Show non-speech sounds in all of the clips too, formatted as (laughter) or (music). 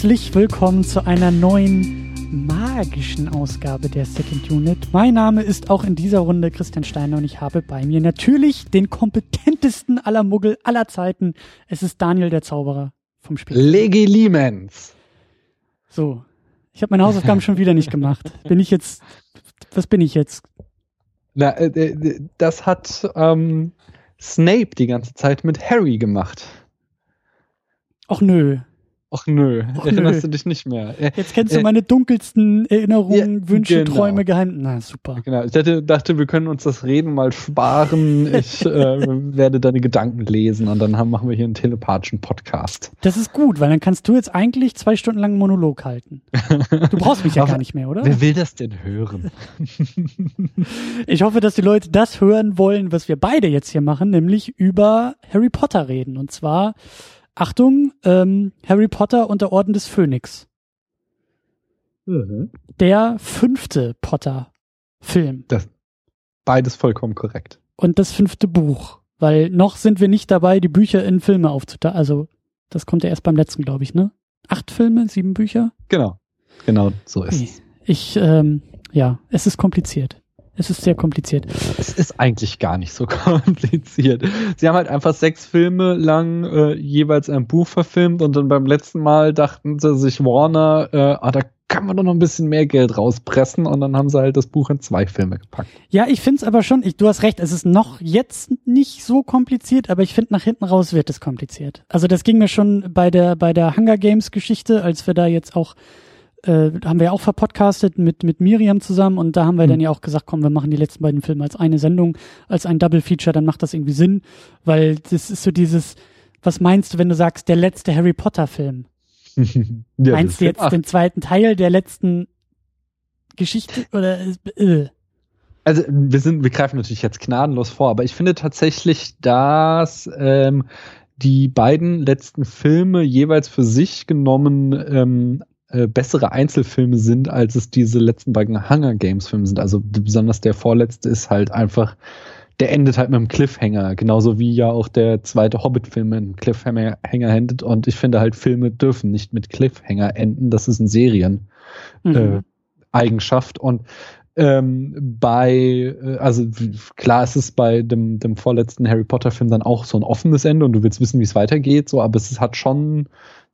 Herzlich willkommen zu einer neuen magischen Ausgabe der Second Unit. Mein Name ist auch in dieser Runde Christian Steiner und ich habe bei mir natürlich den kompetentesten aller Muggel aller Zeiten. Es ist Daniel der Zauberer vom Spiel. Legilimens. So, ich habe meine Hausaufgaben schon wieder nicht gemacht. (laughs) Bin ich jetzt, was bin ich jetzt? Na, äh, äh, das hat ähm, Snape die ganze Zeit mit Harry gemacht. Och nö. Ach nö, Och, erinnerst nö. du dich nicht mehr? Jetzt kennst du meine dunkelsten Erinnerungen, Ja, Wünsche, genau. Träume, Geheim. Na super. Genau, ich dachte, dachte, wir können uns das Reden mal sparen. Ich (laughs) äh, werde deine Gedanken lesen und dann haben, machen wir hier einen telepathischen Podcast. Das ist gut, weil dann kannst du jetzt eigentlich zwei Stunden lang einen Monolog halten. Du brauchst mich ja (laughs) gar nicht mehr, oder? Wer will das denn hören? (laughs) Ich hoffe, dass die Leute das hören wollen, was wir beide jetzt hier machen, nämlich über Harry Potter reden. Und zwar, Achtung, ähm, Harry Potter und der Orden des Phönix. Der fünfte Potter-Film Beides vollkommen korrekt. und das fünfte Buch. Weil noch sind wir nicht dabei, die Bücher in Filme aufzuteilen. Also, das kommt ja erst beim letzten, glaube ich, ne? Acht Filme, sieben Bücher? Genau, genau so ist es. Ich, ähm, ja, es ist kompliziert. Es ist sehr kompliziert. Es ist eigentlich gar nicht so (laughs) kompliziert. Sie haben halt einfach sechs Filme lang äh, jeweils ein Buch verfilmt und dann beim letzten Mal dachten sie sich Warner, äh, ah, da kann man doch noch ein bisschen mehr Geld rauspressen und dann haben sie halt das Buch in zwei Filme gepackt. Ja, ich find's aber schon, ich, du hast recht, es ist noch jetzt nicht so kompliziert, aber ich finde nach hinten raus wird es kompliziert. Also das ging mir schon bei der, bei der Hunger Games Geschichte, als wir da jetzt auch, äh, haben wir ja auch verpodcastet mit, mit Miriam zusammen und da haben wir Mhm. dann ja auch gesagt, komm, wir machen die letzten beiden Filme als eine Sendung, als ein Double Feature, dann macht das irgendwie Sinn, weil das ist so dieses, was meinst du, wenn du sagst, der letzte Harry Potter Film? (laughs) ja, Meinst du jetzt Ach, den zweiten Teil der letzten Geschichte oder, äh, Also wir sind, wir greifen natürlich jetzt gnadenlos vor, aber ich finde tatsächlich, dass ähm, die beiden letzten Filme jeweils für sich genommen ähm, äh, bessere Einzelfilme sind, als es diese letzten beiden Hunger Games Filme sind. Also besonders der vorletzte ist halt einfach, der endet halt mit einem Cliffhanger, genauso wie ja auch der zweite Hobbit-Film mit einem Cliffhanger endet. Und ich finde halt, Filme dürfen nicht mit Cliffhanger enden. Das ist ein Serien mhm. äh, Eigenschaft und ähm, bei, äh, also klar ist es bei dem, dem vorletzten Harry Potter Film dann auch so ein offenes Ende und du willst wissen, wie es weitergeht, so, aber es hat schon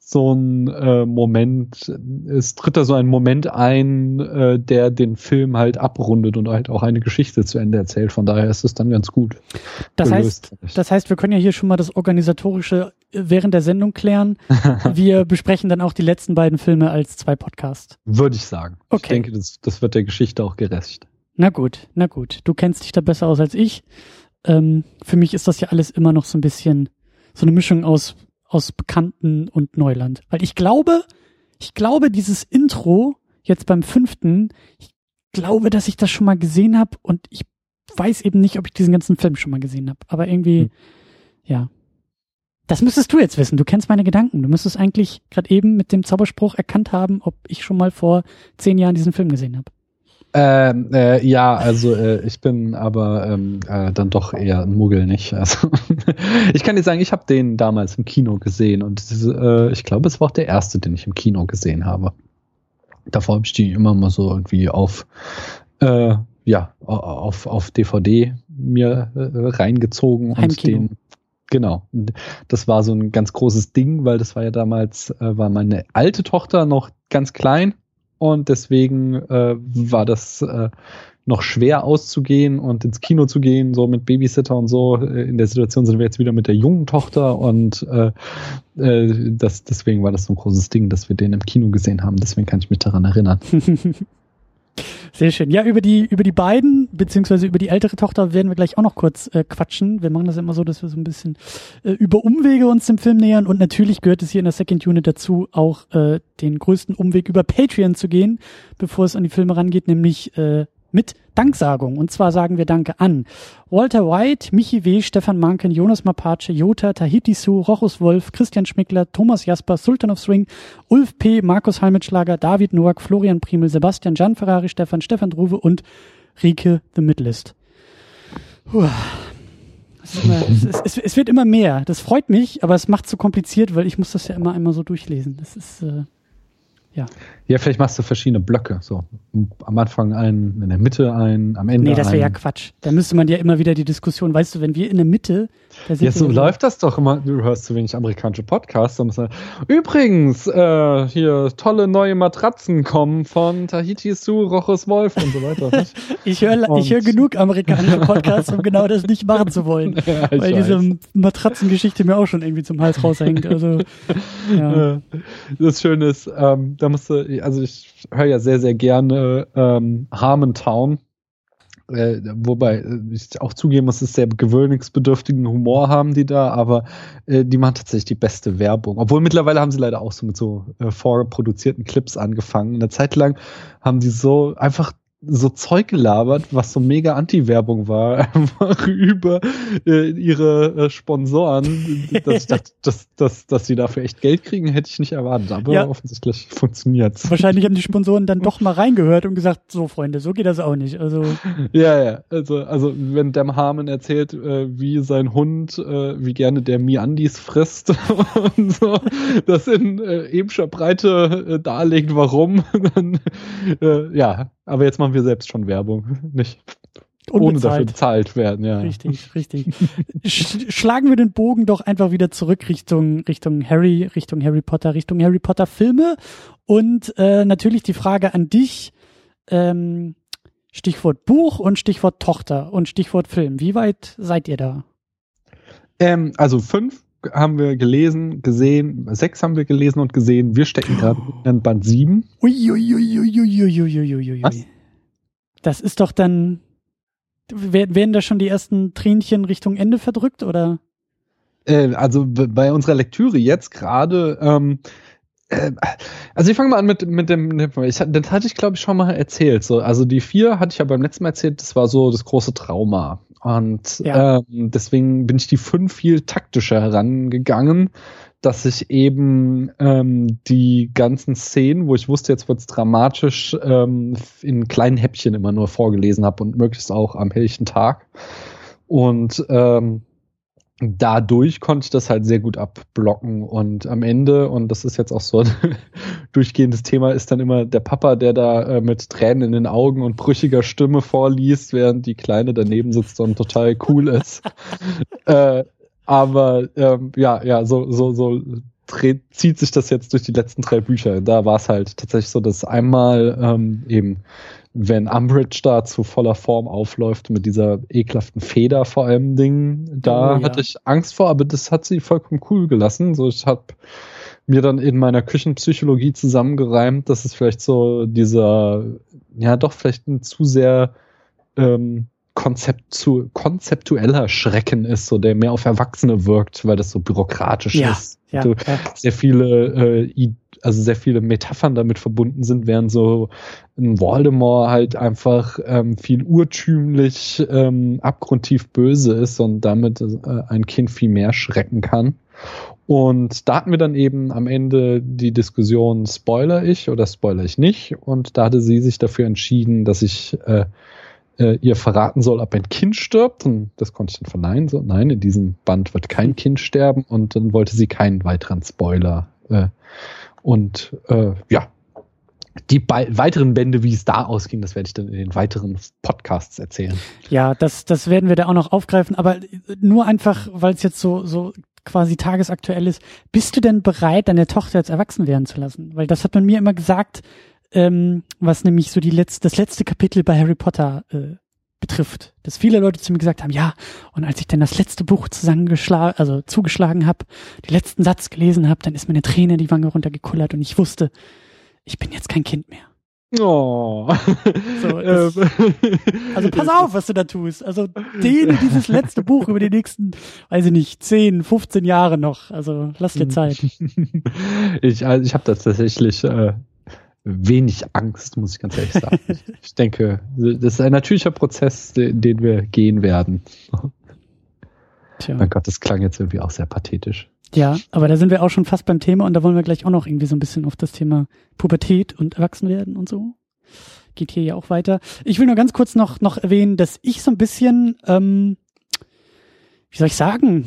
so ein äh, Moment, es tritt da so ein Moment ein, äh, der den Film halt abrundet und halt auch eine Geschichte zu Ende erzählt. Von daher ist es dann ganz gut. Das gelöst, heißt, ich. das heißt, wir können ja hier schon mal das Organisatorische äh, während der Sendung klären. (laughs) Wir besprechen dann auch die letzten beiden Filme als zwei Podcasts. Würde ich sagen. Ich Okay. denke, das, das wird der Geschichte auch gerecht. Na gut, na gut. Du kennst dich da besser aus als ich. Ähm, für mich ist das ja alles immer noch so ein bisschen so eine Mischung aus, aus Bekannten und Neuland. Weil ich glaube, ich glaube, dieses Intro jetzt beim fünften, ich glaube, dass ich das schon mal gesehen habe und ich weiß eben nicht, ob ich diesen ganzen Film schon mal gesehen habe. Aber irgendwie, Hm. ja. Das müsstest du jetzt wissen. Du kennst meine Gedanken. Du müsstest eigentlich gerade eben mit dem Zauberspruch erkannt haben, ob ich schon mal vor zehn Jahren diesen Film gesehen habe. Ähm, äh, ja, also äh, ich bin aber ähm, äh, dann doch eher ein Muggel, nicht? Also (laughs) ich kann dir sagen, ich habe den damals im Kino gesehen und äh, ich glaube, es war auch der erste, den ich im Kino gesehen habe. Davor habe ich die immer mal so irgendwie auf äh, ja au- auf auf DVD mir äh, reingezogen und Heimkino. den Genau. Und Das war so ein ganz großes Ding, weil das war ja damals, äh, war meine alte Tochter noch ganz klein und deswegen äh, war das äh, noch schwer auszugehen und ins Kino zu gehen, so mit Babysitter und so. Äh, In der Situation sind wir jetzt wieder mit der jungen Tochter und äh, äh, das, deswegen war das so ein großes Ding, dass wir den im Kino gesehen haben. Deswegen kann ich mich daran erinnern. (laughs) Sehr schön. Ja, über die, über die beiden, beziehungsweise über die ältere Tochter werden wir gleich auch noch kurz äh, quatschen. Wir machen das immer so, dass wir so ein bisschen äh, über Umwege uns dem Film nähern und natürlich gehört es hier in der Second Unit dazu, auch äh, den größten Umweg über Patreon zu gehen, bevor es an die Filme rangeht, nämlich äh, mit Danksagung. Und zwar sagen wir Danke an Walter White, Michi W., Stefan Manken, Jonas Mapace, Jota, Tahiti Su, Rochus Wolf, Christian Schmickler, Thomas Jasper, Sultan of Swing, Ulf P., Markus Halmitschlager, David Noack, Florian Primel, Sebastian Gian Ferrari, Stefan, Stefan Druwe und Rike The Midlist. Puh. Es, immer, es, es, es, wird immer mehr. Das freut mich, aber es macht es so kompliziert, weil ich muss das ja immer einmal so durchlesen. Das ist äh, ja. Ja, vielleicht machst du verschiedene Blöcke. So am Anfang einen, in der Mitte einen, am Ende. Nee, das wäre ja Quatsch. Da müsste man ja immer wieder die Diskussion, weißt du, wenn wir in der Mitte. ja, so läuft das doch immer. Du hörst zu wenig amerikanische Podcasts. Und sagen, Übrigens, äh, hier tolle neue Matratzen kommen von Tahiti Su, Roches Wolf und so weiter. (laughs) ich höre hör genug amerikanische Podcasts, um genau das nicht machen zu wollen. (laughs) ja, weil weiß. diese Matratzengeschichte mir auch schon irgendwie zum Hals raushängt. Also, (laughs) ja. Das Schöne ist, ähm, da musst du, also ich höre ja sehr, sehr gerne ähm, Harmontown. Äh, wobei äh, ich auch zugeben muss, es sehr gewöhnungsbedürftigen Humor haben die da, aber äh, die machen tatsächlich die beste Werbung. Obwohl mittlerweile haben sie leider auch so mit so äh, vorproduzierten Clips angefangen. Eine Zeit lang haben die so einfach so Zeug gelabert, was so mega Anti-Werbung war, (laughs) einfach über äh, ihre äh, Sponsoren, dass ich dachte, (laughs) dass, dass, dass sie dafür echt Geld kriegen, hätte ich nicht erwartet, aber ja. offensichtlich funktioniert's. Wahrscheinlich haben die Sponsoren dann doch mal reingehört und gesagt, so Freunde, so geht das auch nicht. Also (laughs) ja, ja, also also wenn Dem Harmon erzählt, äh, wie sein Hund, äh, wie gerne der Miandis frisst und so, das in äh, epischer Breite äh, darlegt, warum, dann äh, ja, aber jetzt machen wir selbst schon Werbung, (laughs) nicht ohne dafür bezahlt werden, ja. Richtig, (laughs) richtig. Schlagen wir den Bogen doch einfach wieder zurück Richtung Richtung Harry, Richtung Harry Potter, Richtung Harry Potter Filme und äh, natürlich die Frage an dich. Ähm, Stichwort Buch und Stichwort Tochter und Stichwort Film. Wie weit seid ihr da? Ähm, also fünf haben wir gelesen, gesehen, sechs haben wir gelesen und gesehen. Wir stecken gerade in Band sieben. Uiuiuiuiuiuiuiui. Das ist doch dann, werden da schon die ersten Tränchen Richtung Ende verdrückt oder? Äh, also bei unserer Lektüre jetzt gerade, ähm, äh, also ich fange mal an mit, mit dem, ich, das hatte ich glaube ich schon mal erzählt. So, also die vier hatte ich ja beim letzten Mal erzählt, das war so das große Trauma. Und ja. ähm, deswegen bin ich die fünf viel taktischer herangegangen, dass ich eben ähm, die ganzen Szenen, wo ich wusste, jetzt wird's dramatisch, ähm, in kleinen Häppchen immer nur vorgelesen habe und möglichst auch am helllichen Tag. Und ähm, dadurch konnte ich das halt sehr gut abblocken und am Ende, und das ist jetzt auch so ein (laughs) durchgehendes Thema, ist dann immer der Papa, der da äh, mit Tränen in den Augen und brüchiger Stimme vorliest, während die Kleine daneben sitzt und total cool ist. (laughs) äh, aber ähm, ja, ja, so, so, so dreht, zieht sich das jetzt durch die letzten drei Bücher. Da war es halt tatsächlich so, dass einmal ähm, eben wenn Umbridge da zu voller Form aufläuft mit dieser ekelhaften Feder vor allem Ding, da oh, ja. hatte ich Angst vor, aber das hat sie vollkommen cool gelassen. So, ich habe mir dann in meiner Küchenpsychologie zusammengereimt, dass es vielleicht so dieser, ja doch vielleicht ein zu sehr ähm, Konzept zu, konzeptueller Schrecken ist, so der mehr auf Erwachsene wirkt, weil das so bürokratisch ja, ist. Ja, ja. Sehr viele äh, also sehr viele Metaphern damit verbunden sind, während so ein Voldemort halt einfach ähm, viel urtümlich ähm, abgrundtief böse ist und damit äh, ein Kind viel mehr schrecken kann. Und da hatten wir dann eben am Ende die Diskussion, spoiler ich oder spoiler ich nicht? Und da hatte sie sich dafür entschieden, dass ich äh, äh, ihr verraten soll, ob ein Kind stirbt. Und das konnte ich dann verneinen. So, nein, in diesem Band wird kein Kind sterben. Und dann wollte sie keinen weiteren Spoiler äh, und äh, ja, die weiteren Bände, wie es da ausging, das werde ich dann in den weiteren Podcasts erzählen. Ja, das, das werden wir da auch noch aufgreifen, aber nur einfach, weil es jetzt so, so quasi tagesaktuell ist. Bist du denn bereit, deine Tochter jetzt erwachsen werden zu lassen? Weil das hat man mir immer gesagt, ähm, was nämlich so die letzte, das letzte Kapitel bei Harry Potter äh, betrifft, dass viele Leute zu mir gesagt haben, ja, und als ich dann das letzte Buch zusammengeschlagen, also zugeschlagen habe, den letzten Satz gelesen habe, dann ist mir eine Träne die Wange runtergekullert und ich wusste, ich bin jetzt kein Kind mehr. Oh. So, (laughs) das, also pass auf, was du da tust. Also dehne dieses letzte Buch über die nächsten, weiß ich nicht, 10, 15 Jahre noch. Also lass dir Zeit. (laughs) Ich, also ich habe das tatsächlich äh, wenig Angst, muss ich ganz ehrlich sagen. (laughs) ich denke, das ist ein natürlicher Prozess, den, den wir gehen werden. Tja. Mein Gott, das klang jetzt irgendwie auch sehr pathetisch. Ja, aber da sind wir auch schon fast beim Thema und da wollen wir gleich auch noch irgendwie so ein bisschen auf das Thema Pubertät und Erwachsenwerden und so. Geht hier ja auch weiter. Ich will nur ganz kurz noch, noch erwähnen, dass ich so ein bisschen, ähm, wie soll ich sagen,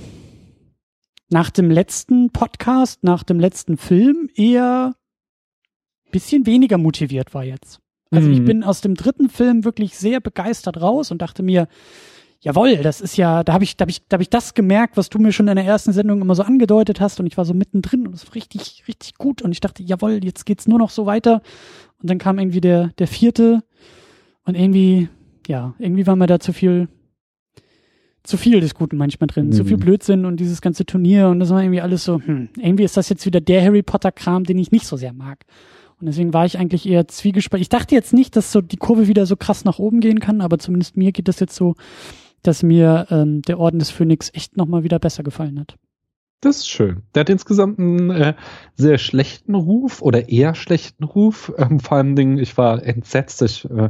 nach dem letzten Podcast, nach dem letzten Film eher bisschen weniger motiviert war jetzt. Also mhm. ich bin aus dem dritten Film wirklich sehr begeistert raus und dachte mir, jawohl, das ist ja, da habe ich, da habe ich, da habe ich das gemerkt, was du mir schon in der ersten Sendung immer so angedeutet hast und ich war so mittendrin und es war richtig, richtig gut und ich dachte, jawohl, jetzt geht's nur noch so weiter und dann kam irgendwie der, der vierte und irgendwie, ja, irgendwie war mir da zu viel, zu viel des Guten manchmal drin, mhm. zu viel mhm. Blödsinn und dieses ganze Turnier und das war irgendwie alles so, hm, irgendwie ist das jetzt wieder der Harry Potter Kram, den ich nicht so sehr mag. Und deswegen war ich eigentlich eher zwiegespalten. Ich dachte jetzt nicht, dass so die Kurve wieder so krass nach oben gehen kann, aber zumindest mir geht das jetzt so, dass mir ähm, der Orden des Phönix echt nochmal wieder besser gefallen hat. Das ist schön. Der hat insgesamt einen äh, sehr schlechten Ruf oder eher schlechten Ruf. Ähm, vor Dingen, ich war entsetzt. Ich äh,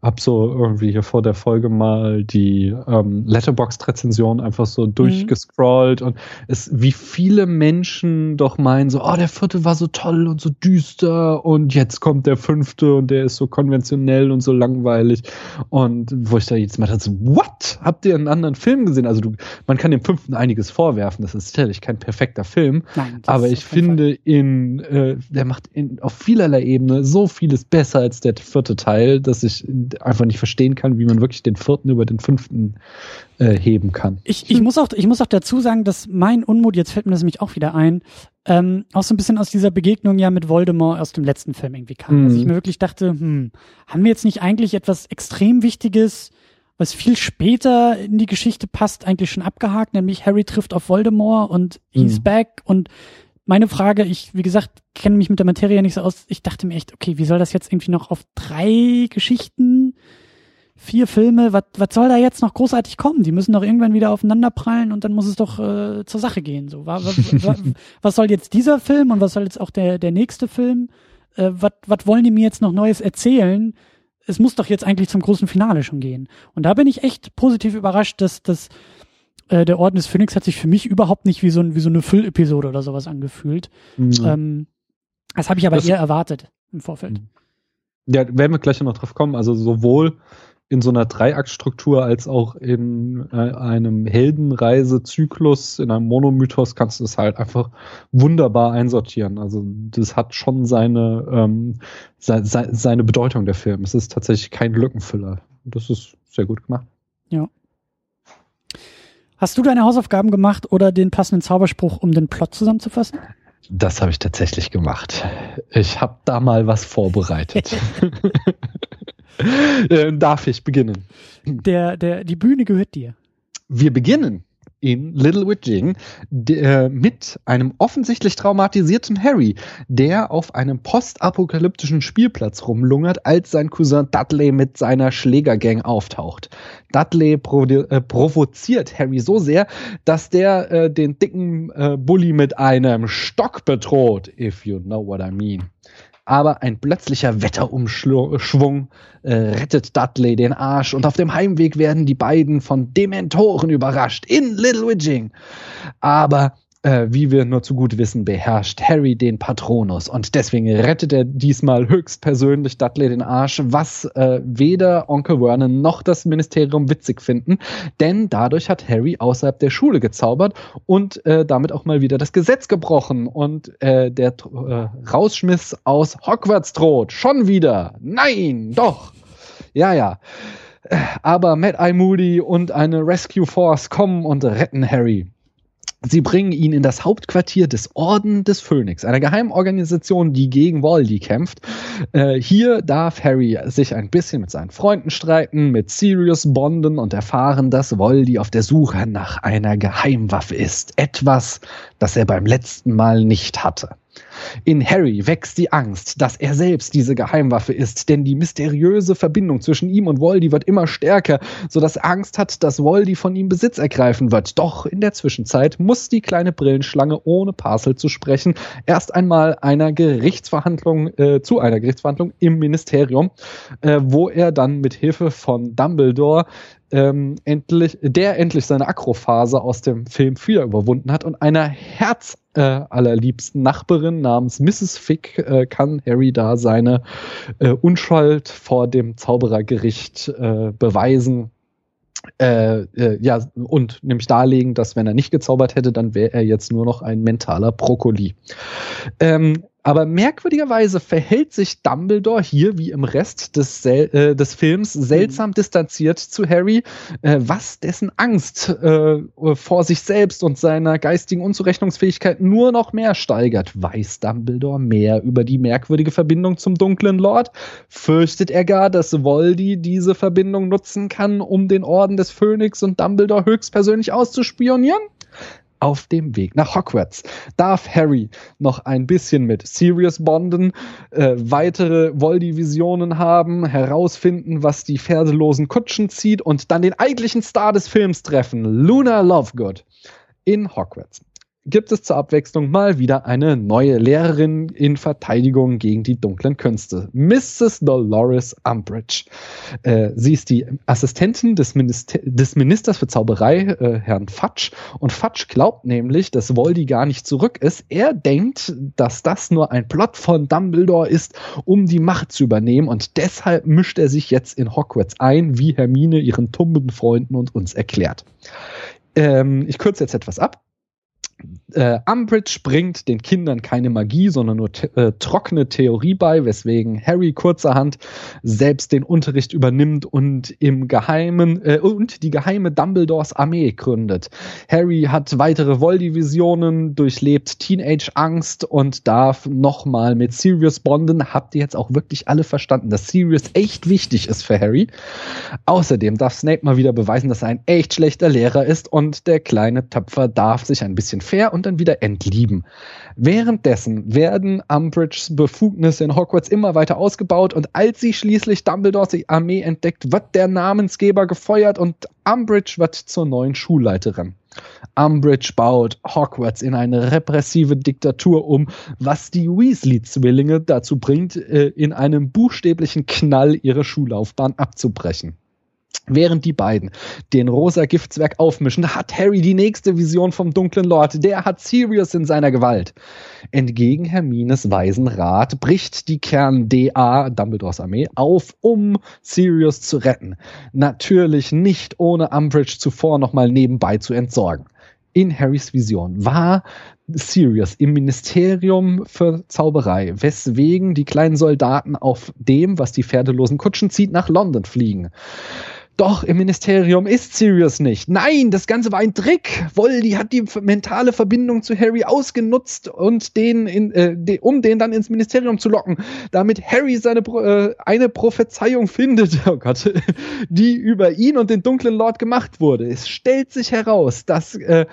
hab so irgendwie hier vor der Folge mal die ähm, Letterboxd-Rezension einfach so mhm. durchgescrollt und es, wie viele Menschen doch meinen so, oh, der vierte war so toll und so düster und jetzt kommt der fünfte und der ist so konventionell und so langweilig und wo ich da jetzt mal dachte, what? Habt ihr einen anderen Film gesehen? Also du, man kann dem fünften einiges vorwerfen, das ist sicherlich kein perfekter Film, Nein, aber ich finde Fall. in, äh, der macht in, auf vielerlei Ebene so vieles besser als der vierte Teil, dass ich einfach nicht verstehen kann, wie man wirklich den vierten über den fünften äh, heben kann. Ich, ich, muss auch, ich muss auch dazu sagen, dass mein Unmut, jetzt fällt mir das nämlich auch wieder ein, ähm, auch so ein bisschen aus dieser Begegnung ja mit Voldemort aus dem letzten Film irgendwie kam. Mhm. Also ich mir wirklich dachte, hm, haben wir jetzt nicht eigentlich etwas extrem Wichtiges, was viel später in die Geschichte passt, eigentlich schon abgehakt, nämlich Harry trifft auf Voldemort und he's mhm. back und meine Frage, ich, wie gesagt, kenne mich mit der Materie nicht so aus. Ich dachte mir echt, okay, wie soll das jetzt irgendwie noch auf drei Geschichten, vier Filme, was soll da jetzt noch großartig kommen? Die müssen doch irgendwann wieder aufeinander prallen und dann muss es doch äh, zur Sache gehen. So, was, was, (laughs) was soll jetzt dieser Film und was soll jetzt auch der, der nächste Film? Äh, was, wollen die mir jetzt noch Neues erzählen? Es muss doch jetzt eigentlich zum großen Finale schon gehen. Und da bin ich echt positiv überrascht, dass, dass äh, der Orden des Phönix hat sich für mich überhaupt nicht wie so, ein, wie so eine Füllepisode oder sowas angefühlt. Mhm. Ähm, das habe ich aber das, eher erwartet im Vorfeld. Mhm. Ja, werden wir gleich noch drauf kommen. Also sowohl in so einer Dreiaktstruktur als auch in äh, einem Heldenreisezyklus, in einem Monomythos kannst du es halt einfach wunderbar einsortieren. Also das hat schon seine, ähm, se se seine Bedeutung, der Film. Es ist tatsächlich kein Lückenfüller. Das ist sehr gut gemacht. Ja. Hast du deine Hausaufgaben gemacht oder den passenden Zauberspruch, um den Plot zusammenzufassen? Das habe ich tatsächlich gemacht. Ich habe da mal was vorbereitet. (laughs) äh, darf ich beginnen? Der, der, die Bühne gehört dir. Wir beginnen in Little Witching äh, mit einem offensichtlich traumatisierten Harry, der auf einem postapokalyptischen Spielplatz rumlungert, als sein Cousin Dudley mit seiner Schlägergang auftaucht. Dudley provo äh, provoziert Harry so sehr, dass der äh, den dicken äh, Bully mit einem Stock bedroht, if you know what I mean aber ein plötzlicher Wetterumschwung äh, rettet Dudley den Arsch und auf dem Heimweg werden die beiden von Dementoren überrascht in Little Witching. Aber äh, wie wir nur zu gut wissen, beherrscht Harry den Patronus und deswegen rettet er diesmal höchstpersönlich Dudley den Arsch, was äh, weder Onkel Vernon noch das Ministerium witzig finden, denn dadurch hat Harry außerhalb der Schule gezaubert und äh, damit auch mal wieder das Gesetz gebrochen und äh, der äh, Rausschmiss aus Hogwarts droht. Schon wieder. Nein, doch. Ja, ja. Äh, aber Mad Eye Moody und eine Rescue Force kommen und retten Harry. Sie bringen ihn in das Hauptquartier des Orden des Phönix, einer Geheimorganisation, die gegen Voldy kämpft. Äh, hier darf Harry sich ein bisschen mit seinen Freunden streiten, mit Sirius bonden und erfahren, dass Voldy auf der Suche nach einer Geheimwaffe ist. Etwas, das er beim letzten Mal nicht hatte. In Harry wächst die Angst, dass er selbst diese Geheimwaffe ist, denn die mysteriöse Verbindung zwischen ihm und Voldy wird immer stärker, sodass er Angst hat, dass Voldy von ihm Besitz ergreifen wird. Doch in der Zwischenzeit muss die kleine Brillenschlange ohne Parcel zu sprechen erst einmal einer Gerichtsverhandlung äh, zu einer Gerichtsverhandlung im Ministerium, äh, wo er dann mit Hilfe von Dumbledore ähm, endlich, der endlich seine Akrophase aus dem Film 4 überwunden hat und einer Herz äh, Nachbarin namens Mrs. Fick äh, kann Harry da seine äh, Unschuld vor dem Zauberergericht äh, beweisen. äh, äh, ja, und nämlich darlegen, dass wenn er nicht gezaubert hätte, dann wäre er jetzt nur noch ein mentaler Brokkoli. Ähm, aber merkwürdigerweise verhält sich Dumbledore hier wie im Rest des, äh, des Films seltsam mhm. distanziert zu Harry, äh, was dessen Angst äh, vor sich selbst und seiner geistigen Unzurechnungsfähigkeit nur noch mehr steigert. Weiß Dumbledore mehr über die merkwürdige Verbindung zum dunklen Lord? Fürchtet er gar, dass Voldy diese Verbindung nutzen kann, um den Orden des Phönix und Dumbledore höchstpersönlich auszuspionieren? Auf dem Weg nach Hogwarts. Darf Harry noch ein bisschen mit Sirius bonden, äh, weitere Voldy-Visionen haben, herausfinden, was die pferdelosen Kutschen zieht und dann den eigentlichen Star des Films treffen, Luna Lovegood in Hogwarts gibt es zur Abwechslung mal wieder eine neue Lehrerin in Verteidigung gegen die dunklen Künste. Mrs. Dolores Umbridge. Äh, sie ist die Assistentin des, Minister des Ministers für Zauberei, äh, Herrn Fatsch. Und Fatsch glaubt nämlich, dass Voldy gar nicht zurück ist. Er denkt, dass das nur ein Plot von Dumbledore ist, um die Macht zu übernehmen. Und deshalb mischt er sich jetzt in Hogwarts ein, wie Hermine ihren tumben Freunden und uns erklärt. Ähm, ich kürze jetzt etwas ab äh, Umbridge bringt den Kindern keine Magie, sondern nur äh, trockene Theorie bei, weswegen Harry kurzerhand selbst den Unterricht übernimmt und im Geheimen äh, und die geheime Dumbledores Armee gründet. Harry hat weitere Voldivisionen, durchlebt Teenage-Angst und darf nochmal mit Sirius bonden. Habt ihr jetzt auch wirklich alle verstanden, dass Sirius echt wichtig ist für Harry? Außerdem darf Snape mal wieder beweisen, dass er ein echt schlechter Lehrer ist und der kleine Töpfer darf sich ein bisschen fair und dann wieder entlieben. Währenddessen werden Umbridges Befugnisse in Hogwarts immer weiter ausgebaut und als sie schließlich Dumbledores Armee entdeckt, wird der Namensgeber gefeuert und Umbridge wird zur neuen Schulleiterin. Umbridge baut Hogwarts in eine repressive Diktatur um, was die Weasley-Zwillinge dazu bringt, äh, in einem buchstäblichen Knall ihre Schullaufbahn abzubrechen. Während die beiden den rosa Giftzwerg aufmischen, hat Harry die nächste Vision vom dunklen Lord. Der hat Sirius in seiner Gewalt. Entgegen Hermines weisen Rat bricht die Kern-DA, Dumbledores Armee, auf, um Sirius zu retten. Natürlich nicht ohne Umbridge zuvor nochmal nebenbei zu entsorgen. In Harrys Vision war Sirius im Ministerium für Zauberei, weswegen die kleinen Soldaten auf dem, was die pferdelosen Kutschen zieht, nach London fliegen. Doch, im Ministerium ist Sirius nicht. Nein, das Ganze war ein Trick. Voldy hat die mentale Verbindung zu Harry ausgenutzt und den in, äh, de, um den dann ins Ministerium zu locken, damit Harry seine äh, eine Prophezeiung findet, (laughs) oh Gott, die über ihn und den dunklen Lord gemacht wurde. Es stellt sich heraus, dass äh,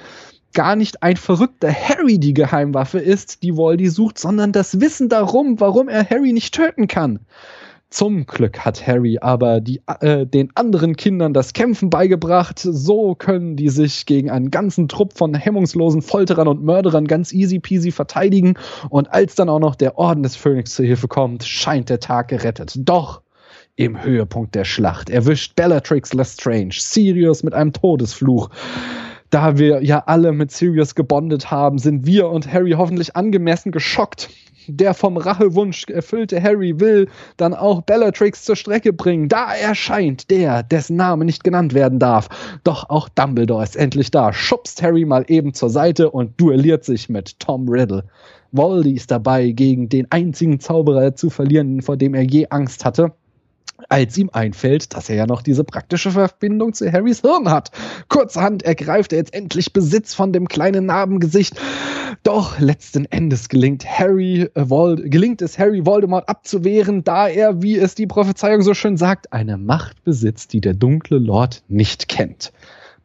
gar nicht ein verrückter Harry die Geheimwaffe ist, die Voldy sucht, sondern das Wissen darum, warum er Harry nicht töten kann. Zum Glück hat Harry aber die, äh, den anderen Kindern das Kämpfen beigebracht. So können die sich gegen einen ganzen Trupp von hemmungslosen Folterern und Mörderern ganz easy peasy verteidigen. Und als dann auch noch der Orden des Phönix zur Hilfe kommt, scheint der Tag gerettet. Doch im Höhepunkt der Schlacht erwischt Bellatrix Lestrange Sirius mit einem Todesfluch. Da wir ja alle mit Sirius gebondet haben, sind wir und Harry hoffentlich angemessen geschockt der vom Rachewunsch erfüllte Harry will dann auch Bellatrix zur Strecke bringen. Da erscheint der, dessen Name nicht genannt werden darf. Doch auch Dumbledore ist endlich da, schubst Harry mal eben zur Seite und duelliert sich mit Tom Riddle. Voldy ist dabei, gegen den einzigen Zauberer zu verlieren, vor dem er je Angst hatte als ihm einfällt, dass er ja noch diese praktische Verbindung zu Harrys Hirn hat. Kurzerhand ergreift er jetzt endlich Besitz von dem kleinen Narbengesicht. Doch letzten Endes gelingt, Harry, äh, Vold gelingt es Harry Voldemort abzuwehren, da er, wie es die Prophezeiung so schön sagt, eine Macht besitzt, die der dunkle Lord nicht kennt.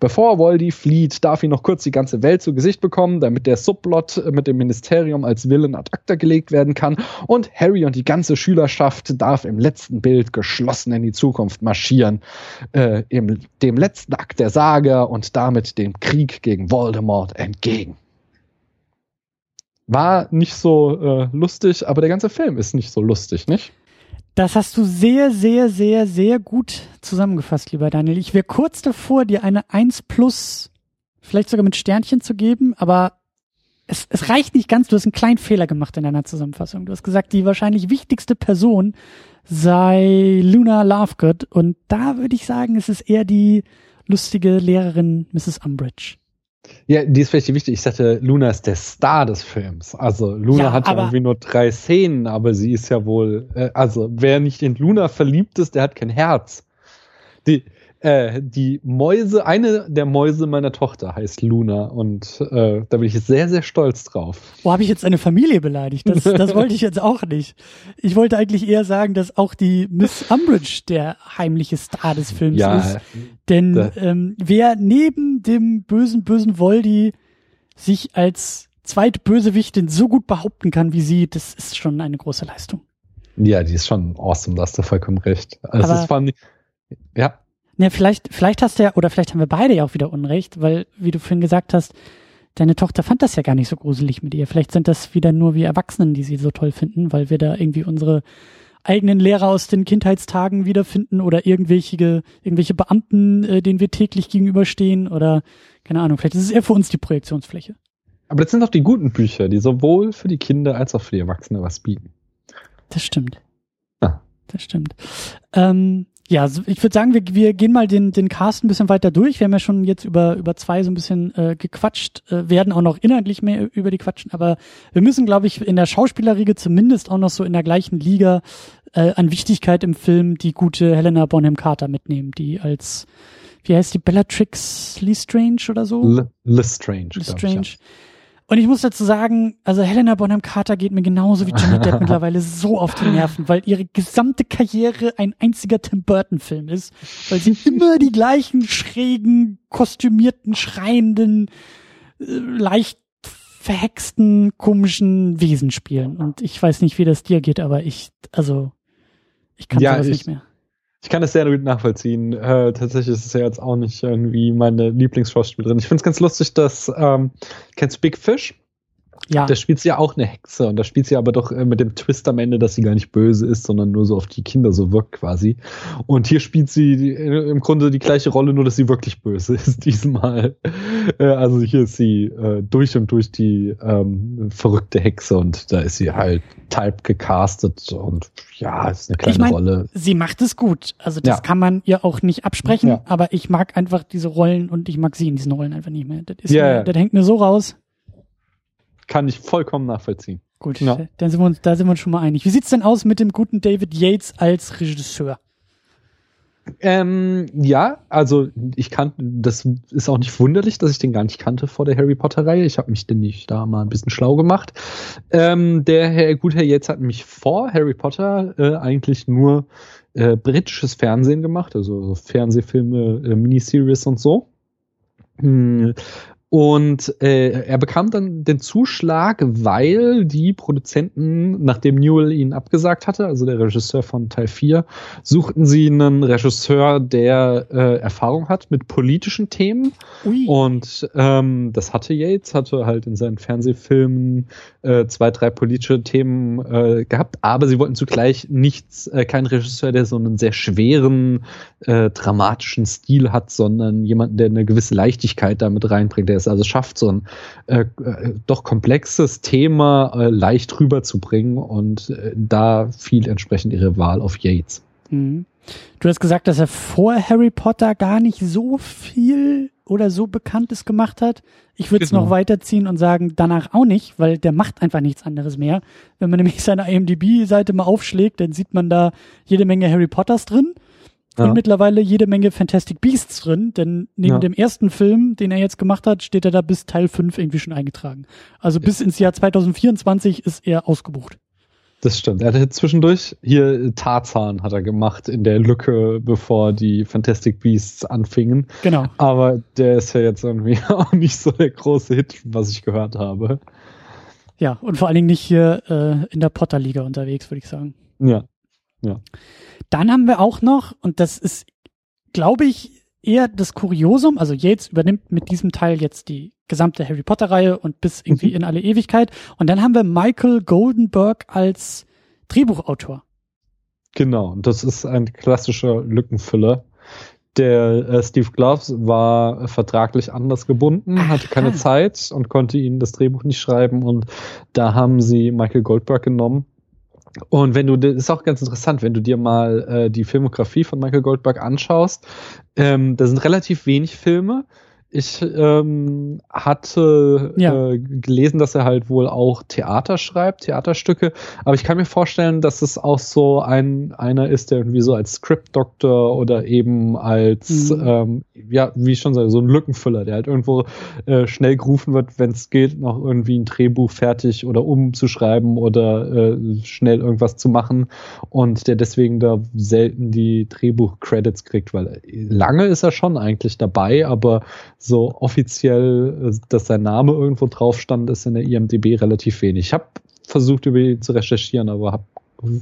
Bevor Voldy flieht, darf ihn noch kurz die ganze Welt zu Gesicht bekommen, damit der Subplot mit dem Ministerium als Villain ad acta gelegt werden kann. Und Harry und die ganze Schülerschaft darf im letzten Bild geschlossen in die Zukunft marschieren. Äh, im, dem letzten Akt der Sage und damit dem Krieg gegen Voldemort entgegen. War nicht so äh, lustig, aber der ganze Film ist nicht so lustig, nicht? Das hast du sehr, sehr, sehr, sehr gut zusammengefasst, lieber Daniel. Ich wäre kurz davor, dir eine 1 plus, vielleicht sogar mit Sternchen zu geben, aber es, es reicht nicht ganz. Du hast einen kleinen Fehler gemacht in deiner Zusammenfassung. Du hast gesagt, die wahrscheinlich wichtigste Person sei Luna Lovegood und da würde ich sagen, es ist eher die lustige Lehrerin Mrs. Umbridge. Ja, die ist vielleicht wichtig. Ich sagte, Luna ist der Star des Films. Also Luna Ja, hat ja irgendwie nur drei Szenen, aber sie ist ja wohl, äh, also wer nicht in Luna verliebt ist, der hat kein Herz. Die, äh, die Mäuse, eine der Mäuse meiner Tochter heißt Luna und äh, da bin ich sehr, sehr stolz drauf. Wo habe ich jetzt eine Familie beleidigt? Das, (laughs) das wollte ich jetzt auch nicht. Ich wollte eigentlich eher sagen, dass auch die Miss Umbridge der heimliche Star des Films ist. Ja, Denn Da- ähm, wer neben dem bösen, bösen Voldy sich als Zweitbösewichtin so gut behaupten kann wie sie, das ist schon eine große Leistung. ja, die ist schon awesome, da hast du vollkommen recht. Also es ist vor allem, ja, Ja, vielleicht, vielleicht hast du ja, oder vielleicht haben wir beide ja auch wieder Unrecht, weil, wie du vorhin gesagt hast, deine Tochter fand das ja gar nicht so gruselig mit ihr. Vielleicht sind das wieder nur wir Erwachsenen, die sie so toll finden, weil wir da irgendwie unsere eigenen Lehrer aus den Kindheitstagen wiederfinden oder irgendwelche, irgendwelche Beamten, äh, denen wir täglich gegenüberstehen oder keine Ahnung, vielleicht ist es eher für uns die Projektionsfläche. aber das sind doch die guten Bücher, die sowohl für die Kinder als auch für die Erwachsene was bieten. Das stimmt. Ah. Das stimmt. Ähm, ja, ich würde sagen, wir, wir gehen mal den, den Cast ein bisschen weiter durch. Wir haben ja schon jetzt über, über zwei so ein bisschen äh, gequatscht, äh, werden auch noch inhaltlich mehr über die quatschen, aber wir müssen, glaube ich, in der Schauspielerriege zumindest auch noch so in der gleichen Liga äh, an Wichtigkeit im Film die gute Helena Bonham Carter mitnehmen, die als, wie heißt die, Bellatrix Lestrange oder so? L Lestrange. glaub ich, Lestrange. Und ich muss dazu sagen, also Helena Bonham Carter geht mir genauso wie Johnny Depp (laughs) mittlerweile so auf die Nerven, weil ihre gesamte Karriere ein einziger Tim Burton Film ist, weil sie immer die gleichen schrägen, kostümierten, schreienden, äh, leicht verhexten, komischen Wesen spielen. Und ich weiß nicht, wie das dir geht, aber ich, also, ich kann Ja, sowas ich- nicht mehr. Ich kann das sehr gut nachvollziehen. Äh, tatsächlich ist es ja jetzt auch nicht irgendwie meine Lieblingsschauspielerin. Ich finde es ganz lustig, dass, ähm, kennst du Big Fish? Ja, Da spielt sie ja auch eine Hexe und da spielt sie aber doch äh, mit dem Twist am Ende, dass sie gar nicht böse ist, sondern nur so auf die Kinder so wirkt quasi. Und hier spielt sie äh, im Grunde die gleiche Rolle, nur dass sie wirklich böse ist (laughs) diesmal. Äh, also hier ist sie äh, durch und durch die ähm, verrückte Hexe und da ist sie halt type gecastet und ja, ist eine kleine Ich mein, Rolle. sie macht es gut. Also das Ja. kann man ihr auch nicht absprechen, Ja. aber ich mag einfach diese Rollen und ich mag sie in diesen Rollen einfach nicht mehr. Das, Ja, mir, das hängt mir so raus. Kann ich vollkommen nachvollziehen. Gut, Ja. dann sind wir uns, da sind wir uns schon mal einig. Wie sieht's denn aus mit dem guten David Yates als Regisseur? Ähm, ja, also ich kann, das ist auch nicht wunderlich, dass ich den gar nicht kannte vor der Harry Potter-Reihe. Ich habe mich denn nicht da mal ein bisschen schlau gemacht. Ähm, der Herr gut Herr jetzt hat mich vor Harry Potter äh, eigentlich nur äh, britisches Fernsehen gemacht, also so Fernsehfilme, äh, Miniseries und so. Hm. Und äh, er bekam dann den Zuschlag, weil die Produzenten, nachdem Newell ihn abgesagt hatte, also der Regisseur von Teil 4, suchten sie einen Regisseur, der äh, Erfahrung hat mit politischen Themen. Ui. Und ähm, das hatte Yates, hatte halt in seinen Fernsehfilmen äh, zwei, drei politische Themen äh, gehabt, aber sie wollten zugleich nichts, äh, keinen Regisseur, der so einen sehr schweren, äh, dramatischen Stil hat, sondern jemanden, der eine gewisse Leichtigkeit damit reinbringt, der es also schafft, so ein äh, äh, doch komplexes Thema äh, leicht rüberzubringen und äh, da fiel entsprechend ihre Wahl auf Yates. Mhm. Du hast gesagt, dass er vor Harry Potter gar nicht so viel oder so Bekanntes gemacht hat. Ich würde es Genau. noch weiterziehen und sagen, danach auch nicht, weil der macht einfach nichts anderes mehr. Wenn man nämlich seine IMDb-Seite mal aufschlägt, dann sieht man da jede Menge Harry Potters drin Ja. und mittlerweile jede Menge Fantastic Beasts drin, denn neben Ja. dem ersten Film, den er jetzt gemacht hat, steht er da bis Teil 5 irgendwie schon eingetragen. Also bis ins Jahr 2024 ist er ausgebucht. Das stimmt. Er hatte zwischendurch hier Tarzan hat er gemacht in der Lücke, bevor die Fantastic Beasts anfingen. Genau. Aber der ist ja jetzt irgendwie (laughs) auch nicht so der große Hit, was ich gehört habe. Ja, und vor allen Dingen nicht hier äh, in der Potter-Liga unterwegs, würde ich sagen. Ja. Dann haben wir auch noch, und das ist, glaube ich, eher das Kuriosum, also Yates übernimmt mit diesem Teil jetzt die gesamte Harry Potter-Reihe und bis irgendwie Mhm. in alle Ewigkeit. Und dann haben wir Michael Goldenberg als Drehbuchautor. Genau. Das ist ein klassischer Lückenfüller. Der äh, Steve Gloves war vertraglich anders gebunden, hatte keine. Zeit und konnte ihnen das Drehbuch nicht schreiben. Und da haben sie Michael Goldberg genommen. Und wenn du, das ist auch ganz interessant, wenn du dir mal äh, die Filmografie von Michael Goldberg anschaust, ähm, da sind relativ wenig Filme, ich ähm, hatte ja. äh, gelesen, dass er halt wohl auch Theater schreibt, Theaterstücke. Aber ich kann mir vorstellen, dass es auch so ein einer ist, der irgendwie so als Script-Doktor oder eben als, mhm. ähm, ja, wie ich schon sage, so ein Lückenfüller, der halt irgendwo äh, schnell gerufen wird, wenn es geht, noch irgendwie ein Drehbuch fertig oder umzuschreiben oder äh, schnell irgendwas zu machen und der deswegen da selten die Drehbuch-Credits kriegt, weil lange ist er schon eigentlich dabei, aber so offiziell, dass sein Name irgendwo drauf stand, ist in der IMDB relativ wenig. Ich habe versucht, über ihn zu recherchieren, aber hab,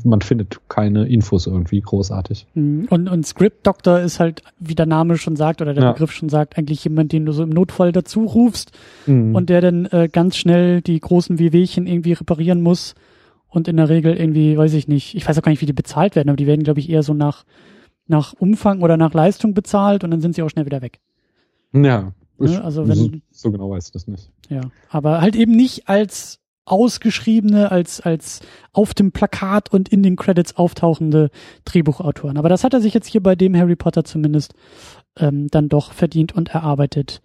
man findet keine Infos irgendwie großartig. Mhm. Und, und Script Doctor ist halt, wie der Name schon sagt oder der ja. Begriff schon sagt, eigentlich jemand, den du so im Notfall dazu rufst mhm. und der dann äh, ganz schnell die großen Wehwehchen irgendwie reparieren muss und in der Regel irgendwie, weiß ich nicht, ich weiß auch gar nicht, wie die bezahlt werden, aber die werden, glaube ich, eher so nach, nach Umfang oder nach Leistung bezahlt und dann sind sie auch schnell wieder weg. Ja. Ne? Also wenn, so, genau weiß ich das nicht. Ja, aber halt eben nicht als ausgeschriebene, als, als auf dem Plakat und in den Credits auftauchende Drehbuchautoren. Aber das hat er sich jetzt hier bei dem Harry Potter zumindest ähm, dann doch verdient und erarbeitet.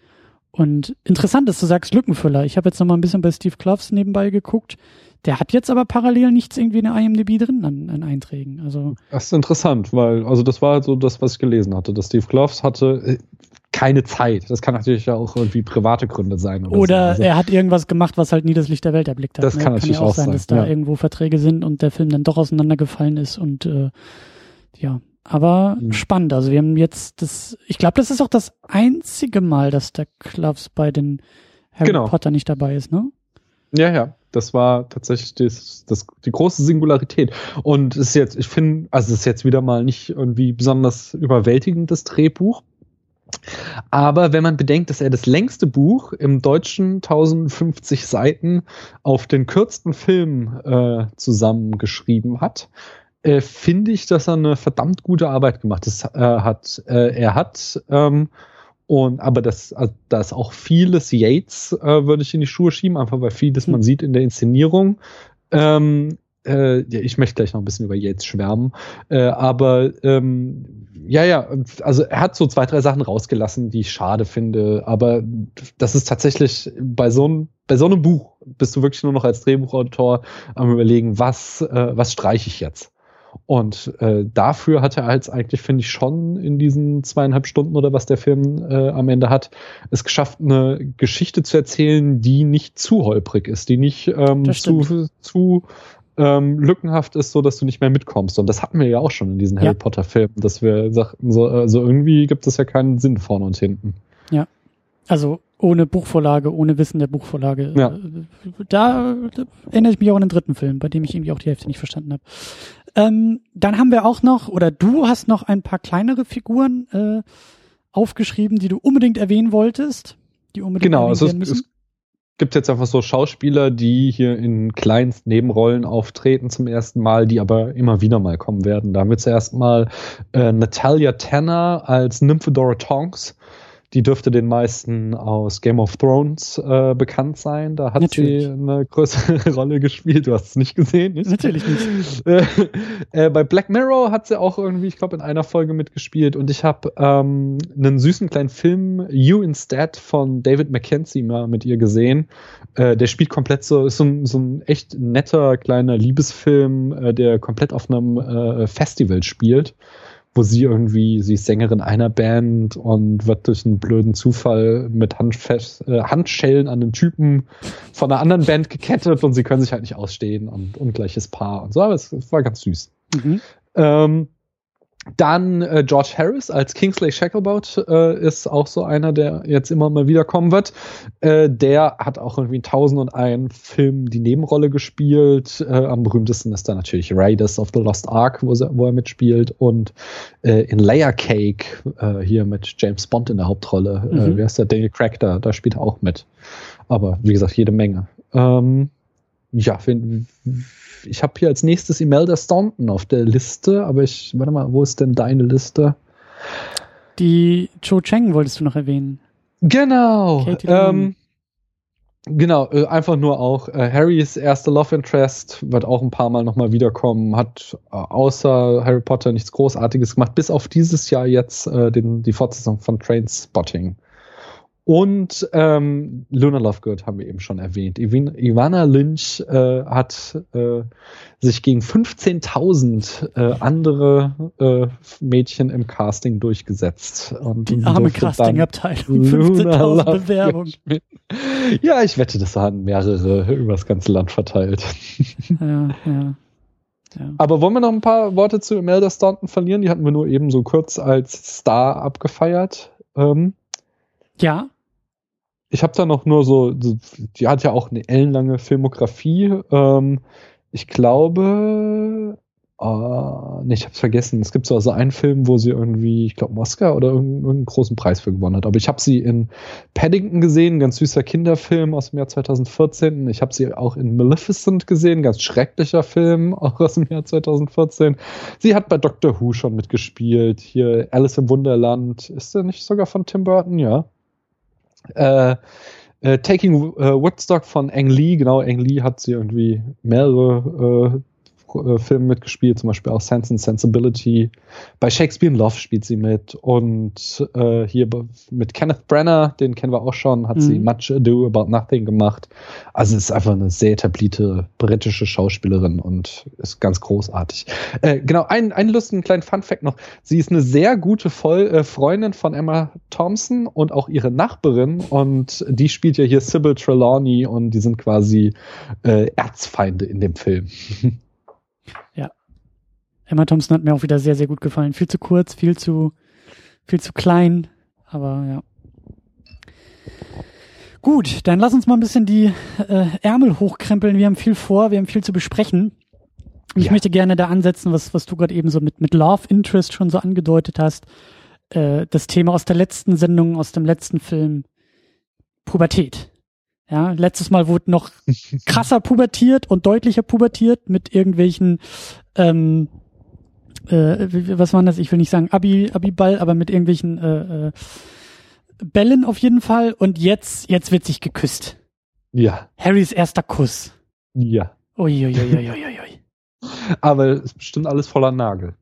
Und interessant ist, du sagst Lückenfüller. Ich habe jetzt noch mal ein bisschen bei Steve Kloves nebenbei geguckt. Der hat jetzt aber parallel nichts irgendwie in der IMDb drin an, an Einträgen. Also das ist interessant, weil also das war so das, was ich gelesen hatte. Dass Steve Kloves hatte, äh, keine Zeit. Das kann natürlich auch irgendwie private Gründe sein. Oder, oder so. also, er hat irgendwas gemacht, was halt nie das Licht der Welt erblickt hat. Das ne? kann, natürlich kann ja auch sein, dass da ja. irgendwo Verträge sind und der Film dann doch auseinandergefallen ist und äh, ja. Aber mhm. spannend. Also wir haben jetzt das, ich glaube, das ist auch das einzige Mal, dass der Kloves bei den Harry genau. Potter nicht dabei ist, ne? Ja, ja. Das war tatsächlich das, das, die große Singularität. Und es ist jetzt, ich finde, also es ist jetzt wieder mal nicht irgendwie besonders überwältigendes Drehbuch. Aber wenn man bedenkt, dass er das längste Buch im Deutschen 1050 Seiten auf den kürzten Film äh, zusammengeschrieben hat, äh, finde ich, dass er eine verdammt gute Arbeit gemacht das, äh, hat. Äh, er hat ähm, und aber das, also, da ist auch vieles Yates, äh, würde ich in die Schuhe schieben, einfach weil vieles man hm. sieht in der Inszenierung. Ähm, äh, ja, ich möchte gleich noch ein bisschen über Yates schwärmen, äh, aber ähm, ja, ja, also er hat so zwei, drei Sachen rausgelassen, die ich schade finde, aber das ist tatsächlich bei so einem, bei so einem Buch bist du wirklich nur noch als Drehbuchautor am überlegen, was, äh, was streiche ich jetzt? Und äh, dafür hat er halt eigentlich, finde ich, schon in diesen zweieinhalb Stunden oder was der Film äh, am Ende hat, es geschafft, eine Geschichte zu erzählen, die nicht zu holprig ist, die nicht ähm, zu, zu ähm, lückenhaft ist, so dass du nicht mehr mitkommst. Und das hatten wir ja auch schon in diesen ja. Harry Potter Filmen, dass wir sagten, so also irgendwie gibt es ja keinen Sinn vorne und hinten. Ja. Also ohne Buchvorlage, ohne Wissen der Buchvorlage. Ja. Da, da erinnere ich mich auch an den dritten Film, bei dem ich irgendwie auch die Hälfte nicht verstanden habe. Ähm, dann haben wir auch noch, oder du hast noch ein paar kleinere Figuren äh, aufgeschrieben, die du unbedingt erwähnen wolltest. Die unbedingt genau, also es, es, gibt jetzt einfach so Schauspieler, die hier in kleinst Nebenrollen auftreten zum ersten Mal, die aber immer wieder mal kommen werden. Da haben wir zuerst mal äh, Natalia Tanner als Nymphedora Tonks die dürfte den meisten aus Game of Thrones äh, bekannt sein. Da hat Natürlich. sie eine größere (laughs) Rolle gespielt. Du hast es nicht gesehen, nicht? Natürlich nicht. äh, bei Black Mirror hat sie auch irgendwie, ich glaube, in einer Folge mitgespielt. Und ich habe ähm, einen süßen kleinen Film, You Instead, von David Mackenzie mal mit ihr gesehen. Äh, der spielt komplett so, ist so, ein, so ein echt netter kleiner Liebesfilm, äh, der komplett auf einem äh, Festival spielt wo sie irgendwie, sie ist Sängerin einer Band und wird durch einen blöden Zufall mit Handfest, äh, Handschellen an den Typen von einer anderen Band gekettet und sie können sich halt nicht ausstehen und ungleiches Paar und so, aber es, es war ganz süß. Mhm. Ähm, dann äh, George Harris als Kingsley Shacklebolt äh, ist auch so einer, der jetzt immer mal wiederkommen wird. Äh, der hat auch irgendwie in tausend und einen Film die Nebenrolle gespielt. Äh, am berühmtesten ist da natürlich Raiders of the Lost Ark, wo, sie, wo er mitspielt. Und äh, in Layer Cake äh, hier mit James Bond in der Hauptrolle. Äh, mhm. Wie heißt der? Daniel Craig da, da spielt er auch mit. Aber wie gesagt, jede Menge. Ähm, ja, wenn, ich habe hier als nächstes Imelda Staunton auf der Liste, aber ich, warte mal, wo ist denn deine Liste? Die Cho Cheng wolltest du noch erwähnen. Genau. Ähm, Genau, äh, einfach nur auch äh, Harrys erste Love Interest wird auch ein paar Mal nochmal wiederkommen, hat äh, außer Harry Potter nichts Großartiges gemacht, bis auf dieses Jahr jetzt äh, den, die Fortsetzung von Trainspotting. Und ähm, Luna Lovegood haben wir eben schon erwähnt. Ivan, Ivana Lynch äh, hat äh, sich gegen 15.000 äh, andere äh, Mädchen im Casting durchgesetzt. Und Die arme Castingabteilung, 15.000 Bewerbungen. Ja, ich wette, das waren mehrere übers ganze Land verteilt. Ja, ja. Ja. Aber wollen wir noch ein paar Worte zu Imelda Staunton verlieren? Die hatten wir nur eben so kurz als Star abgefeiert. Ähm, ja. Ich habe da noch nur so, die hat ja auch eine ellenlange Filmografie. Ähm, ich glaube, äh, nee, ich hab's vergessen. Es gibt so also einen Film, wo sie irgendwie, ich glaube, Oscar oder irgendeinen großen Preis für gewonnen hat. Aber ich habe sie in Paddington gesehen, ganz süßer Kinderfilm aus dem Jahr 2014. Ich habe sie auch in Maleficent gesehen, ganz schrecklicher Film, (laughs) auch aus dem Jahr 2014. Sie hat bei Doctor Who schon mitgespielt. Hier Alice im Wunderland. Ist der nicht sogar von Tim Burton? Ja. Äh, äh, Taking äh, Woodstock von Ang Lee, genau, Ang Lee hat sie irgendwie mehrere äh, Filmen mitgespielt, zum Beispiel auch Sense and Sensibility. Bei Shakespeare in Love spielt sie mit und äh, hier mit Kenneth Brenner, den kennen wir auch schon, hat mhm. sie Much Ado About Nothing gemacht. Also ist einfach eine sehr etablierte britische Schauspielerin und ist ganz großartig. Äh, genau, einen, einen lustigen kleinen Fun-Fact noch. Sie ist eine sehr gute Voll äh, Freundin von Emma Thompson und auch ihre Nachbarin und die spielt ja hier Sybil Trelawney und die sind quasi äh, Erzfeinde in dem Film. (laughs) Ja. Emma Thompson hat mir auch wieder sehr, sehr gut gefallen. Viel zu kurz, viel zu, viel zu klein, aber ja. Gut, dann lass uns mal ein bisschen die äh, Ärmel hochkrempeln. Wir haben viel vor, wir haben viel zu besprechen. Ich ja. möchte gerne da ansetzen, was, was du gerade eben so mit, mit Love Interest schon so angedeutet hast. Äh, das Thema aus der letzten Sendung, aus dem letzten Film, Pubertät. Ja, letztes Mal wurde noch (laughs) krasser pubertiert und deutlicher pubertiert mit irgendwelchen, ähm, äh, was waren das? Ich will nicht sagen Abi, Abi-Ball, aber mit irgendwelchen äh, äh, Bällen auf jeden Fall. Und jetzt, jetzt wird sich geküsst. Ja. Harrys erster Kuss. Ja. Uiuiuiuiui. (laughs) aber es ist bestimmt alles voller Nagel.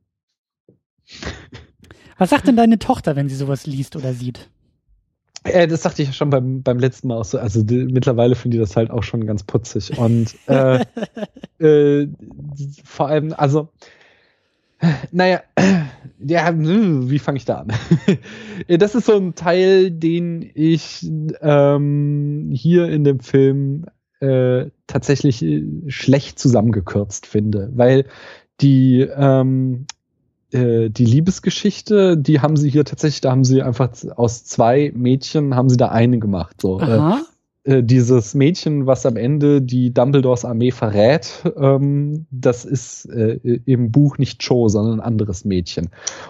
Was sagt denn deine Tochter, wenn sie sowas liest oder sieht? Äh, das sagte ich ja schon beim, beim letzten Mal auch so. Also die, mittlerweile finde ich das halt auch schon ganz putzig. Und äh, (laughs) äh, vor allem, also, naja, ja, wie fange ich da an? (laughs) das ist so ein Teil, den ich ähm, hier in dem Film äh, tatsächlich äh, schlecht zusammengekürzt finde, weil die ähm, äh, die Liebesgeschichte, die haben sie hier tatsächlich, da haben sie einfach aus zwei Mädchen haben sie da eine gemacht. So. Äh, äh, dieses Mädchen, was am Ende die Dumbledores Armee verrät, ähm, das ist äh, im Buch nicht Cho, sondern ein anderes Mädchen.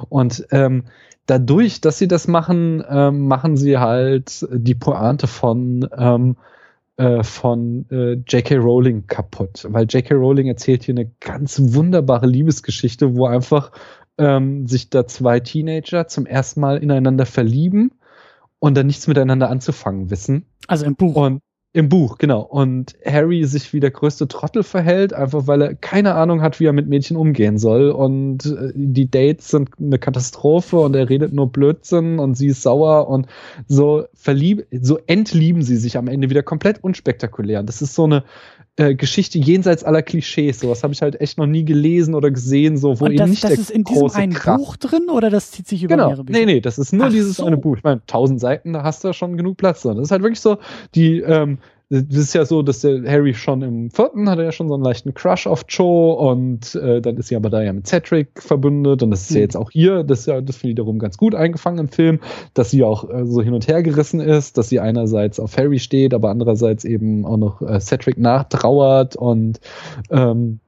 Und ähm, dadurch, dass sie das machen, ähm, machen sie halt die Pointe von ähm, äh, von äh, J.K. Rowling kaputt, weil J.K. Rowling erzählt hier eine ganz wunderbare Liebesgeschichte, wo einfach ähm, sich da zwei Teenager zum ersten Mal ineinander verlieben und dann nichts miteinander anzufangen wissen. Also im Buch. Und im Buch, genau. Und Harry sich wie der größte Trottel verhält, einfach weil er keine Ahnung hat, wie er mit Mädchen umgehen soll. Und äh, die Dates sind eine Katastrophe und er redet nur Blödsinn und sie ist sauer und so verlieb, so entlieben sie sich am Ende wieder komplett unspektakulär. Und das ist so eine äh, Geschichte jenseits aller Klischees. Sowas habe ich halt echt noch nie gelesen oder gesehen, so wo und das, eben nicht das der ist in diesem einen Kraft. Buch drin oder das zieht sich über genau. mehrere Bücher? Nee, nee, das ist nur Ach dieses so. eine Buch. Ich meine, tausend Seiten, da hast du schon genug Platz drin. Das ist halt wirklich so, die, ähm, das ist ja so, dass der Harry schon im vierten hatte ja schon so einen leichten Crush auf Cho und äh, dann ist sie aber da ja mit Cedric verbündet und das ist ja Mhm. jetzt auch hier, das ist ja, das finde ich wiederum ganz gut eingefangen im Film, dass sie auch äh, so hin und her gerissen ist, dass sie einerseits auf Harry steht, aber andererseits eben auch noch äh, Cedric nachtrauert und ähm,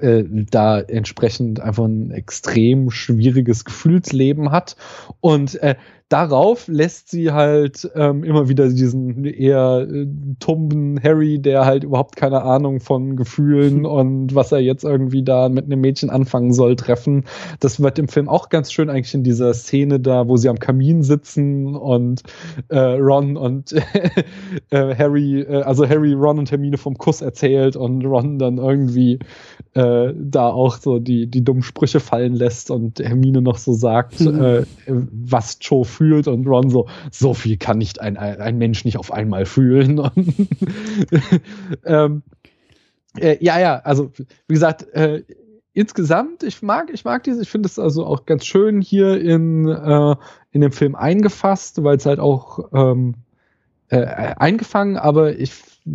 äh, da entsprechend einfach ein extrem schwieriges Gefühlsleben hat. Und äh, darauf lässt sie halt ähm, immer wieder diesen eher äh, tumben Harry, der halt überhaupt keine Ahnung von Gefühlen (laughs) und was er jetzt irgendwie da mit einem Mädchen anfangen soll, treffen. Das wird im Film auch ganz schön eigentlich in dieser Szene da, wo sie am Kamin sitzen und äh, Ron und (laughs) äh, Harry, äh, also Harry, Ron und Hermine vom Kuss erzählt und Ron dann irgendwie äh, da auch so die, die dummen Sprüche fallen lässt und Hermine noch so sagt, mhm. äh, was Joe fühlt und Ron so, so viel kann nicht ein, ein Mensch nicht auf einmal fühlen. (laughs) (laughs) ähm, äh, ja, ja, also wie gesagt, äh, insgesamt, ich mag, ich mag diese, ich finde es also auch ganz schön hier in, äh, in dem Film eingefasst, weil es halt auch ähm, äh, eingefangen, aber ich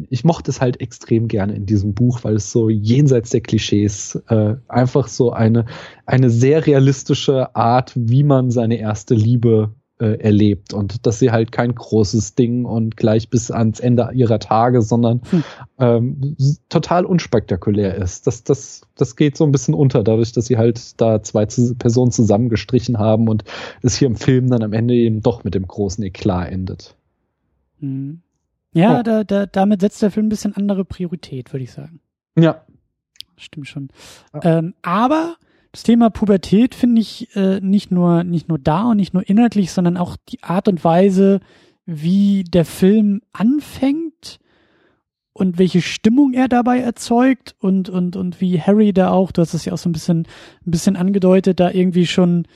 ich mochte es halt extrem gerne in diesem Buch, weil es so jenseits der Klischees äh, einfach so eine, eine sehr realistische Art, wie man seine erste Liebe äh, erlebt und dass sie halt kein großes Ding und gleich bis ans Ende ihrer Tage, sondern hm. ähm, total unspektakulär ist. Das, das, das geht so ein bisschen unter, dadurch, dass sie halt da zwei Personen zusammengestrichen haben und es hier im Film dann am Ende eben doch mit dem großen Eklat endet. Hm. Ja, oh. da, da, damit setzt der Film ein bisschen andere Priorität, würde ich sagen. Ja. Stimmt schon. Ja. Ähm, aber das Thema Pubertät finde ich äh, nicht nur nicht nur da und nicht nur inhaltlich, sondern auch die Art und Weise, wie der Film anfängt und welche Stimmung er dabei erzeugt und und und wie Harry da auch, du hast es ja auch so ein bisschen ein bisschen angedeutet, da irgendwie schon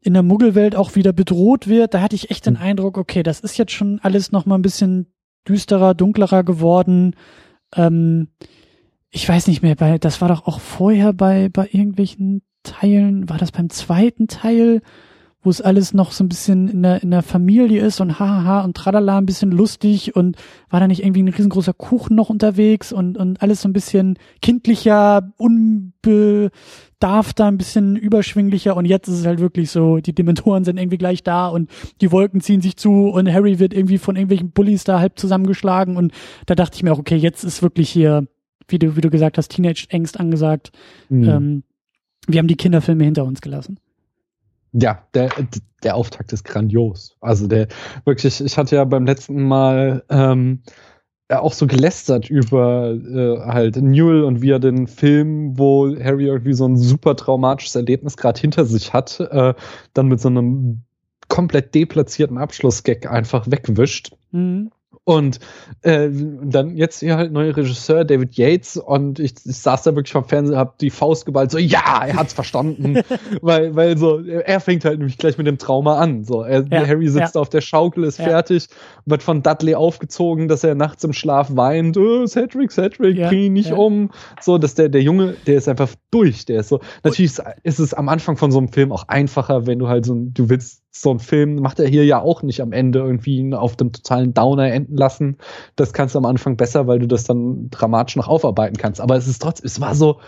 in der Muggelwelt auch wieder bedroht wird. Da hatte ich echt den hm. Eindruck, okay, das ist jetzt schon alles noch mal ein bisschen düsterer, dunklerer geworden. Ähm, ich weiß nicht mehr, bei, das war doch auch vorher bei, bei irgendwelchen Teilen, war das beim zweiten Teil, wo es alles noch so ein bisschen in der, in der Familie ist und hahaha und tralala ein bisschen lustig und war da nicht irgendwie ein riesengroßer Kuchen noch unterwegs und, und alles so ein bisschen kindlicher, unbedarfter, ein bisschen überschwinglicher und jetzt ist es halt wirklich so, die Dementoren sind irgendwie gleich da und die Wolken ziehen sich zu und Harry wird irgendwie von irgendwelchen Bullies da halb zusammengeschlagen und da dachte ich mir auch, okay, jetzt ist wirklich hier, wie du, wie du gesagt hast, Teenage-Angst angesagt. Mhm. Ähm, wir haben die Kinderfilme hinter uns gelassen. Ja, der, der Auftakt ist grandios. Also der wirklich, ich hatte ja beim letzten Mal ähm, auch so gelästert über äh, halt Newell und wie er den Film, wo Harry irgendwie so ein super traumatisches Erlebnis gerade hinter sich hat, äh, dann mit so einem komplett deplatzierten Abschlussgag einfach wegwischt. Mhm. Und äh, dann jetzt hier halt neuer Regisseur David Yates. Und ich, ich saß da wirklich vom Fernseher, hab die Faust geballt, so ja, er hat's verstanden, (laughs) weil weil so er fängt halt nämlich gleich mit dem Trauma an, so er, ja, Harry sitzt ja. auf der Schaukel, ist ja. fertig, wird von Dudley aufgezogen, dass er nachts im Schlaf weint, oh, Cedric, Cedric, bring ihn nicht um, so dass der der Junge, der ist einfach durch, der ist so natürlich ist es am Anfang von so einem Film auch einfacher, wenn du halt so du willst so ein Film macht er hier ja auch nicht am Ende irgendwie auf dem totalen Downer enden lassen. Das kannst du am Anfang besser, weil du das dann dramatisch noch aufarbeiten kannst. Aber es ist trotzdem, es war so,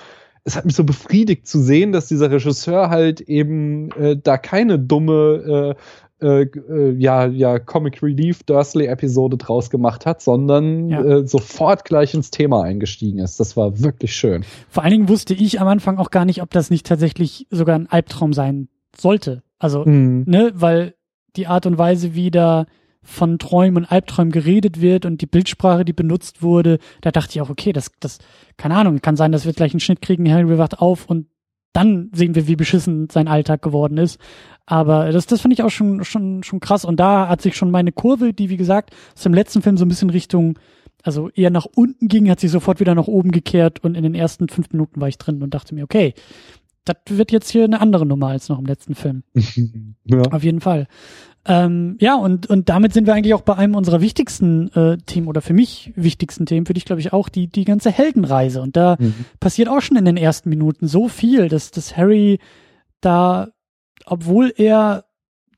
es hat mich so befriedigt zu sehen, dass dieser Regisseur halt eben äh, da keine dumme äh, äh, äh ja, ja, Comic Relief Dursley-Episode draus gemacht hat, sondern ja. äh, sofort gleich ins Thema eingestiegen ist. Das war wirklich schön. Vor allen Dingen wusste ich am Anfang auch gar nicht, ob das nicht tatsächlich sogar ein Albtraum sein sollte. Also, mhm. ne, weil die Art und Weise, wie da von Träumen und Albträumen geredet wird und die Bildsprache, die benutzt wurde, da dachte ich auch, okay, das, das, keine Ahnung, kann sein, dass wir gleich einen Schnitt kriegen, Harry wacht auf und dann sehen wir, wie beschissen sein Alltag geworden ist. Aber das, das fand ich auch schon, schon, schon krass. Und da hat sich schon meine Kurve, die, wie gesagt, aus dem letzten Film so ein bisschen Richtung, also eher nach unten ging, hat sich sofort wieder nach oben gekehrt und in den ersten fünf Minuten war ich drin und dachte mir, okay, das wird jetzt hier eine andere Nummer als noch im letzten Film. (laughs) ja. Auf jeden Fall. Ähm, ja, und, und damit sind wir eigentlich auch bei einem unserer wichtigsten äh, Themen oder für mich wichtigsten Themen, für dich glaube ich auch, die, die ganze Heldenreise. Und da mhm. passiert auch schon in den ersten Minuten so viel, dass, dass Harry da, obwohl er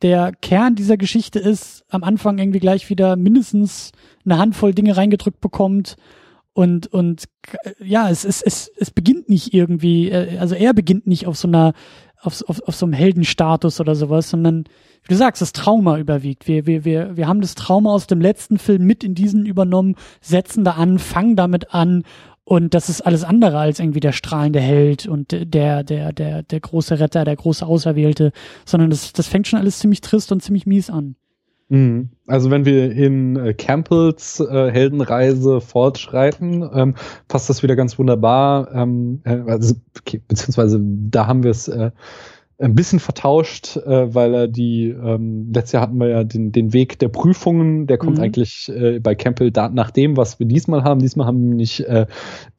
der Kern dieser Geschichte ist, am Anfang irgendwie gleich wieder mindestens eine Handvoll Dinge reingedrückt bekommt und und ja, es es es es beginnt nicht irgendwie, äh, also er beginnt nicht auf so einer auf, auf, auf so einem Heldenstatus oder sowas, sondern wie du sagst, das Trauma überwiegt. Wir, wir, wir, wir haben das Trauma aus dem letzten Film mit in diesen übernommen, setzen da an, fangen damit an Und das ist alles andere als irgendwie der strahlende Held und der, der, der, der große Retter, der große Auserwählte, sondern das, das fängt schon alles ziemlich trist und ziemlich mies an. Mhm. Also wenn wir in äh, Campbells äh, Heldenreise fortschreiten, ähm, passt das wieder ganz wunderbar. Ähm, äh, also, beziehungsweise da haben wir es äh, ein bisschen vertauscht, äh, weil er die, ähm, letztes Jahr hatten wir ja den, den Weg der Prüfungen, der kommt mhm. eigentlich äh, bei Campbell da, nach dem, was wir diesmal haben. Diesmal haben wir nämlich äh,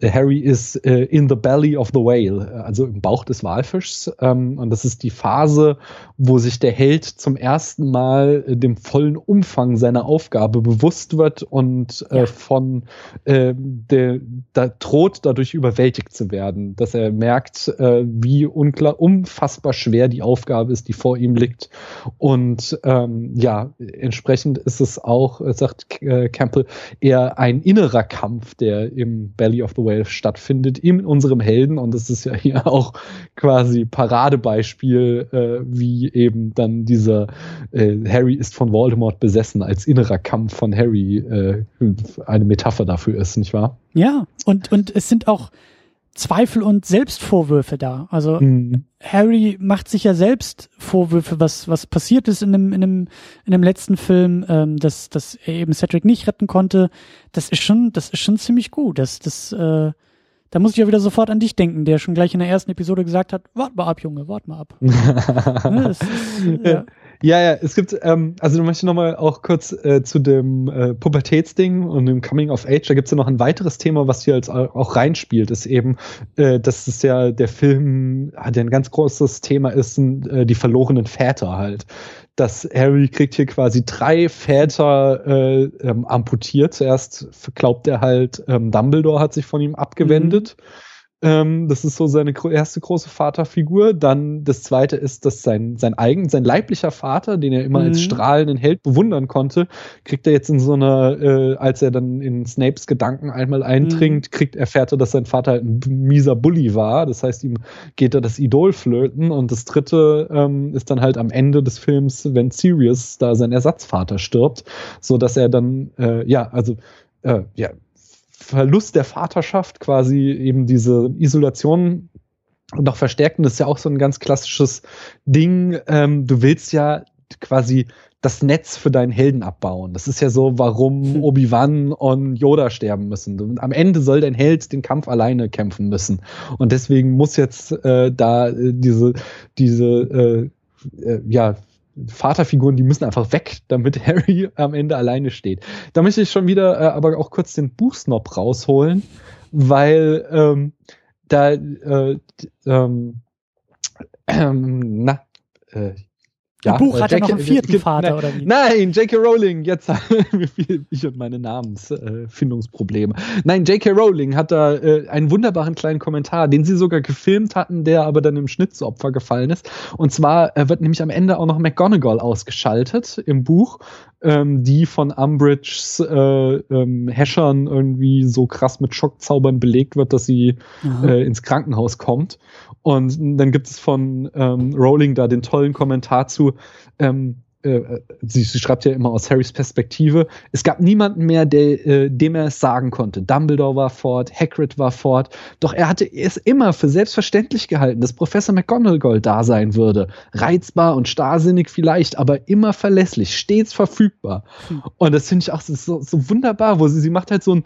Harry is äh, in the belly of the whale, also im Bauch des Walfischs. Ähm, und das ist die Phase, wo sich der Held zum ersten Mal äh, dem vollen Umfang seiner Aufgabe bewusst wird und äh, von äh, der, da droht dadurch überwältigt zu werden, dass er merkt, äh, wie unklar, unfassbar schwer die Aufgabe ist, die vor ihm liegt. Und ähm, ja, entsprechend ist es auch, äh, sagt äh, Campbell, eher ein innerer Kampf, der im Belly of the Whale stattfindet, in unserem Helden. Und das ist ja hier (laughs) auch quasi Paradebeispiel, äh, wie eben dann dieser äh, Harry ist von Voldemort besessen als innerer Kampf von Harry äh, eine Metapher dafür ist, nicht wahr? Ja, und, und es sind auch Zweifel und Selbstvorwürfe da. Also mhm. Harry macht sich ja selbst Vorwürfe, was was passiert ist in dem in dem in dem letzten Film, ähm, dass dass er eben Cedric nicht retten konnte. Das ist schon das ist schon ziemlich gut. Das das äh, da muss ich ja wieder sofort an dich denken, der schon gleich in der ersten Episode gesagt hat, wart mal ab, Junge, wart mal ab. (laughs) ne, ist, ja. Ja, ja, es gibt, ähm, also du möchtest nochmal auch kurz äh, zu dem äh, Pubertätsding und dem Coming of Age, da gibt's ja noch ein weiteres Thema, was hier als auch reinspielt, ist eben, äh, dass es ja der Film, der ein ganz großes Thema ist, äh, die verlorenen Väter halt. Dass Harry kriegt hier quasi drei Väter äh, ähm, amputiert. Zuerst glaubt er halt, ähm, Dumbledore hat sich von ihm abgewendet. Mhm ähm, das ist so seine erste große Vaterfigur. Dann das zweite ist, dass sein, sein eigen, sein leiblicher Vater, den er immer mhm. als strahlenden Held bewundern konnte, kriegt er jetzt in so einer, äh, als er dann in Snapes Gedanken einmal eindringt, mhm. kriegt, erfährt er, dass sein Vater halt ein mieser Bully war. Das heißt, ihm geht er das Idol flöten. Und das dritte ähm, ist dann halt am Ende des Films, wenn Sirius da sein Ersatzvater stirbt, so dass er dann, äh, ja, also, äh, ja, Verlust der Vaterschaft, quasi eben diese Isolation noch verstärkt. Und das ist ja auch so ein ganz klassisches Ding. Ähm, du willst ja quasi das Netz für deinen Helden abbauen. Das ist ja so, warum hm. Obi-Wan und Yoda sterben müssen. Und am Ende soll dein Held den Kampf alleine kämpfen müssen. Und deswegen muss jetzt äh, da äh, diese, diese äh, äh, ja, Vaterfiguren, die müssen einfach weg, damit (laughs) Harry am Ende alleine steht. Da möchte ich schon wieder äh, aber auch kurz den Buchsnob rausholen, weil ähm, da äh, ähm, ähm, (clears throat) na, äh, ja, Buch hat ja noch einen vierten Vater, nein, oder wie? Nein, J.K. Rowling, jetzt (laughs) ich und meine Namensfindungsprobleme. Äh, nein, J.K. Rowling hat da äh, einen wunderbaren kleinen Kommentar, den sie sogar gefilmt hatten, der aber dann im Schnitt zu Opfer gefallen ist. Und zwar äh, wird nämlich am Ende auch noch McGonagall ausgeschaltet im Buch, ähm, die von Umbridges äh, ähm, Häschern irgendwie so krass mit Schockzaubern belegt wird, dass sie äh, ins Krankenhaus kommt. Und dann gibt es von ähm, Rowling da den tollen Kommentar zu, ähm, äh, sie, sie, schreibt ja immer aus Harrys Perspektive, es gab niemanden mehr, der, äh, dem er es sagen konnte. Dumbledore war fort, Hagrid war fort, doch er hatte es immer für selbstverständlich gehalten, dass Professor McGonagall da sein würde. Reizbar und starrsinnig vielleicht, aber immer verlässlich, stets verfügbar. Hm. Und das finde ich auch so, so wunderbar, wo sie, sie macht halt so ein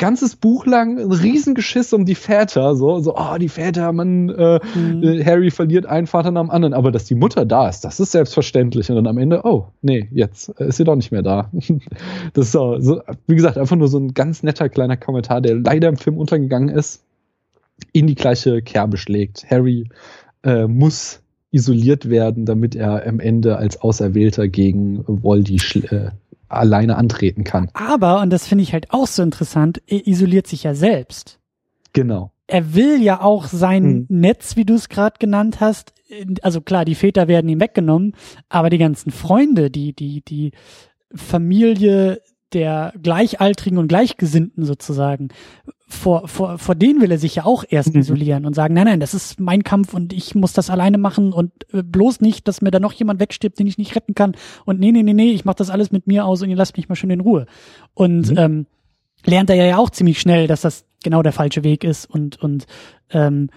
ganzes Buch lang ein Riesengeschiss um die Väter, so, so, oh, die Väter, man, äh, mhm. Äh, Harry verliert einen Vater nach dem anderen, aber dass die Mutter da ist, das ist selbstverständlich. Und dann am Ende, oh, nee, jetzt ist sie doch nicht mehr da. (laughs) das ist so, so, wie gesagt, einfach nur so ein ganz netter kleiner Kommentar, der leider im Film untergegangen ist, in die gleiche Kerbe schlägt. Harry äh, muss isoliert werden, damit er am Ende als Auserwählter gegen Voldy äh, alleine antreten kann. Aber, und das finde ich halt auch so interessant, er isoliert sich ja selbst. Genau. Er will ja auch sein hm. Netz, wie du es gerade genannt hast, also klar, die Väter werden ihm weggenommen, aber die ganzen Freunde, die, die, die Familie der Gleichaltrigen und Gleichgesinnten sozusagen, vor, vor, vor denen will er sich ja auch erst mhm. isolieren und sagen, nein, nein, das ist mein Kampf und ich muss das alleine machen und äh, bloß nicht, dass mir da noch jemand wegstirbt, den ich nicht retten kann. Und nee, nee, nee, nee, ich mach das alles mit mir aus und ihr lasst mich mal schön in Ruhe. Und mhm. ähm, lernt er ja auch ziemlich schnell, dass das genau der falsche Weg ist und, und ähm,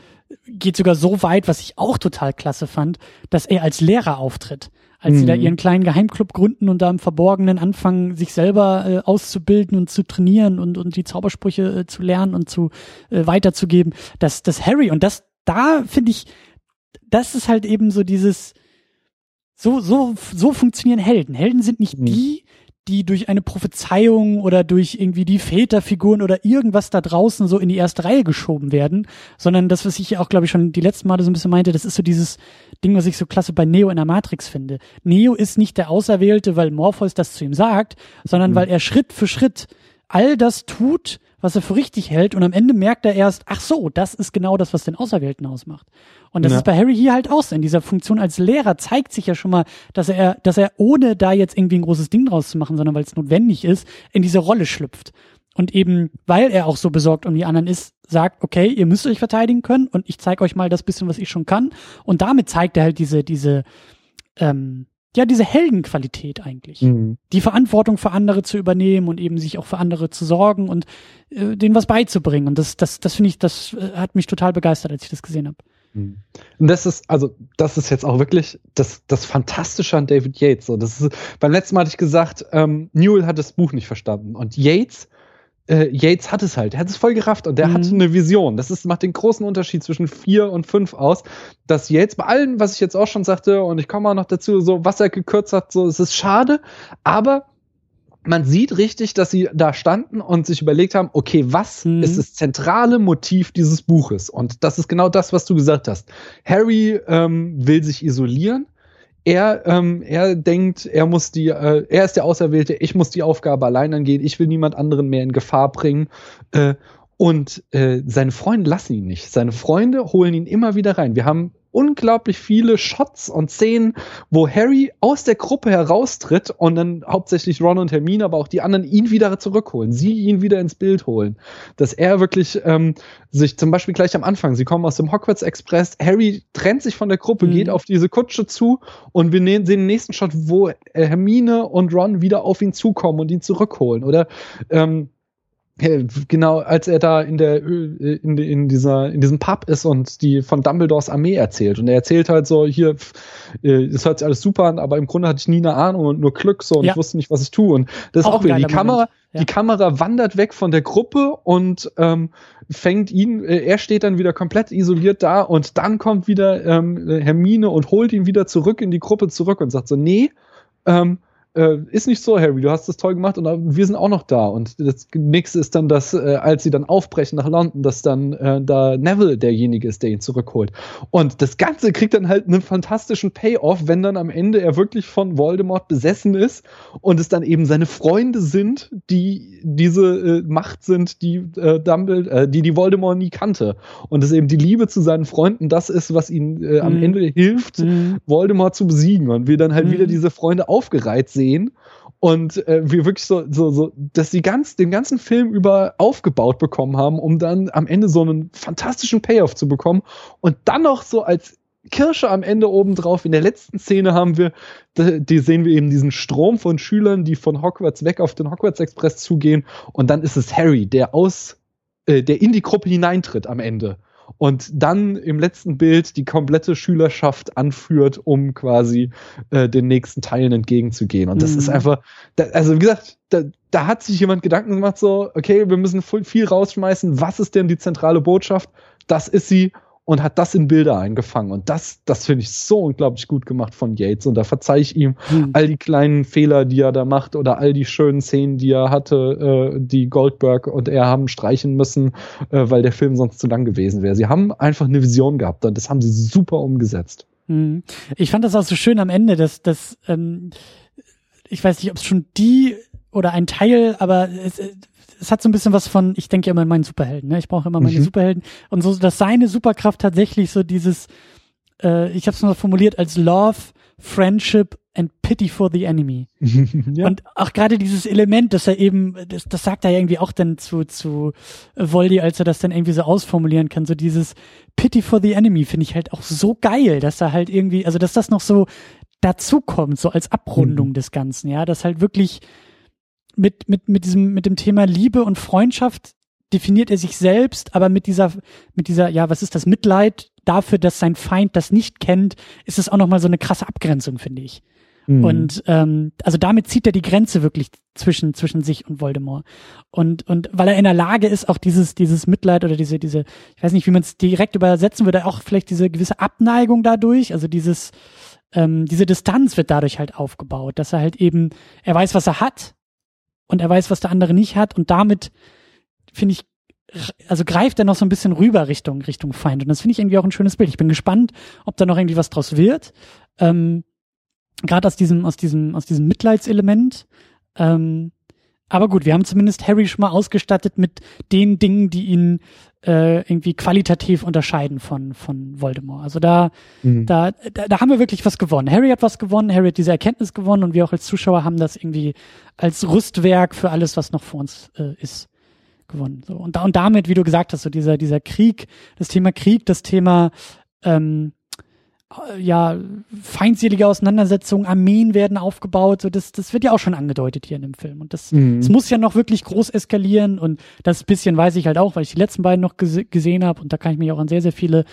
geht sogar so weit, was ich auch total klasse fand, dass er als Lehrer auftritt. Als mhm. sie da mhm. ihren kleinen Geheimclub gründen und da im Verborgenen anfangen, sich selber äh, auszubilden und zu trainieren und, und die Zaubersprüche äh, zu lernen und zu äh, weiterzugeben, dass, dass Harry, und das, da finde ich, das ist halt eben so dieses, so, so, so funktionieren Helden. Helden sind nicht mhm. die, die durch eine Prophezeiung oder durch irgendwie die Väterfiguren oder irgendwas da draußen so in die erste Reihe geschoben werden, sondern das, was ich ja auch, glaube ich, schon die letzten Male so ein bisschen meinte, das ist so dieses Ding, was ich so klasse bei Neo in der Matrix finde. Neo ist nicht der Auserwählte, weil Morpheus das zu ihm sagt, sondern mhm. weil er Schritt für Schritt all das tut, was er für richtig hält und am Ende merkt er erst, ach so, das ist genau das, was den Auserwählten ausmacht. Und das ja. ist bei Harry hier halt auch so. In dieser Funktion als Lehrer zeigt sich ja schon mal, dass er, dass er ohne da jetzt irgendwie ein großes Ding draus zu machen, sondern weil es notwendig ist, in diese Rolle schlüpft. Und eben, weil er auch so besorgt um die anderen ist, sagt, okay, ihr müsst euch verteidigen können und ich zeige euch mal das bisschen, was ich schon kann. Und damit zeigt er halt diese, diese, ähm, ja, diese Heldenqualität eigentlich. Mhm. Die Verantwortung für andere zu übernehmen und eben sich auch für andere zu sorgen und äh, denen was beizubringen. Und das, das, das finde ich, das äh, hat mich total begeistert, als ich das gesehen habe. Mhm. Und das ist, also, das ist jetzt auch wirklich das, das Fantastische an David Yates. So, das ist, beim letzten Mal hatte ich gesagt, ähm, Newell hat das Buch nicht verstanden. Und Yates äh, Yates hat es halt, er hat es voll gerafft und der mhm. hat eine Vision. Das ist, macht den großen Unterschied zwischen vier und fünf aus, dass Yates bei allem, was ich jetzt auch schon sagte, und ich komme auch noch dazu, so was er gekürzt hat, so es ist schade, aber man sieht richtig, dass sie da standen und sich überlegt haben, okay, was mhm. ist das zentrale Motiv dieses Buches? Und das ist genau das, was du gesagt hast. Harry ähm, will sich isolieren er, ähm, er denkt, er muss die, äh, er ist der Auserwählte, ich muss die Aufgabe allein angehen, ich will niemand anderen mehr in Gefahr bringen. Äh, und äh, seine Freunde lassen ihn nicht. Seine Freunde holen ihn immer wieder rein. Wir haben unglaublich viele Shots und Szenen, wo Harry aus der Gruppe heraustritt und dann hauptsächlich Ron und Hermine, aber auch die anderen ihn wieder zurückholen, sie ihn wieder ins Bild holen. Dass er wirklich ähm, sich zum Beispiel gleich am Anfang, sie kommen aus dem Hogwarts Express, Harry trennt sich von der Gruppe, mhm. geht auf diese Kutsche zu und wir sehen den nächsten Shot, wo Hermine und Ron wieder auf ihn zukommen und ihn zurückholen. Oder ähm, genau, als er da in der in, in dieser in diesem Pub ist und die von Dumbledores Armee erzählt und er erzählt halt so hier äh, es hört sich alles super an, aber im Grunde hatte ich nie eine Ahnung und nur Glück so und ja. ich wusste nicht, was ich tue und das auch ist auch wieder die Kamera ja. die Kamera wandert weg von der Gruppe und ähm, fängt ihn äh, er steht dann wieder komplett isoliert da und dann kommt wieder ähm, Hermine und holt ihn wieder zurück in die Gruppe zurück und sagt so nee ähm, äh, ist nicht so, Harry, du hast das toll gemacht und wir sind auch noch da. Und das nächste ist dann, dass äh, als sie dann aufbrechen nach London, dass dann äh, da Neville derjenige ist, der ihn zurückholt. Und das Ganze kriegt dann halt einen fantastischen Payoff, wenn dann am Ende er wirklich von Voldemort besessen ist und es dann eben seine Freunde sind, die diese äh, Macht sind, die äh, Dumbledore, äh, die die Voldemort nie kannte. Und es eben die Liebe zu seinen Freunden, das ist, was ihnen äh, am mhm. Ende hilft, mhm. Voldemort zu besiegen. Und wir dann halt mhm. wieder diese Freunde aufgereiht sehen sehen und äh, wir wirklich so, so, so, dass sie ganz, den ganzen Film über aufgebaut bekommen haben, um dann am Ende so einen fantastischen Payoff zu bekommen und dann noch so als Kirsche am Ende obendrauf. In der letzten Szene haben wir, die sehen wir eben diesen Strom von Schülern, die von Hogwarts weg auf den Hogwarts Express zugehen. Und dann ist es Harry, der aus, äh, der in die Gruppe hineintritt am Ende und dann im letzten Bild die komplette Schülerschaft anführt, um quasi äh, den nächsten Teilen entgegenzugehen. Und das mhm. ist einfach, da, also wie gesagt, da, da hat sich jemand Gedanken gemacht, so, okay, wir müssen viel rausschmeißen. Was ist denn die zentrale Botschaft? Das ist sie und hat das in Bilder eingefangen. Und das, das finde ich so unglaublich gut gemacht von Yates. Und da verzeih ich ihm hm. all die kleinen Fehler, die er da macht oder all die schönen Szenen, die er hatte, äh, die Goldberg und er haben streichen müssen, äh, weil der Film sonst zu lang gewesen wäre. Sie haben einfach eine Vision gehabt und das haben sie super umgesetzt. Hm. Ich fand das auch so schön am Ende, dass, dass ähm, ich weiß nicht, ob es schon die oder ein Teil, aber es, es hat so ein bisschen was von, ich denke immer an meinen Superhelden, ne? Ich brauche immer meine mhm. Superhelden. Und so, dass seine Superkraft tatsächlich so dieses, äh, ich habe es mal formuliert als Love, Friendship and Pity for the Enemy. (laughs) ja. Und auch gerade dieses Element, dass er eben, das, das sagt er ja irgendwie auch dann zu, zu Voldy, als er das dann irgendwie so ausformulieren kann, so dieses Pity for the Enemy finde ich halt auch so geil, dass er halt irgendwie, also dass das noch so dazukommt, so als Abrundung mhm. des Ganzen, ja, dass halt wirklich mit, mit, mit diesem, mit dem Thema Liebe und Freundschaft definiert er sich selbst, aber mit dieser, mit dieser, ja, was ist das, Mitleid dafür, dass sein Feind das nicht kennt, ist es auch nochmal so eine krasse Abgrenzung, finde ich. Mhm. Und ähm, also damit zieht er die Grenze wirklich zwischen zwischen sich und Voldemort. Und und weil er in der Lage ist, auch dieses dieses Mitleid oder diese diese, ich weiß nicht, wie man es direkt übersetzen würde, auch vielleicht diese gewisse Abneigung dadurch, also dieses ähm, diese Distanz wird dadurch halt aufgebaut, dass er halt eben er weiß, was er hat und er weiß, was der andere nicht hat und damit finde ich also greift er noch so ein bisschen rüber Richtung Richtung Feind und das finde ich irgendwie auch ein schönes Bild. Ich bin gespannt, ob da noch irgendwie was draus wird. Ähm, gerade aus diesem, aus diesem, aus diesem Mitleidselement. Ähm, aber gut, wir haben zumindest Harry schon mal ausgestattet mit den Dingen, die ihn äh, irgendwie qualitativ unterscheiden von, von Voldemort. Also da, mhm. da, da, da haben wir wirklich was gewonnen. Harry hat was gewonnen, Harry hat diese Erkenntnis gewonnen und wir auch als Zuschauer haben das irgendwie als Rüstwerk für alles, was noch vor uns äh, ist, gewonnen. So. Und, da, und damit, wie du gesagt hast, so dieser, dieser Krieg, das Thema Krieg, das Thema ähm, ja, feindselige Auseinandersetzungen, Armeen werden aufgebaut, so das, das wird ja auch schon angedeutet hier in dem Film. Und das, mhm. das muss ja noch wirklich groß eskalieren und das bisschen weiß ich halt auch, weil ich die letzten beiden noch gese gesehen habe und da kann ich mich auch an sehr, sehr viele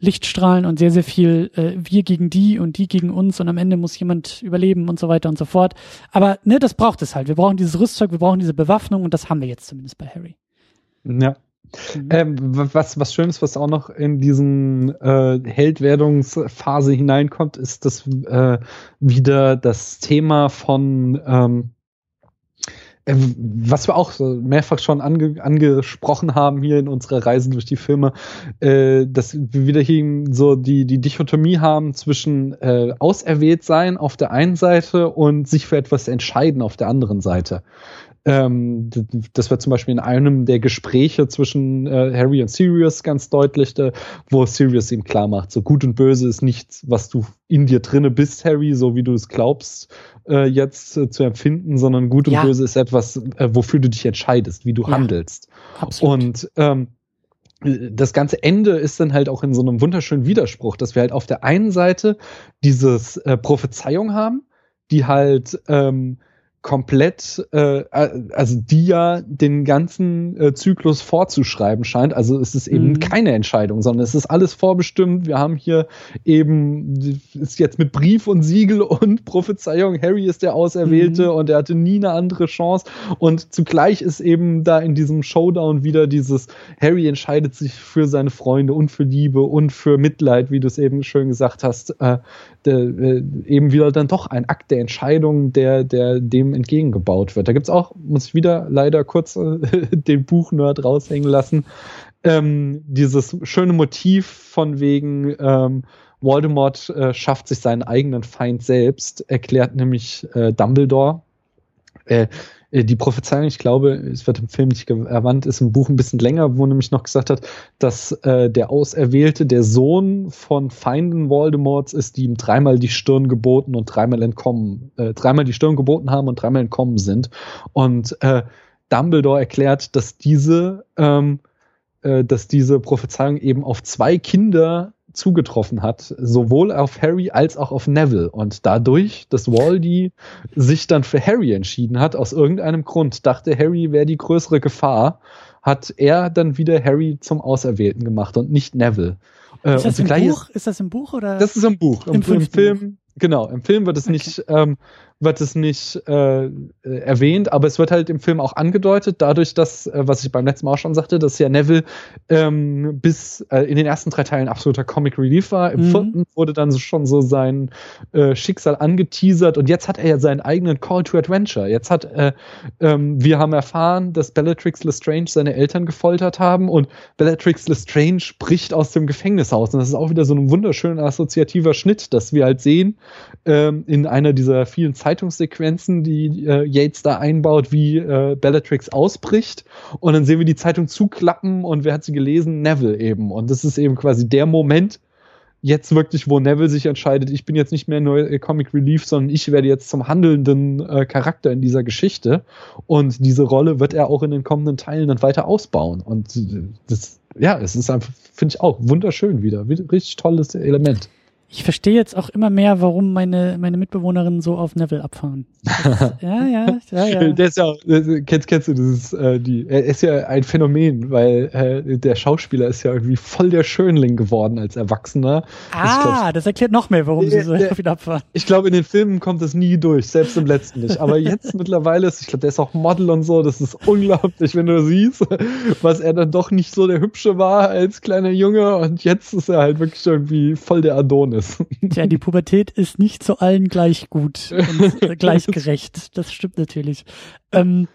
Lichtstrahlen und sehr, sehr viel äh, wir gegen die und die gegen uns und am Ende muss jemand überleben und so weiter und so fort. Aber ne, das braucht es halt. Wir brauchen dieses Rüstzeug, wir brauchen diese Bewaffnung und das haben wir jetzt zumindest bei Harry. Ja, Mhm. Ähm, was, was Schönes, was auch noch in diesen äh, Heldwerdungsphase hineinkommt, ist das äh, wieder das Thema von ähm, äh, was wir auch mehrfach schon ange angesprochen haben hier in unserer Reise durch die Filme, äh, dass wir wieder hier so die, die Dichotomie haben zwischen äh, auserwählt sein auf der einen Seite und sich für etwas entscheiden auf der anderen Seite. Ähm, das wird zum Beispiel in einem der Gespräche zwischen äh, Harry und Sirius ganz deutlich, äh, wo Sirius ihm klar macht, so gut und böse ist nichts, was du in dir drinne bist, Harry, so wie du es glaubst, äh, jetzt äh, zu empfinden, sondern gut und ja. böse ist etwas, äh, wofür du dich entscheidest, wie du ja. handelst. Absolut. Und ähm, das ganze Ende ist dann halt auch in so einem wunderschönen Widerspruch, dass wir halt auf der einen Seite dieses äh, Prophezeiung haben, die halt ähm, komplett, äh, also die ja den ganzen äh, Zyklus vorzuschreiben scheint. Also es ist eben mhm. keine Entscheidung, sondern es ist alles vorbestimmt. Wir haben hier eben, ist jetzt mit Brief und Siegel (laughs) und Prophezeiung, Harry ist der Auserwählte mhm. und er hatte nie eine andere Chance. Und zugleich ist eben da in diesem Showdown wieder dieses, Harry entscheidet sich für seine Freunde und für Liebe und für Mitleid, wie du es eben schön gesagt hast, äh, der, äh, eben wieder dann doch ein Akt der Entscheidung, der, der dem entgegengebaut wird. Da gibt's auch, muss ich wieder leider kurz äh, (laughs) den Buchnerd raushängen lassen, ähm, dieses schöne Motiv von wegen ähm, Voldemort äh, schafft sich seinen eigenen Feind selbst, erklärt nämlich äh, Dumbledore. Äh, die Prophezeiung, ich glaube, es wird im Film nicht erwandt, ist im Buch ein bisschen länger, wo nämlich noch gesagt hat, dass äh, der Auserwählte der Sohn von Feinden Voldemorts ist, die ihm dreimal die Stirn geboten und dreimal entkommen, äh, dreimal die Stirn geboten haben und dreimal entkommen sind. Und äh, Dumbledore erklärt, dass diese, ähm, äh, dass diese Prophezeiung eben auf zwei Kinder zugetroffen hat, sowohl auf Harry als auch auf Neville. Und dadurch, dass Waldy sich dann für Harry entschieden hat, aus irgendeinem Grund, dachte Harry wäre die größere Gefahr, hat er dann wieder Harry zum Auserwählten gemacht und nicht Neville. Äh, ist, das im Buch? ist das im Buch oder? Das ist im Buch. Im, Im, im Film, genau. Im Film wird es okay. nicht ähm, wird es nicht äh, erwähnt, aber es wird halt im Film auch angedeutet, dadurch, dass, äh, was ich beim letzten Mal auch schon sagte, dass ja Neville ähm, bis äh, in den ersten drei Teilen absoluter Comic Relief war. Im mhm. vierten wurde dann schon so sein äh, Schicksal angeteasert und jetzt hat er ja seinen eigenen Call to Adventure. Jetzt hat äh, ähm, wir haben erfahren, dass Bellatrix Lestrange seine Eltern gefoltert haben und Bellatrix Lestrange bricht aus dem Gefängnis aus. Und das ist auch wieder so ein wunderschöner assoziativer Schnitt, dass wir halt sehen ähm, in einer dieser vielen Zeiten Zeitungssequenzen, die äh, Yates da einbaut, wie äh, Bellatrix ausbricht. Und dann sehen wir die Zeitung zuklappen und wer hat sie gelesen? Neville eben. Und das ist eben quasi der Moment, jetzt wirklich, wo Neville sich entscheidet, ich bin jetzt nicht mehr nur äh, Comic Relief, sondern ich werde jetzt zum handelnden äh, Charakter in dieser Geschichte. Und diese Rolle wird er auch in den kommenden Teilen dann weiter ausbauen. Und äh, das, ja, es ist einfach, finde ich auch wunderschön wieder. Richtig tolles Element. Ich verstehe jetzt auch immer mehr, warum meine, meine Mitbewohnerinnen so auf Neville abfahren. Das, (laughs) ja, ja, ja, ja. (laughs) Der ist ja, kennst, kennst du dieses, äh, die, er ist ja ein Phänomen, weil äh, der Schauspieler ist ja irgendwie voll der Schönling geworden als Erwachsener. Ah, glaub, das erklärt noch mehr, warum der, sie so der, viel abfahren. Ich glaube, in den Filmen kommt das nie durch, selbst im letzten nicht. Aber jetzt (laughs) mittlerweile ist, ich glaube, der ist auch Model und so, das ist unglaublich, wenn du siehst, was er dann doch nicht so der Hübsche war als kleiner Junge und jetzt ist er halt wirklich irgendwie voll der Adonis ist. Tja, die Pubertät ist nicht zu allen gleich gut und (laughs) äh, gleich gerecht. Das stimmt natürlich. Ähm,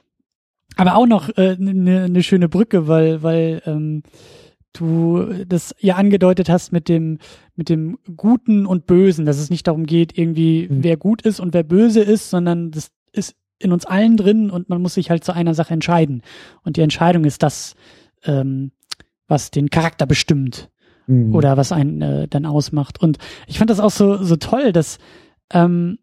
aber auch noch eine äh, ne, ne schöne Brücke, weil, weil ähm, du das ja angedeutet hast mit dem mit dem Guten und Bösen, dass es nicht darum geht, irgendwie mhm. wer gut ist und wer böse ist, sondern das ist in uns allen drin und man muss sich halt zu einer Sache entscheiden. Und die Entscheidung ist das, ähm, was den Charakter bestimmt mhm. oder was einen äh, dann ausmacht. Und ich fand das auch so, so toll, dass ähm,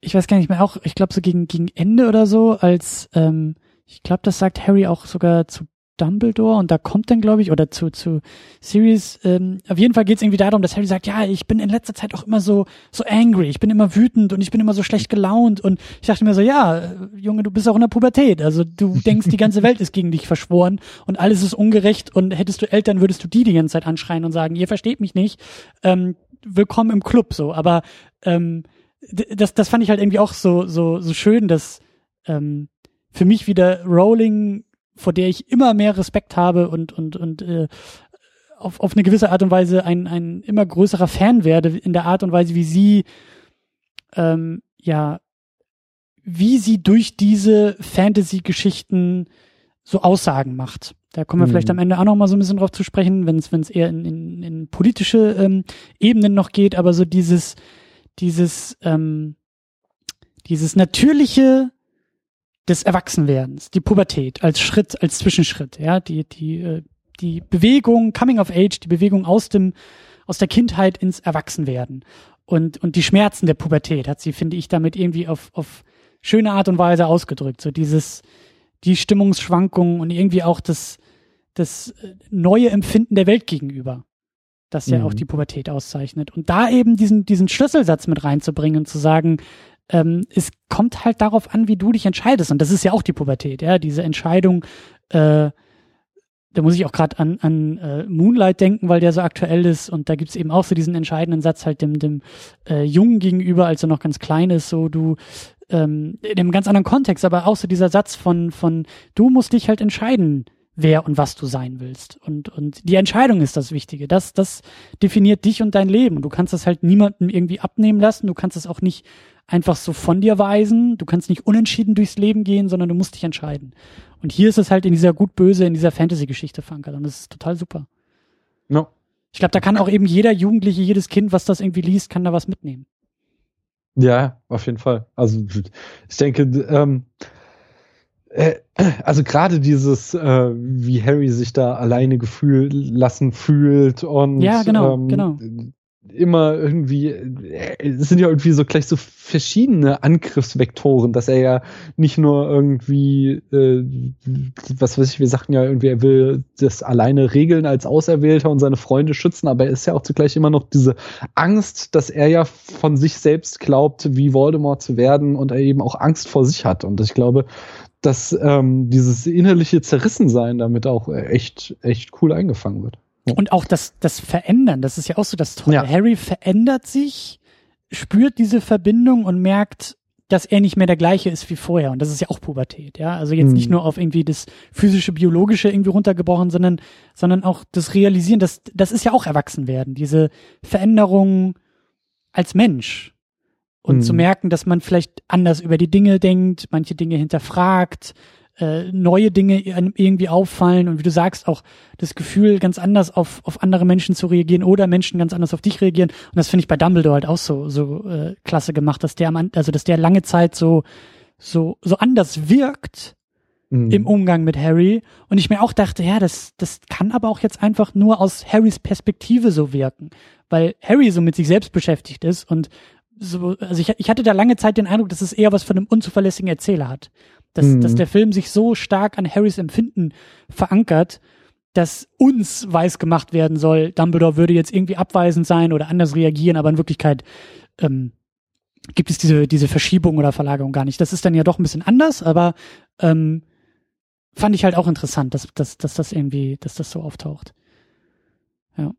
ich weiß gar nicht mehr, auch, ich glaube so gegen, gegen Ende oder so, als ähm, ich glaube, das sagt Harry auch sogar zu Dumbledore und da kommt dann, glaube ich, oder zu, zu Sirius, ähm, auf jeden Fall geht es irgendwie darum, dass Harry sagt, ja, ich bin in letzter Zeit auch immer so, so angry, ich bin immer wütend und ich bin immer so schlecht gelaunt und ich dachte mir so, ja, Junge, du bist auch in der Pubertät, also du (laughs) denkst, die ganze Welt ist gegen dich verschworen und alles ist ungerecht und hättest du Eltern, würdest du die die ganze Zeit anschreien und sagen, ihr versteht mich nicht, ähm, willkommen im Club, so, aber ähm, das, das fand ich halt irgendwie auch so, so, so schön, dass ähm, für mich wieder Rowling vor der ich immer mehr Respekt habe und und und äh, auf, auf eine gewisse Art und Weise ein, ein immer größerer Fan werde in der Art und Weise, wie sie ähm, ja wie sie durch diese Fantasy-Geschichten so Aussagen macht. Da kommen wir mhm. vielleicht am Ende auch noch mal so ein bisschen drauf zu sprechen, wenn es wenn es eher in, in, in politische ähm, Ebenen noch geht, aber so dieses dieses ähm, dieses natürliche des Erwachsenwerdens, die Pubertät als Schritt, als Zwischenschritt, ja, die, die, äh, die Bewegung, Coming of Age, die Bewegung aus dem, aus der Kindheit ins Erwachsenwerden. Und, und die Schmerzen der Pubertät hat sie, finde ich, damit irgendwie auf, auf schöne Art und Weise ausgedrückt. So dieses, die Stimmungsschwankungen und irgendwie auch das, das äh, neue Empfinden der Welt gegenüber, das ja mhm. auch die Pubertät auszeichnet. Und da eben diesen, diesen Schlüsselsatz mit reinzubringen und zu sagen, ähm, es kommt halt darauf an, wie du dich entscheidest. Und das ist ja auch die Pubertät, ja, diese Entscheidung, äh, da muss ich auch gerade an, an äh, Moonlight denken, weil der so aktuell ist. Und da gibt's eben auch so diesen entscheidenden Satz halt dem, dem äh, Jungen gegenüber, als er noch ganz klein ist, so du ähm, in einem ganz anderen Kontext, aber auch so dieser Satz von, von du musst dich halt entscheiden, wer und was du sein willst. Und, und die Entscheidung ist das Wichtige. Das, das definiert dich und dein Leben. Und du kannst das halt niemandem irgendwie abnehmen lassen. Du kannst es auch nicht einfach so von dir weisen. Du kannst nicht unentschieden durchs Leben gehen, sondern du musst dich entscheiden. Und hier ist es halt in dieser gut-böse, in dieser Fantasy-Geschichte verankert. Und das ist total super. No. Ich glaube, da kann auch eben jeder Jugendliche, jedes Kind, was das irgendwie liest, kann da was mitnehmen. Ja, auf jeden Fall. Also ich denke, ähm, äh, also gerade dieses, äh, wie Harry sich da alleine gefühlt lassen fühlt und ja, genau, ähm, genau immer irgendwie, es sind ja irgendwie so gleich so verschiedene Angriffsvektoren, dass er ja nicht nur irgendwie, äh, was weiß ich, wir sagten ja irgendwie, er will das alleine regeln als Auserwählter und seine Freunde schützen, aber er ist ja auch zugleich immer noch diese Angst, dass er ja von sich selbst glaubt, wie Voldemort zu werden und er eben auch Angst vor sich hat. Und ich glaube, dass ähm, dieses innerliche Zerrissensein damit auch echt, echt cool eingefangen wird. Und auch das, das Verändern, das ist ja auch so das Tolle. Ja. Harry verändert sich, spürt diese Verbindung und merkt, dass er nicht mehr der gleiche ist wie vorher. Und das ist ja auch Pubertät, ja. Also jetzt mhm. nicht nur auf irgendwie das physische, biologische irgendwie runtergebrochen, sondern, sondern auch das Realisieren, das, das ist ja auch Erwachsenwerden. Diese Veränderung als Mensch. Und mhm. zu merken, dass man vielleicht anders über die Dinge denkt, manche Dinge hinterfragt, äh, neue Dinge irgendwie auffallen und wie du sagst, auch das Gefühl, ganz anders auf, auf andere Menschen zu reagieren oder Menschen ganz anders auf dich reagieren. Und das finde ich bei Dumbledore halt auch so, so äh, klasse gemacht, dass der am, also dass der lange Zeit so, so, so anders wirkt mhm. im Umgang mit Harry. Und ich mir auch dachte, ja, das, das kann aber auch jetzt einfach nur aus Harrys Perspektive so wirken. Weil Harry so mit sich selbst beschäftigt ist und so, also ich, ich hatte da lange Zeit den Eindruck, dass es eher was von einem unzuverlässigen Erzähler hat dass, mhm. dass der Film sich so stark an Harrys Empfinden verankert, dass uns weiß gemacht werden soll, Dumbledore würde jetzt irgendwie abweisend sein oder anders reagieren, aber in Wirklichkeit ähm, gibt es diese, diese Verschiebung oder Verlagerung gar nicht. Das ist dann ja doch ein bisschen anders, aber ähm, fand ich halt auch interessant, dass, dass, dass das irgendwie, dass das so auftaucht. Ja.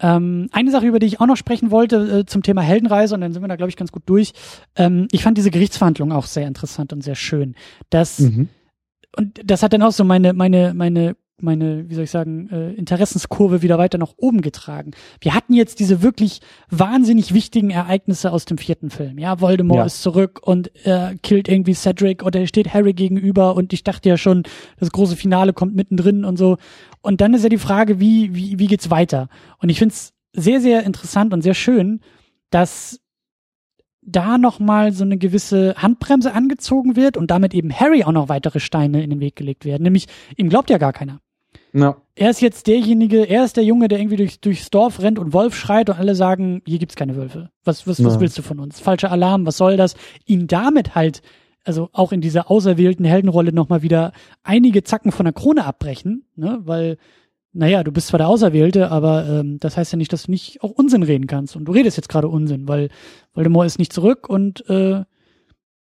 Ähm, eine Sache, über die ich auch noch sprechen wollte, äh, zum Thema Heldenreise, und dann sind wir da, glaube ich, ganz gut durch. Ähm, ich fand diese Gerichtsverhandlung auch sehr interessant und sehr schön. Das, mhm. und das hat dann auch so meine, meine, meine meine, wie soll ich sagen, äh, Interessenskurve wieder weiter nach oben getragen. Wir hatten jetzt diese wirklich wahnsinnig wichtigen Ereignisse aus dem vierten Film. Ja, Voldemort ja. ist zurück und er killt irgendwie Cedric oder er steht Harry gegenüber und ich dachte ja schon, das große Finale kommt mittendrin und so. Und dann ist ja die Frage, wie, wie, wie geht's weiter? Und ich finde es sehr, sehr interessant und sehr schön, dass da nochmal so eine gewisse Handbremse angezogen wird und damit eben Harry auch noch weitere Steine in den Weg gelegt werden. Nämlich, ihm glaubt ja gar keiner. Ja. Er ist jetzt derjenige, er ist der Junge, der irgendwie durch, durchs Dorf rennt und Wolf schreit und alle sagen, hier gibt's keine Wölfe. Was, was, was willst du von uns? Falscher Alarm, was soll das? Ihn damit halt, also auch in dieser auserwählten Heldenrolle nochmal wieder einige Zacken von der Krone abbrechen, ne? Weil, naja, du bist zwar der Auserwählte, aber ähm, das heißt ja nicht, dass du nicht auch Unsinn reden kannst. Und du redest jetzt gerade Unsinn, weil Voldemort ist nicht zurück und äh,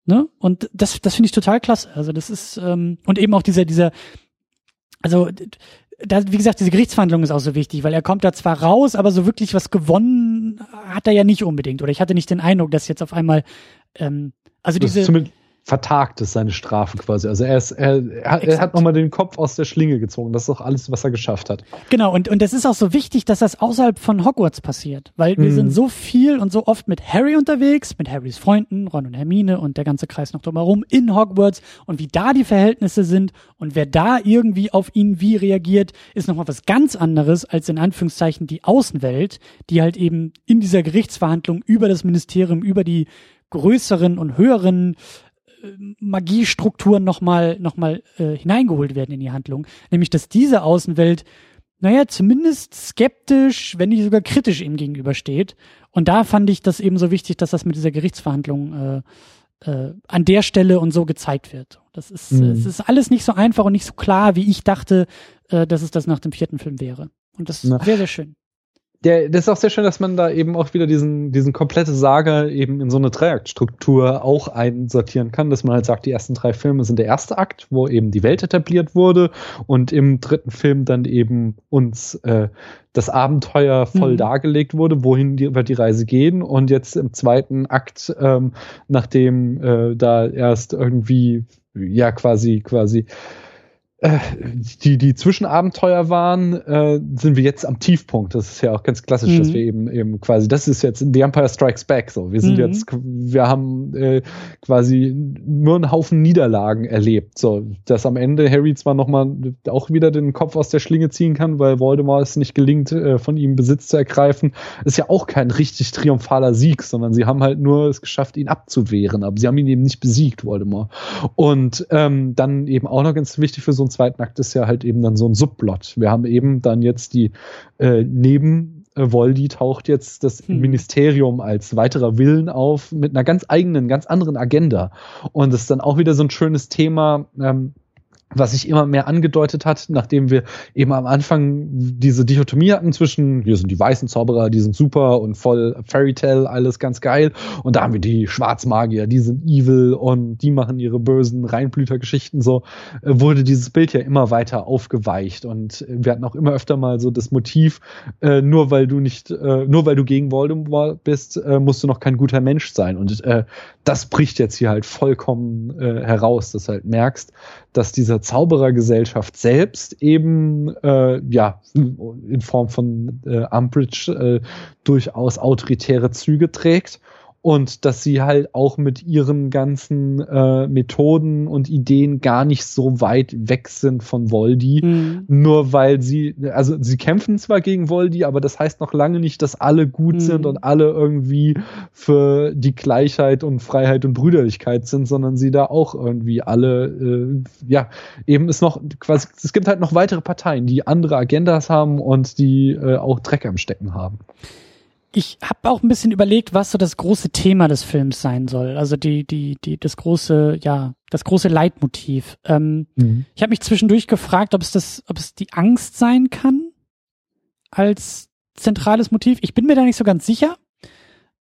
ne? Und das, das finde ich total klasse. Also das ist, ähm, und eben auch dieser, dieser, also da, wie gesagt, diese Gerichtsverhandlung ist auch so wichtig, weil er kommt da zwar raus, aber so wirklich was gewonnen hat er ja nicht unbedingt. Oder ich hatte nicht den Eindruck, dass jetzt auf einmal, ähm, also diese vertagt ist seine Strafe quasi. Also er ist, er, er, er hat nochmal den Kopf aus der Schlinge gezogen. Das ist auch alles, was er geschafft hat. Genau, und, und das ist auch so wichtig, dass das außerhalb von Hogwarts passiert. Weil wir mhm. sind so viel und so oft mit Harry unterwegs, mit Harrys Freunden, Ron und Hermine und der ganze Kreis noch drumherum in Hogwarts und wie da die Verhältnisse sind und wer da irgendwie auf ihn wie reagiert, ist nochmal was ganz anderes als in Anführungszeichen die Außenwelt, die halt eben in dieser Gerichtsverhandlung über das Ministerium, über die größeren und höheren Magiestrukturen nochmal noch mal, äh, hineingeholt werden in die Handlung. Nämlich, dass diese Außenwelt, naja, zumindest skeptisch, wenn nicht sogar kritisch ihm gegenübersteht. Und da fand ich das eben so wichtig, dass das mit dieser Gerichtsverhandlung äh, äh, an der Stelle und so gezeigt wird. Das ist, mhm. es ist alles nicht so einfach und nicht so klar, wie ich dachte, äh, dass es das nach dem vierten Film wäre. Und das ist Na. sehr, sehr schön der, das ist auch sehr schön, dass man da eben auch wieder diesen, diesen komplette Saga eben in so eine Dreieaktstruktur auch einsortieren kann, dass man halt sagt, die ersten drei Filme sind der erste Akt, wo eben die Welt etabliert wurde und im dritten Film dann eben uns äh, das Abenteuer voll mhm. dargelegt wurde, wohin die, wird die Reise gehen und jetzt im zweiten Akt, ähm, nachdem äh, da erst irgendwie ja quasi quasi die, die Zwischenabenteuer waren, äh, sind wir jetzt am Tiefpunkt. Das ist ja auch ganz klassisch, mhm. dass wir eben eben quasi, das ist jetzt The Empire Strikes Back so. Wir sind mhm. jetzt, wir haben äh, quasi nur einen Haufen Niederlagen erlebt. So, dass am Ende Harry zwar nochmal auch wieder den Kopf aus der Schlinge ziehen kann, weil Voldemort es nicht gelingt, äh, von ihm Besitz zu ergreifen, ist ja auch kein richtig triumphaler Sieg, sondern sie haben halt nur es geschafft, ihn abzuwehren. Aber sie haben ihn eben nicht besiegt, Voldemort. Und ähm, dann eben auch noch ganz wichtig für so ein zweiten Akt ist ja halt eben dann so ein Subplot. Wir haben eben dann jetzt die äh, neben äh, Voldy taucht jetzt das hm. Ministerium als weiterer Willen auf mit einer ganz eigenen, ganz anderen Agenda. Und das ist dann auch wieder so ein schönes Thema. Ähm, was sich immer mehr angedeutet hat, nachdem wir eben am Anfang diese Dichotomie hatten zwischen, hier sind die weißen Zauberer, die sind super und voll Fairy Tale, alles ganz geil. Und da haben wir die Schwarzmagier, die sind evil und die machen ihre bösen Reinblütergeschichten so, äh, wurde dieses Bild ja immer weiter aufgeweicht. Und wir hatten auch immer öfter mal so das Motiv, äh, nur weil du nicht, äh, nur weil du gegen Voldemort bist, äh, musst du noch kein guter Mensch sein. Und äh, das bricht jetzt hier halt vollkommen äh, heraus, dass du halt merkst, dass dieser Zauberergesellschaft selbst eben äh, ja in Form von äh, Umbridge äh, durchaus autoritäre Züge trägt und dass sie halt auch mit ihren ganzen äh, Methoden und Ideen gar nicht so weit weg sind von Voldy, mhm. nur weil sie, also sie kämpfen zwar gegen Voldy, aber das heißt noch lange nicht, dass alle gut mhm. sind und alle irgendwie für die Gleichheit und Freiheit und Brüderlichkeit sind, sondern sie da auch irgendwie alle, äh, ja, eben ist noch quasi, es gibt halt noch weitere Parteien, die andere Agendas haben und die äh, auch Dreck am Stecken haben. Ich habe auch ein bisschen überlegt, was so das große Thema des Films sein soll. Also die, die, die, das große, ja, das große Leitmotiv. Ähm, mhm. Ich habe mich zwischendurch gefragt, ob es das, ob es die Angst sein kann als zentrales Motiv. Ich bin mir da nicht so ganz sicher,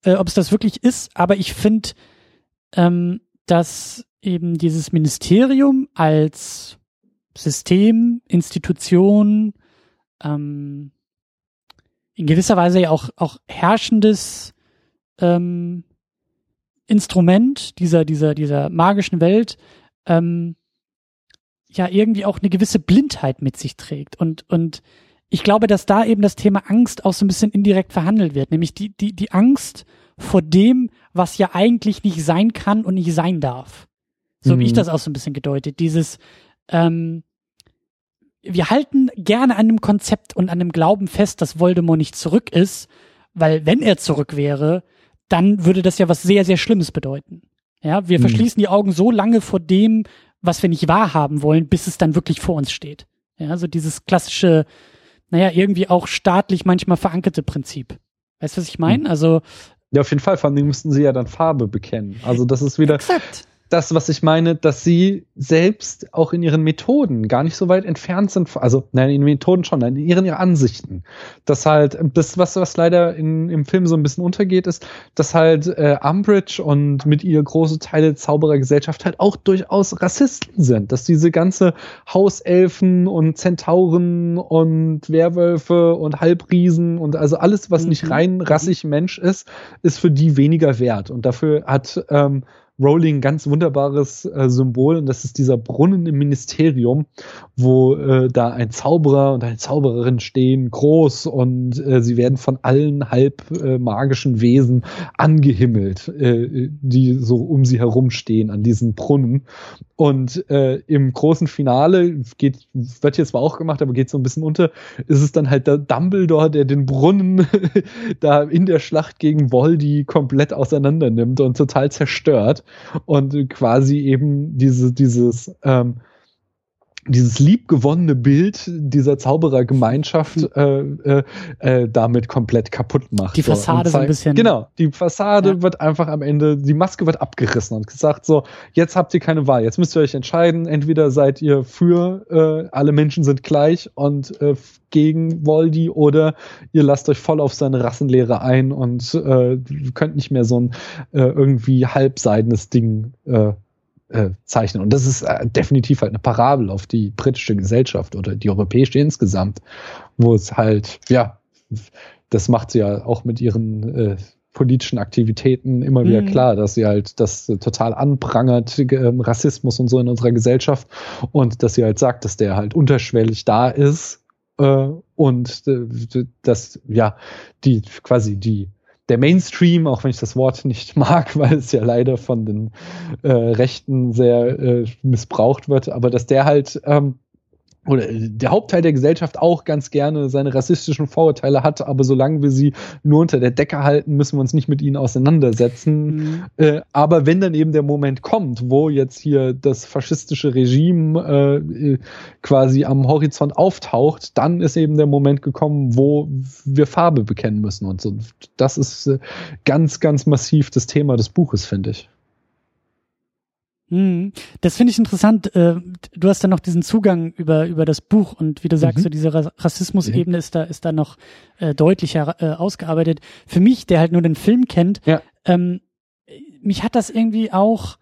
äh, ob es das wirklich ist, aber ich finde, ähm, dass eben dieses Ministerium als System, Institution, ähm, in gewisser Weise ja auch, auch herrschendes ähm, Instrument dieser, dieser, dieser magischen Welt ähm, ja irgendwie auch eine gewisse Blindheit mit sich trägt. Und, und ich glaube, dass da eben das Thema Angst auch so ein bisschen indirekt verhandelt wird, nämlich die, die, die Angst vor dem, was ja eigentlich nicht sein kann und nicht sein darf. So mhm. habe ich das auch so ein bisschen gedeutet. Dieses, ähm, wir halten gerne an einem Konzept und an einem Glauben fest, dass Voldemort nicht zurück ist, weil wenn er zurück wäre, dann würde das ja was sehr, sehr Schlimmes bedeuten. Ja, wir mhm. verschließen die Augen so lange vor dem, was wir nicht wahrhaben wollen, bis es dann wirklich vor uns steht. Ja, so also dieses klassische, naja, irgendwie auch staatlich manchmal verankerte Prinzip. Weißt du, was ich meine? Mhm. Also. Ja, auf jeden Fall. Vor allem müssten sie ja dann Farbe bekennen. Also das ist wieder. Exakt das, was ich meine, dass sie selbst auch in ihren Methoden gar nicht so weit entfernt sind. Also, nein, in den Methoden schon, nein, in ihren, ihren Ansichten. Dass halt, das, was, was leider in, im Film so ein bisschen untergeht, ist, dass halt äh, Umbridge und mit ihr große Teile der Zauberergesellschaft halt auch durchaus Rassisten sind. Dass diese ganze Hauselfen und Zentauren und Werwölfe und Halbriesen und also alles, was mhm. nicht rein rassig Mensch ist, ist für die weniger wert. Und dafür hat ähm, Rowling ganz wunderbares äh, Symbol und das ist dieser Brunnen im Ministerium, wo äh, da ein Zauberer und eine Zaubererin stehen, groß und äh, sie werden von allen halb äh, magischen Wesen angehimmelt, äh, die so um sie herum stehen an diesen Brunnen. Und äh, im großen Finale geht, wird jetzt zwar auch gemacht, aber geht so ein bisschen unter, ist es dann halt der Dumbledore, der den Brunnen (laughs) da in der Schlacht gegen Voldy komplett auseinander nimmt und total zerstört und quasi eben diese, dieses ähm, dieses liebgewonnene Bild dieser Zauberergemeinschaft hm. äh, äh, äh, damit komplett kaputt macht. Die Fassade so, so ein bisschen. Genau, die Fassade ja. wird einfach am Ende, die Maske wird abgerissen und gesagt so, jetzt habt ihr keine Wahl, jetzt müsst ihr euch entscheiden, entweder seid ihr für äh, alle Menschen sind gleich und äh, gegen Voldy oder ihr lasst euch voll auf seine Rassenlehre ein und äh, könnt nicht mehr so ein äh, irgendwie halbseidenes Ding äh, äh, zeichnen. Und das ist äh, definitiv halt eine Parabel auf die britische Gesellschaft oder die europäische insgesamt, wo es halt, ja, das macht sie ja auch mit ihren äh, politischen Aktivitäten immer wieder mhm. klar, dass sie halt das total anprangert, äh, Rassismus und so in unserer Gesellschaft und dass sie halt sagt, dass der halt unterschwellig da ist äh, und äh, dass ja die quasi die der Mainstream, auch wenn ich das Wort nicht (laughs) mag, weil es ja leider von den äh, Rechten sehr äh, missbraucht wird, aber dass der halt ähm, oder der Hauptteil der Gesellschaft auch ganz gerne seine rassistischen Vorurteile hat, aber solange wir sie nur unter der Decke halten, müssen wir uns nicht mit ihnen auseinandersetzen. Mhm. Äh, aber wenn dann eben der Moment kommt, wo jetzt hier das faschistische Regime äh, quasi am Horizont auftaucht, dann ist eben der Moment gekommen, wo wir Farbe bekennen müssen und so. Das ist äh, ganz, ganz massiv das Thema des Buches, finde ich. Mhm. Das finde ich interessant. Äh, du hast dann noch diesen Zugang über, über das Buch und wie du sagst, mhm. so diese Rassismusebene ist da, ist da noch äh, deutlicher äh, ausgearbeitet. Für mich, der halt nur den Film kennt, ja. ähm, mich hat das irgendwie auch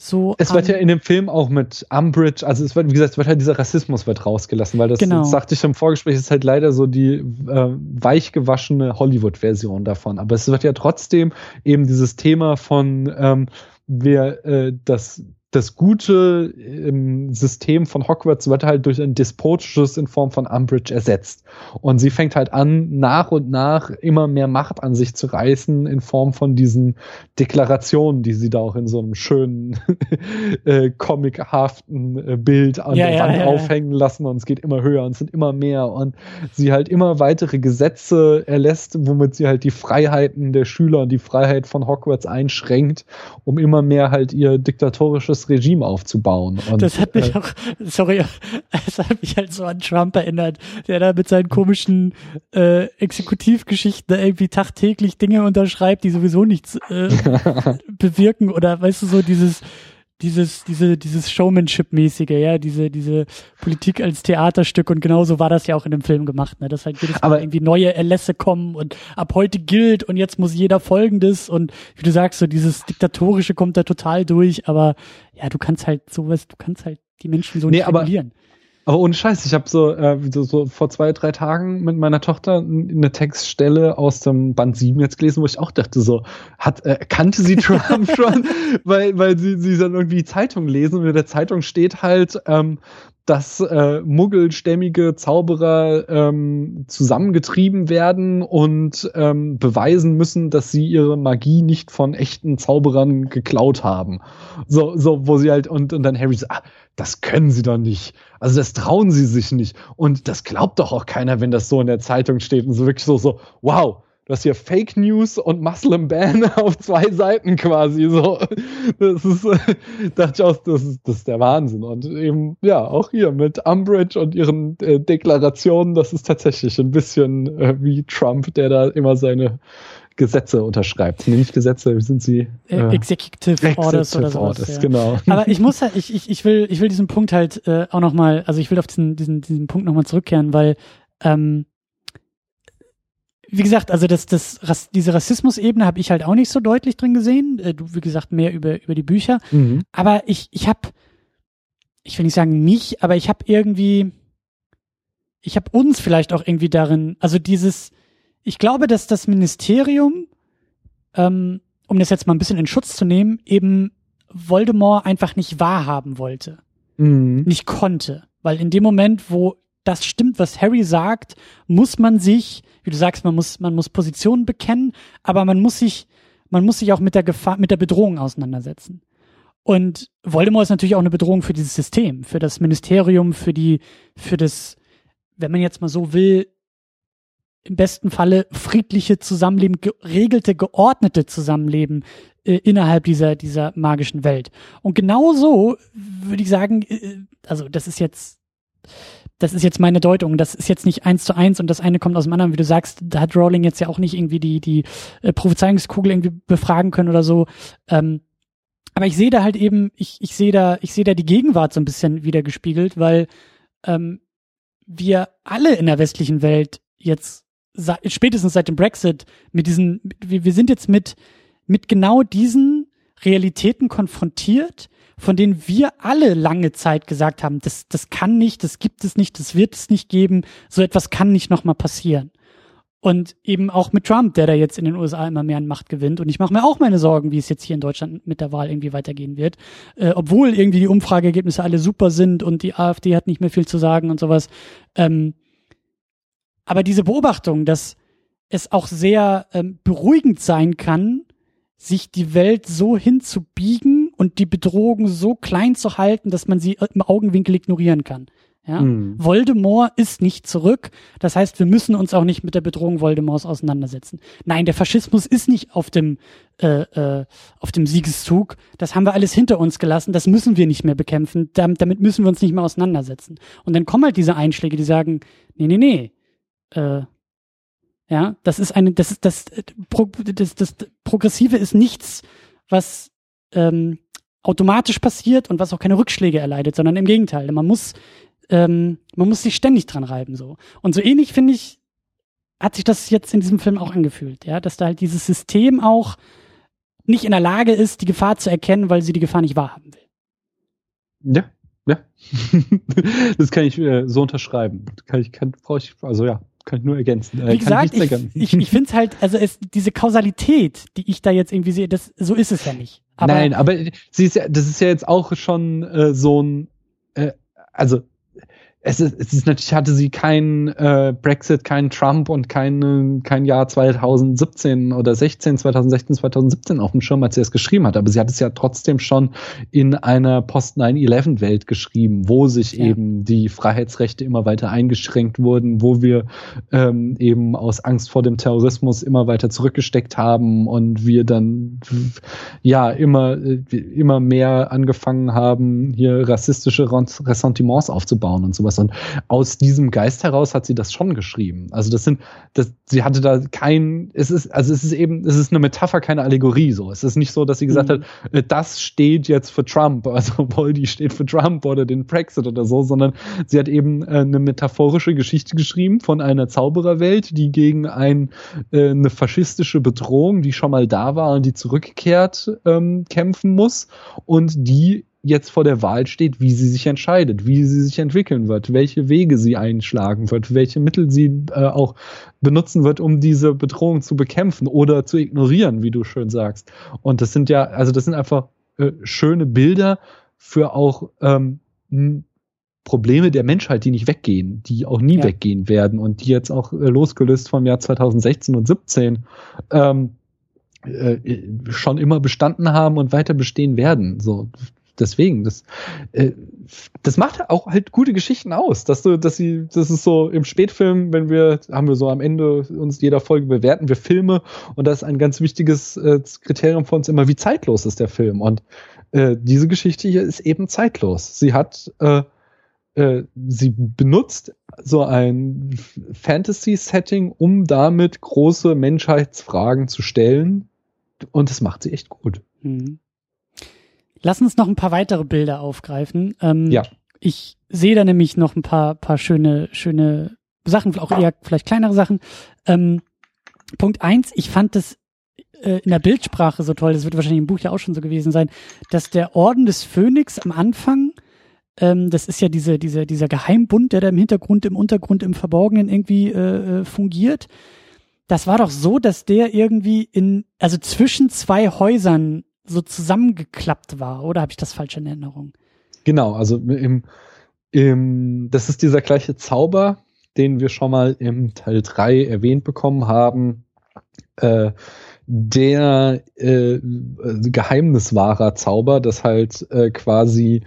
so. Es wird ja in dem Film auch mit Umbridge, also es wird, wie gesagt, es wird halt dieser Rassismus wird rausgelassen, weil das, genau. das sagte ich im Vorgespräch, ist halt leider so die äh, weichgewaschene Hollywood-Version davon. Aber es wird ja trotzdem eben dieses Thema von ähm, wer äh, das das gute ähm, System von Hogwarts wird halt durch ein despotisches in Form von Umbridge ersetzt. Und sie fängt halt an, nach und nach immer mehr Macht an sich zu reißen in Form von diesen Deklarationen, die sie da auch in so einem schönen (laughs) äh, comichaften äh, Bild an ja, der ja, Wand ja, aufhängen lassen. Und es geht immer höher und es sind immer mehr. Und sie halt immer weitere Gesetze erlässt, womit sie halt die Freiheiten der Schüler und die Freiheit von Hogwarts einschränkt, um immer mehr halt ihr diktatorisches autokratisches Regime aufzubauen. Und, das hat mich äh, auch, sorry, (laughs) das hat mich halt so an Trump erinnert, der da mit seinen komischen äh, Exekutivgeschichten irgendwie tagtäglich Dinge unterschreibt, die sowieso nichts äh, (laughs) bewirken oder weißt du so dieses dieses, diese, dieses Showmanship-mäßige, ja, diese, diese Politik als Theaterstück und genauso war das ja auch in dem Film gemacht, ne, dass halt jedes Mal irgendwie neue Erlässe kommen und ab heute gilt und jetzt muss jeder folgendes und wie du sagst, so dieses Diktatorische kommt da total durch, aber ja, du kannst halt sowas, du kannst halt die Menschen so nee, nicht regulieren. Aber ohne Scheiß, ich habe so, äh, so, so vor zwei, drei Tagen mit meiner Tochter eine Textstelle aus dem Band 7 jetzt gelesen, wo ich auch dachte, so, hat, äh, kannte sie (laughs) Trump schon, weil, weil sie, sie dann irgendwie Zeitung lesen und in der Zeitung steht halt, ähm, dass äh, muggelstämmige Zauberer ähm, zusammengetrieben werden und ähm, beweisen müssen, dass sie ihre Magie nicht von echten Zauberern geklaut haben. So, so, wo sie halt, und, und dann Harry so, ah, das können sie doch nicht. Also das trauen sie sich nicht. Und das glaubt doch auch keiner, wenn das so in der Zeitung steht. Und so wirklich so, so, wow, du hast hier Fake News und Muslim Ban (laughs) auf zwei Seiten quasi so. Das ist, (laughs) dachte ich auch, das ist, das ist der Wahnsinn. Und eben, ja, auch hier mit Umbridge und ihren äh, Deklarationen, das ist tatsächlich ein bisschen äh, wie Trump, der da immer seine Gesetze unterschreibt. Nee, nicht Gesetze, wie sind sie? Äh, Executive Orders oder sowas. Orders, ja. genau. Aber ich muss halt, ich, ich, ich will, ich will diesen Punkt halt äh, auch nochmal, also ich will auf diesen, diesen, diesen Punkt nochmal zurückkehren, weil ähm, wie gesagt, also das, das, diese Rassismusebene habe ich halt auch nicht so deutlich drin gesehen. Äh, du, wie gesagt, mehr über, über die Bücher. Mhm. Aber ich, ich habe, ich will nicht sagen mich, aber ich habe irgendwie, ich habe uns vielleicht auch irgendwie darin, also dieses, ich glaube, dass das Ministerium, ähm, um das jetzt mal ein bisschen in Schutz zu nehmen, eben Voldemort einfach nicht wahrhaben wollte. Mhm. Nicht konnte. Weil in dem Moment, wo das stimmt, was Harry sagt, muss man sich, wie du sagst, man muss, man muss Positionen bekennen, aber man muss sich, man muss sich auch mit der Gefahr, mit der Bedrohung auseinandersetzen. Und Voldemort ist natürlich auch eine Bedrohung für dieses System, für das Ministerium, für die, für das, wenn man jetzt mal so will, im besten Falle friedliche Zusammenleben, geregelte, geordnete Zusammenleben äh, innerhalb dieser, dieser magischen Welt. Und genauso würde ich sagen, äh, also das ist jetzt das ist jetzt meine Deutung. Das ist jetzt nicht eins zu eins und das eine kommt aus dem anderen. Wie du sagst, da hat Rowling jetzt ja auch nicht irgendwie die, die äh, Prophezeiungskugel irgendwie befragen können oder so. Ähm, aber ich sehe da halt eben, ich, ich sehe da, ich sehe da die Gegenwart so ein bisschen wieder gespiegelt, weil ähm, wir alle in der westlichen Welt jetzt spätestens seit dem Brexit mit diesen, wir, sind jetzt mit, mit genau diesen Realitäten konfrontiert, von denen wir alle lange Zeit gesagt haben, das, das kann nicht, das gibt es nicht, das wird es nicht geben, so etwas kann nicht nochmal passieren. Und eben auch mit Trump, der da jetzt in den USA immer mehr an Macht gewinnt. Und ich mache mir auch meine Sorgen, wie es jetzt hier in Deutschland mit der Wahl irgendwie weitergehen wird. Äh, obwohl irgendwie die Umfrageergebnisse alle super sind und die AfD hat nicht mehr viel zu sagen und sowas. Ähm, aber diese Beobachtung, dass es auch sehr ähm, beruhigend sein kann, sich die Welt so hinzubiegen und die Bedrohung so klein zu halten, dass man sie im Augenwinkel ignorieren kann. Ja? Mhm. Voldemort ist nicht zurück. Das heißt, wir müssen uns auch nicht mit der Bedrohung Voldemorts auseinandersetzen. Nein, der Faschismus ist nicht auf dem, äh, äh, auf dem Siegeszug. Das haben wir alles hinter uns gelassen. Das müssen wir nicht mehr bekämpfen. Damit, damit müssen wir uns nicht mehr auseinandersetzen. Und dann kommen halt diese Einschläge, die sagen, nee, nee, nee, äh, ja, das ist eine, das ist das, das, das, Progressive ist nichts, was ähm, automatisch passiert und was auch keine Rückschläge erleidet, sondern im Gegenteil. Man muss, ähm, man muss sich ständig dran reiben so. Und so ähnlich finde ich, hat sich das jetzt in diesem Film auch angefühlt, ja, dass da halt dieses System auch nicht in der Lage ist, die Gefahr zu erkennen, weil sie die Gefahr nicht wahrhaben will. Ja, ja. (laughs) das kann ich äh, so unterschreiben. Kann ich, kann, brauche ich, also ja, kann ich nur ergänzen. Äh, Wie gesagt, ich, ich, ich finde es halt, also es, diese Kausalität, die ich da jetzt irgendwie sehe, das, so ist es ja nicht. Aber Nein, aber sie ist ja, das ist ja jetzt auch schon äh, so ein, äh, also es ist, es ist natürlich hatte sie kein äh, Brexit, kein Trump und kein, kein Jahr 2017 oder 16, 2016, 2017 auf dem Schirm, als sie es geschrieben hat. Aber sie hat es ja trotzdem schon in einer Post-9-11-Welt geschrieben, wo sich ja. eben die Freiheitsrechte immer weiter eingeschränkt wurden, wo wir ähm, eben aus Angst vor dem Terrorismus immer weiter zurückgesteckt haben und wir dann ja immer, immer mehr angefangen haben, hier rassistische Ressentiments aufzubauen und sowas. Und aus diesem Geist heraus hat sie das schon geschrieben. Also das sind, das, sie hatte da kein, es ist, also es ist eben, es ist eine Metapher, keine Allegorie so. Es ist nicht so, dass sie gesagt mhm. hat, das steht jetzt für Trump, also (laughs) Voldy steht für Trump oder den Brexit oder so, sondern sie hat eben äh, eine metaphorische Geschichte geschrieben von einer Zaubererwelt, die gegen ein, äh, eine faschistische Bedrohung, die schon mal da war und die zurückkehrt, ähm, kämpfen muss und die jetzt vor der Wahl steht, wie sie sich entscheidet, wie sie sich entwickeln wird, welche Wege sie einschlagen wird, welche Mittel sie äh, auch benutzen wird, um diese Bedrohung zu bekämpfen oder zu ignorieren, wie du schön sagst. Und das sind ja, also das sind einfach äh, schöne Bilder für auch ähm, Probleme der Menschheit, die nicht weggehen, die auch nie ja. weggehen werden und die jetzt auch äh, losgelöst vom Jahr 2016 und 17 ähm, äh, schon immer bestanden haben und weiter bestehen werden. So, deswegen, das, äh, das macht auch halt gute Geschichten aus, dass du, dass sie, das ist so im Spätfilm, wenn wir, haben wir so am Ende uns jeder Folge bewerten wir Filme und das ist ein ganz wichtiges äh, Kriterium für uns immer, wie zeitlos ist der Film und äh, diese Geschichte hier ist eben zeitlos. Sie hat, äh, äh, sie benutzt so ein Fantasy-Setting, um damit große Menschheitsfragen zu stellen und das macht sie echt gut. Mhm. Lass uns noch ein paar weitere Bilder aufgreifen. Ähm, ja. Ich sehe da nämlich noch ein paar, paar schöne, schöne Sachen, auch eher vielleicht kleinere Sachen. Ähm, Punkt eins, ich fand das äh, in der Bildsprache so toll, das wird wahrscheinlich im Buch ja auch schon so gewesen sein, dass der Orden des Phönix am Anfang, ähm, das ist ja diese, diese, dieser Geheimbund, der da im Hintergrund, im Untergrund, im Verborgenen irgendwie äh, äh fungiert. Das war doch so, dass der irgendwie in, also zwischen zwei Häusern so zusammengeklappt war, oder habe ich das falsch in Erinnerung? Genau, also im, im, das ist dieser gleiche Zauber, den wir schon mal im Teil 3 erwähnt bekommen haben. Äh, der äh, geheimniswahrer Zauber, das halt äh, quasi äh,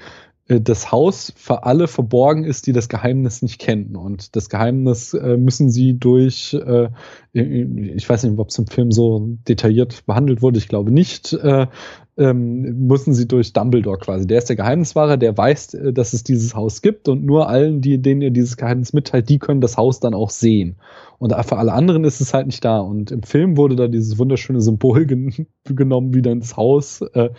das Haus für alle verborgen ist, die das Geheimnis nicht kennen. Und das Geheimnis äh, müssen sie durch, äh, ich weiß nicht, ob es im Film so detailliert behandelt wurde, ich glaube nicht, äh, ähm, müssen sie durch Dumbledore quasi. Der ist der Geheimniswahrer, der weiß, äh, dass es dieses Haus gibt und nur allen, die, denen ihr dieses Geheimnis mitteilt, die können das Haus dann auch sehen. Und für alle anderen ist es halt nicht da. Und im Film wurde da dieses wunderschöne Symbol gen (laughs) genommen, wie dann das Haus äh,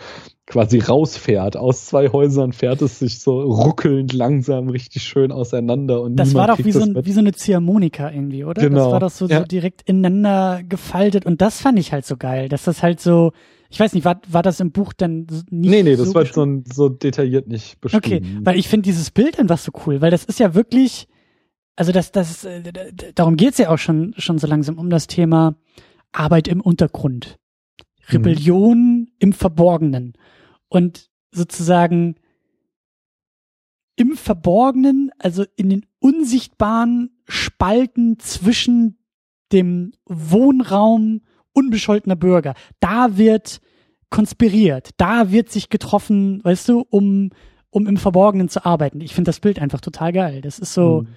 quasi rausfährt. Aus zwei Häusern fährt es sich so ruckelnd langsam richtig schön auseinander. Und das war doch wie so, ein, wie so eine Ziehharmonika irgendwie, oder? Genau. Das war doch so, ja. so direkt ineinander gefaltet. Und das fand ich halt so geil, dass das halt so ich weiß nicht, war, war das im Buch dann nicht Nee, nee, das so war so, so detailliert nicht beschrieben. Okay, weil ich finde dieses Bild einfach so cool, weil das ist ja wirklich, also das, das, äh, darum geht's ja auch schon, schon so langsam um das Thema Arbeit im Untergrund. Rebellion mhm. im Verborgenen. Und sozusagen im Verborgenen, also in den unsichtbaren Spalten zwischen dem Wohnraum unbescholtener Bürger. Da wird konspiriert, da wird sich getroffen, weißt du, um, um im Verborgenen zu arbeiten. Ich finde das Bild einfach total geil. Das ist so, mhm.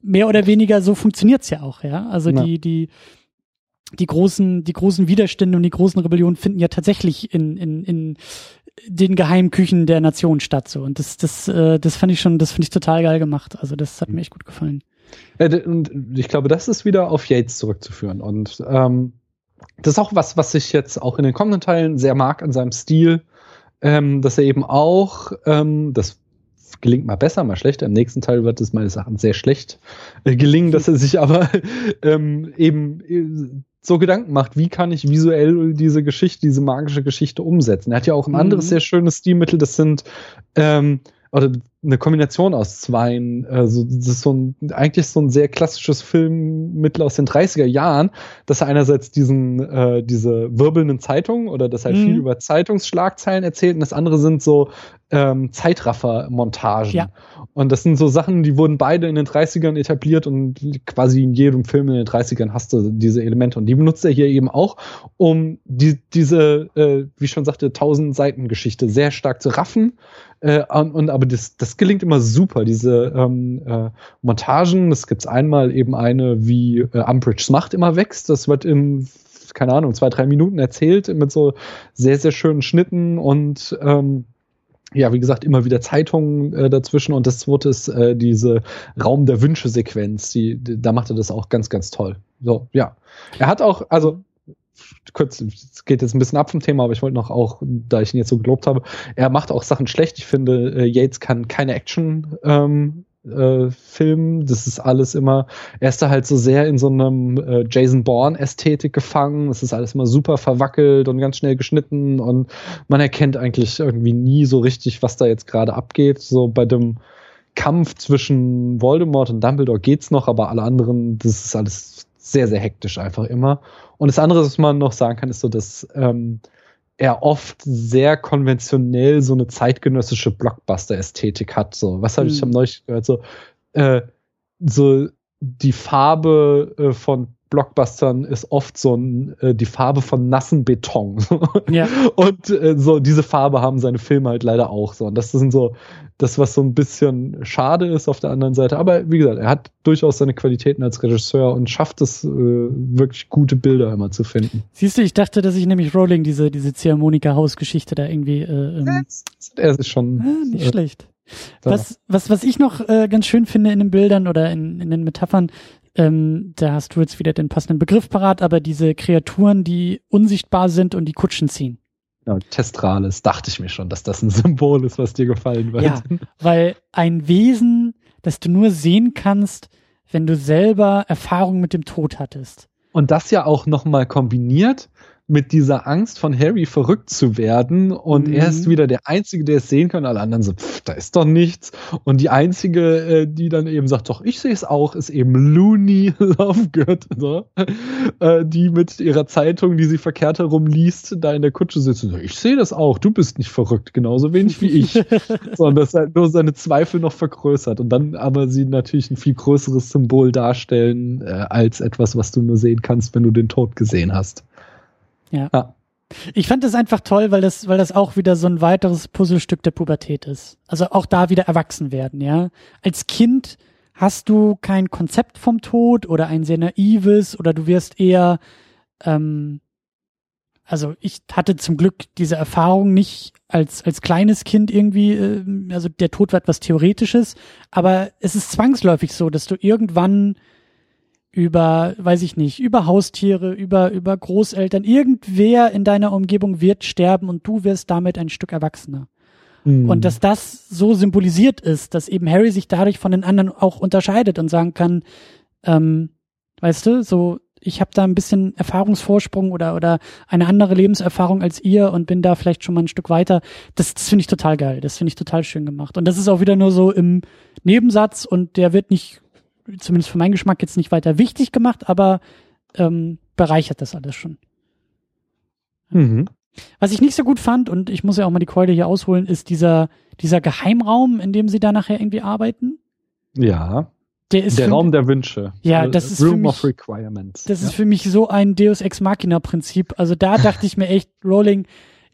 mehr oder weniger so funktioniert's ja auch, ja. Also ja. die, die, die großen, die großen Widerstände und die großen Rebellionen finden ja tatsächlich in, in, in den Geheimküchen der Nation statt, so. Und das, das, äh, das fand ich schon, das finde ich total geil gemacht. Also das hat mir echt gut gefallen. Und ich glaube, das ist wieder auf Yates zurückzuführen. Und ähm, das ist auch was, was ich jetzt auch in den kommenden Teilen sehr mag an seinem Stil, ähm, dass er eben auch, ähm, das gelingt mal besser, mal schlechter. Im nächsten Teil wird es meines Erachtens sehr schlecht äh, gelingen, dass er sich aber (laughs) ähm, eben äh, so Gedanken macht, wie kann ich visuell diese Geschichte, diese magische Geschichte umsetzen. Er hat ja auch ein mhm. anderes sehr schönes Stilmittel, das sind ähm, oder eine Kombination aus zweien. Also das ist so ein, eigentlich so ein sehr klassisches Filmmittel aus den 30er Jahren, dass er einerseits diesen, äh, diese wirbelnden Zeitungen oder dass er mhm. viel über Zeitungsschlagzeilen erzählt und das andere sind so ähm, Zeitraffer-Montagen. Ja. Und das sind so Sachen, die wurden beide in den 30ern etabliert und quasi in jedem Film in den 30ern hast du diese Elemente. Und die benutzt er hier eben auch, um die, diese, äh, wie ich schon sagte, tausend Seiten Geschichte sehr stark zu raffen. Äh, und, und aber das, das gelingt immer super, diese ähm, äh, Montagen. Es gibt einmal eben eine, wie äh, Umbridge's Macht immer wächst. Das wird in keine Ahnung, zwei, drei Minuten erzählt mit so sehr, sehr schönen Schnitten und ähm, ja, wie gesagt, immer wieder Zeitungen äh, dazwischen und das zweite ist äh, diese Raum der Wünsche-Sequenz, die, die, da macht er das auch ganz, ganz toll. So, ja. Er hat auch, also kurz, es geht jetzt ein bisschen ab vom Thema, aber ich wollte noch auch, da ich ihn jetzt so gelobt habe, er macht auch Sachen schlecht. Ich finde, äh, Yates kann keine Action ähm, äh, Film. Das ist alles immer, er ist da halt so sehr in so einem äh, Jason Bourne-Ästhetik gefangen. Es ist alles immer super verwackelt und ganz schnell geschnitten und man erkennt eigentlich irgendwie nie so richtig, was da jetzt gerade abgeht. So bei dem Kampf zwischen Voldemort und Dumbledore geht's noch, aber alle anderen, das ist alles sehr, sehr hektisch einfach immer. Und das andere, was man noch sagen kann, ist so, dass ähm, er oft sehr konventionell so eine zeitgenössische Blockbuster-Ästhetik hat. So, was habe ich mhm. neulich gehört? So, äh, so die Farbe äh, von Blockbustern ist oft so ein, äh, die Farbe von nassen Beton. (laughs) ja. Und äh, so diese Farbe haben seine Filme halt leider auch so. Und das sind so das, was so ein bisschen schade ist auf der anderen Seite. Aber wie gesagt, er hat durchaus seine Qualitäten als Regisseur und schafft es, äh, wirklich gute Bilder immer zu finden. Siehst du, ich dachte, dass ich nämlich Rowling diese, diese Ziehharmonika-Hausgeschichte da irgendwie. Äh, ähm, er ist schon. Ja, nicht äh, schlecht. Was, was, was ich noch äh, ganz schön finde in den Bildern oder in, in den Metaphern, ähm, da hast du jetzt wieder den passenden Begriff parat, aber diese Kreaturen, die unsichtbar sind und die Kutschen ziehen. Ja, Testrales, dachte ich mir schon, dass das ein Symbol ist, was dir gefallen wird. Ja, weil ein Wesen, das du nur sehen kannst, wenn du selber Erfahrung mit dem Tod hattest. Und das ja auch nochmal kombiniert mit dieser Angst von Harry verrückt zu werden und mhm. er ist wieder der Einzige, der es sehen kann. Alle anderen so, pff, da ist doch nichts. Und die Einzige, äh, die dann eben sagt, doch, ich sehe es auch, ist eben Looney (laughs) Lovegood, so, äh, die mit ihrer Zeitung, die sie verkehrt herum liest, da in der Kutsche sitzt. So, ich sehe das auch, du bist nicht verrückt, genauso wenig wie ich. (laughs) Sondern das halt nur seine Zweifel noch vergrößert und dann aber sie natürlich ein viel größeres Symbol darstellen, äh, als etwas, was du nur sehen kannst, wenn du den Tod gesehen hast. Ja. ja. Ich fand das einfach toll, weil das, weil das auch wieder so ein weiteres Puzzlestück der Pubertät ist. Also auch da wieder erwachsen werden, ja. Als Kind hast du kein Konzept vom Tod oder ein sehr naives oder du wirst eher, ähm, also ich hatte zum Glück diese Erfahrung nicht als, als kleines Kind irgendwie, äh, also der Tod war etwas Theoretisches, aber es ist zwangsläufig so, dass du irgendwann über, weiß ich nicht, über Haustiere, über, über Großeltern. Irgendwer in deiner Umgebung wird sterben und du wirst damit ein Stück erwachsener. Mhm. Und dass das so symbolisiert ist, dass eben Harry sich dadurch von den anderen auch unterscheidet und sagen kann, ähm, weißt du, so, ich habe da ein bisschen Erfahrungsvorsprung oder, oder eine andere Lebenserfahrung als ihr und bin da vielleicht schon mal ein Stück weiter. Das, das finde ich total geil. Das finde ich total schön gemacht. Und das ist auch wieder nur so im Nebensatz und der wird nicht zumindest für meinen Geschmack jetzt nicht weiter wichtig gemacht, aber ähm, bereichert das alles schon. Mhm. Was ich nicht so gut fand, und ich muss ja auch mal die Keule hier ausholen, ist dieser, dieser Geheimraum, in dem sie da nachher irgendwie arbeiten. Ja. Der, ist der Raum der Wünsche. Ja, das ist Room für mich, of Requirements. Das ja. ist für mich so ein Deus Ex Machina Prinzip. Also da dachte ich mir echt, Rolling,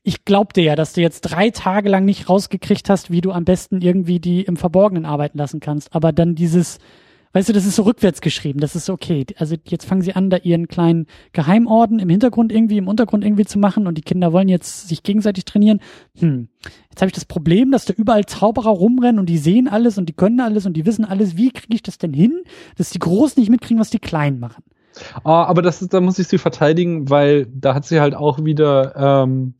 ich glaubte ja, dass du jetzt drei Tage lang nicht rausgekriegt hast, wie du am besten irgendwie die im Verborgenen arbeiten lassen kannst. Aber dann dieses, weißt du, das ist so rückwärts geschrieben. Das ist okay. Also jetzt fangen sie an, da ihren kleinen Geheimorden im Hintergrund irgendwie, im Untergrund irgendwie zu machen und die Kinder wollen jetzt sich gegenseitig trainieren. Hm. Jetzt habe ich das Problem, dass da überall Zauberer rumrennen und die sehen alles und die können alles und die wissen alles. Wie kriege ich das denn hin, dass die Großen nicht mitkriegen, was die Kleinen machen? Oh, aber das ist, da muss ich sie verteidigen, weil da hat sie halt auch wieder ähm,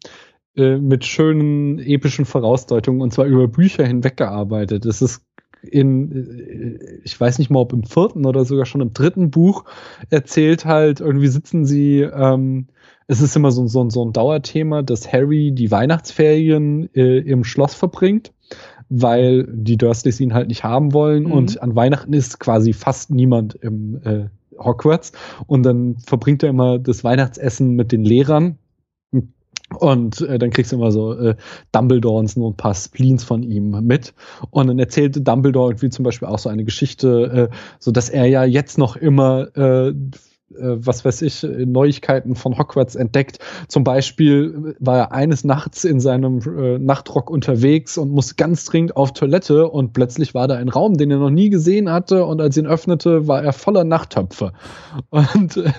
äh, mit schönen epischen Vorausdeutungen und zwar über Bücher hinweg gearbeitet. Das ist in, ich weiß nicht mal, ob im vierten oder sogar schon im dritten Buch erzählt halt, irgendwie sitzen sie, ähm, es ist immer so, so, so ein Dauerthema, dass Harry die Weihnachtsferien äh, im Schloss verbringt weil die Dursleys ihn halt nicht haben wollen mhm. und an Weihnachten ist quasi fast niemand im äh, Hogwarts und dann verbringt er immer das Weihnachtsessen mit den Lehrern und äh, dann kriegst du immer so äh, Dumbledore und ein paar Spleens von ihm mit. Und dann erzählte Dumbledore irgendwie zum Beispiel auch so eine Geschichte, äh, so dass er ja jetzt noch immer äh, was weiß ich, Neuigkeiten von Hogwarts entdeckt. Zum Beispiel war er eines Nachts in seinem äh, Nachtrock unterwegs und musste ganz dringend auf Toilette und plötzlich war da ein Raum, den er noch nie gesehen hatte und als ihn öffnete, war er voller Nachttöpfe. Und äh,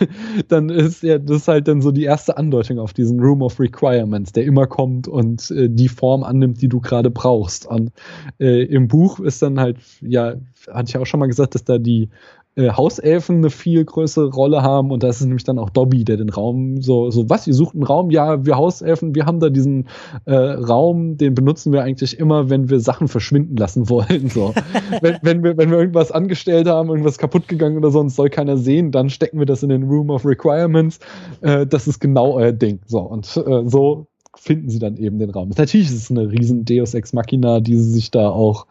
dann ist ja, das ist halt dann so die erste Andeutung auf diesen Room of Requirements, der immer kommt und äh, die Form annimmt, die du gerade brauchst. Und äh, im Buch ist dann halt, ja, hatte ich auch schon mal gesagt, dass da die äh, Hauselfen eine viel größere Rolle haben und da ist es nämlich dann auch Dobby, der den Raum so, so was, ihr sucht einen Raum? Ja, wir Hauselfen, wir haben da diesen äh, Raum, den benutzen wir eigentlich immer, wenn wir Sachen verschwinden lassen wollen. So. (laughs) wenn, wenn, wir, wenn wir irgendwas angestellt haben, irgendwas kaputt gegangen oder sonst soll keiner sehen, dann stecken wir das in den Room of Requirements. Äh, das ist genau euer Ding. So, und äh, so finden sie dann eben den Raum. Natürlich ist es eine riesen Deus Ex Machina, die sie sich da auch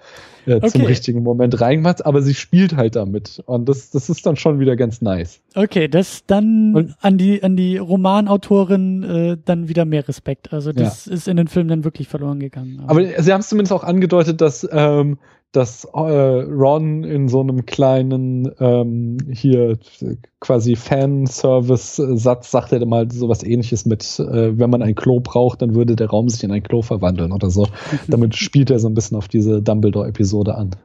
äh, okay. zum richtigen Moment reinmacht, aber sie spielt halt damit und das, das ist dann schon wieder ganz nice. Okay, das dann und, an die an die Romanautorin äh, dann wieder mehr Respekt. Also das ja. ist in den Filmen dann wirklich verloren gegangen. Aber, aber sie haben es zumindest auch angedeutet, dass ähm, dass äh, Ron in so einem kleinen ähm, hier quasi Fanservice-Satz sagt er mal sowas ähnliches mit, äh, wenn man ein Klo braucht, dann würde der Raum sich in ein Klo verwandeln oder so. (laughs) Damit spielt er so ein bisschen auf diese Dumbledore-Episode an.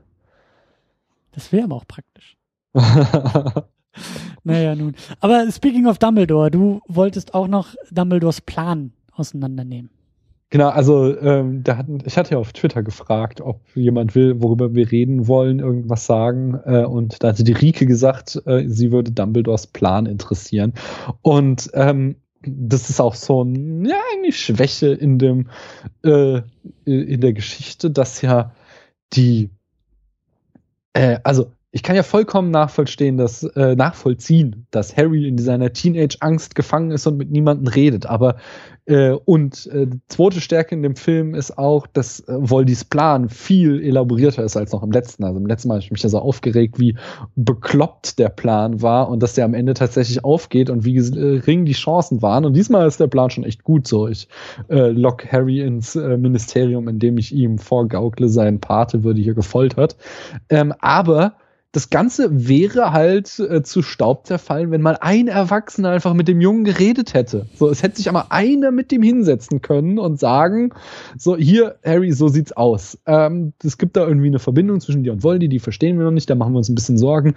Das wäre aber auch praktisch. (laughs) naja, nun. Aber speaking of Dumbledore, du wolltest auch noch Dumbledores Plan auseinandernehmen. Genau, also ähm, da hatten, ich hatte ja auf Twitter gefragt, ob jemand will, worüber wir reden wollen, irgendwas sagen. Äh, und da hatte die Rike gesagt, äh, sie würde Dumbledores Plan interessieren. Und ähm, das ist auch so ein, ja, eigentlich Schwäche in dem, äh, in der Geschichte, dass ja die, äh, also ich kann ja vollkommen nachvollziehen, dass äh, nachvollziehen, dass Harry in seiner Teenage-Angst gefangen ist und mit niemandem redet. Aber äh, und äh, zweite Stärke in dem Film ist auch, dass äh, Voldis Plan viel elaborierter ist als noch im letzten. Also im letzten Mal habe ich mich ja so aufgeregt, wie bekloppt der Plan war und dass der am Ende tatsächlich aufgeht und wie gering die Chancen waren. Und diesmal ist der Plan schon echt gut so. Ich äh, lock Harry ins äh, Ministerium, indem ich ihm vorgaukle, sein Pate würde hier gefoltert. Ähm, aber das Ganze wäre halt äh, zu Staub zerfallen, wenn mal ein Erwachsener einfach mit dem Jungen geredet hätte. So, es hätte sich aber einer mit dem hinsetzen können und sagen, so, hier, Harry, so sieht's aus. Ähm, es gibt da irgendwie eine Verbindung zwischen dir und Voldy, die verstehen wir noch nicht, da machen wir uns ein bisschen Sorgen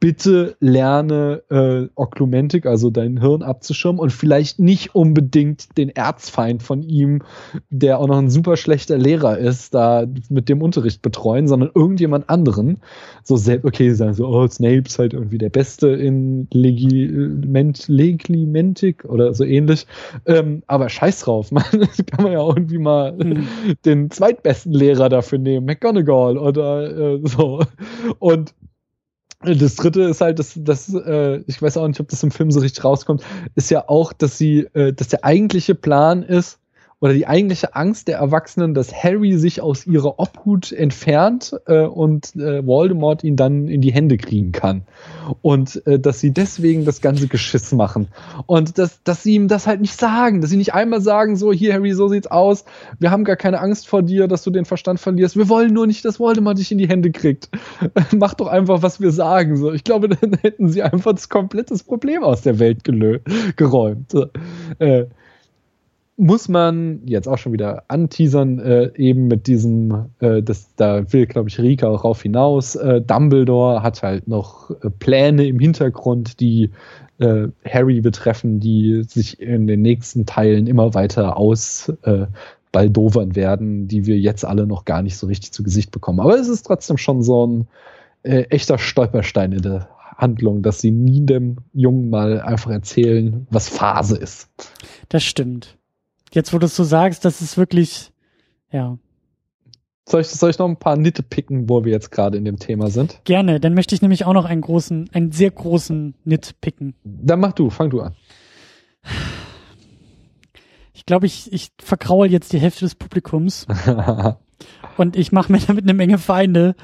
bitte lerne äh, Oklumentik, also dein Hirn abzuschirmen und vielleicht nicht unbedingt den Erzfeind von ihm, der auch noch ein super schlechter Lehrer ist, da mit dem Unterricht betreuen, sondern irgendjemand anderen. So selbst, okay, sagen so, oh, Snape ist halt irgendwie der Beste in Legiment, Leglimentik oder so ähnlich. Ähm, aber scheiß drauf, (laughs) man, kann man ja irgendwie mal mhm. den zweitbesten Lehrer dafür nehmen, McGonagall oder äh, so. Und das dritte ist halt, dass, dass äh, ich weiß auch nicht, ob das im Film so richtig rauskommt, ist ja auch, dass sie, äh, dass der eigentliche Plan ist, oder die eigentliche Angst der Erwachsenen, dass Harry sich aus ihrer Obhut entfernt äh, und äh, Voldemort ihn dann in die Hände kriegen kann. Und äh, dass sie deswegen das ganze Geschiss machen. Und dass, dass sie ihm das halt nicht sagen, dass sie nicht einmal sagen, so, hier Harry, so sieht's aus, wir haben gar keine Angst vor dir, dass du den Verstand verlierst, wir wollen nur nicht, dass Voldemort dich in die Hände kriegt. (laughs) Mach doch einfach, was wir sagen. So, ich glaube, (laughs) dann hätten sie einfach das komplette Problem aus der Welt geräumt. Äh, muss man jetzt auch schon wieder anteasern, äh, eben mit diesem, äh, das, da will, glaube ich, Rika auch rauf hinaus. Äh, Dumbledore hat halt noch äh, Pläne im Hintergrund, die äh, Harry betreffen, die sich in den nächsten Teilen immer weiter aus äh, werden, die wir jetzt alle noch gar nicht so richtig zu Gesicht bekommen. Aber es ist trotzdem schon so ein echter Stolperstein in der Handlung, dass sie nie dem Jungen mal einfach erzählen, was Phase ist. Das stimmt jetzt, wo du es so sagst, das ist wirklich, ja. Soll ich, soll ich noch ein paar Nitte picken, wo wir jetzt gerade in dem Thema sind? Gerne, dann möchte ich nämlich auch noch einen großen, einen sehr großen Nit picken. Dann mach du, fang du an. Ich glaube, ich, ich verkraul jetzt die Hälfte des Publikums. (laughs) Und ich mache mir damit eine Menge Feinde.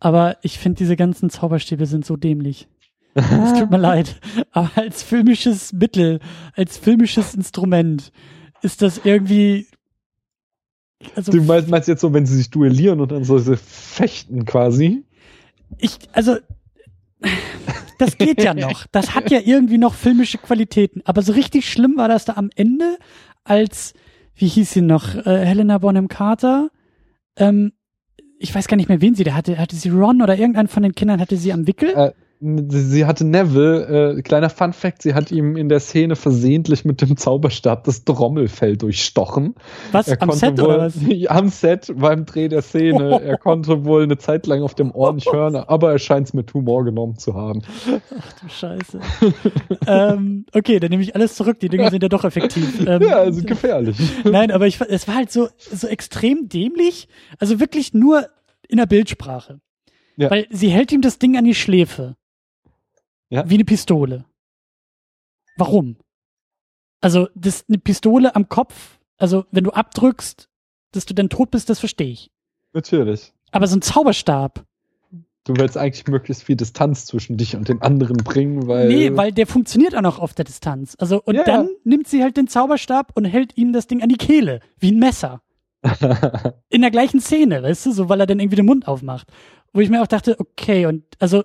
Aber ich finde, diese ganzen Zauberstäbe sind so dämlich. Es tut mir (laughs) leid. Aber als filmisches Mittel, als filmisches Instrument ist das irgendwie. Also, du meinst, meinst jetzt so, wenn sie sich duellieren und dann so fechten quasi? Ich, also, das geht ja (laughs) noch. Das hat ja irgendwie noch filmische Qualitäten. Aber so richtig schlimm war das da am Ende, als, wie hieß sie noch, äh, Helena Bonham Carter, ähm, ich weiß gar nicht mehr, wen sie da hatte. Hatte sie Ron oder irgendeinen von den Kindern hatte sie am Wickel? Äh, sie hatte Neville, äh, kleiner Fun Fact, sie hat ihm in der Szene versehentlich mit dem Zauberstab das Trommelfell durchstochen. Was, er am Set wohl, oder was? (laughs) Am Set beim Dreh der Szene. Oh. Er konnte wohl eine Zeit lang auf dem Ohr nicht hören, aber er scheint es mit Humor genommen zu haben. Ach du Scheiße. (laughs) ähm, okay, dann nehme ich alles zurück, die Dinge sind ja doch effektiv. (laughs) Ähm, ja, also gefährlich. Nein, aber ich, es war halt so, so extrem dämlich, also wirklich nur in der Bildsprache. Ja. Weil sie hält ihm das Ding an die Schläfe. Ja. Wie eine Pistole. Warum? Also, das eine Pistole am Kopf, also wenn du abdrückst, dass du dann tot bist, das verstehe ich. Natürlich. Aber so ein Zauberstab. Du willst eigentlich möglichst viel Distanz zwischen dich und dem anderen bringen, weil. Nee, weil der funktioniert auch noch auf der Distanz. Also, und ja, dann ja. nimmt sie halt den Zauberstab und hält ihm das Ding an die Kehle, wie ein Messer. (laughs) In der gleichen Szene, weißt du, so weil er dann irgendwie den Mund aufmacht. Wo ich mir auch dachte, okay, und also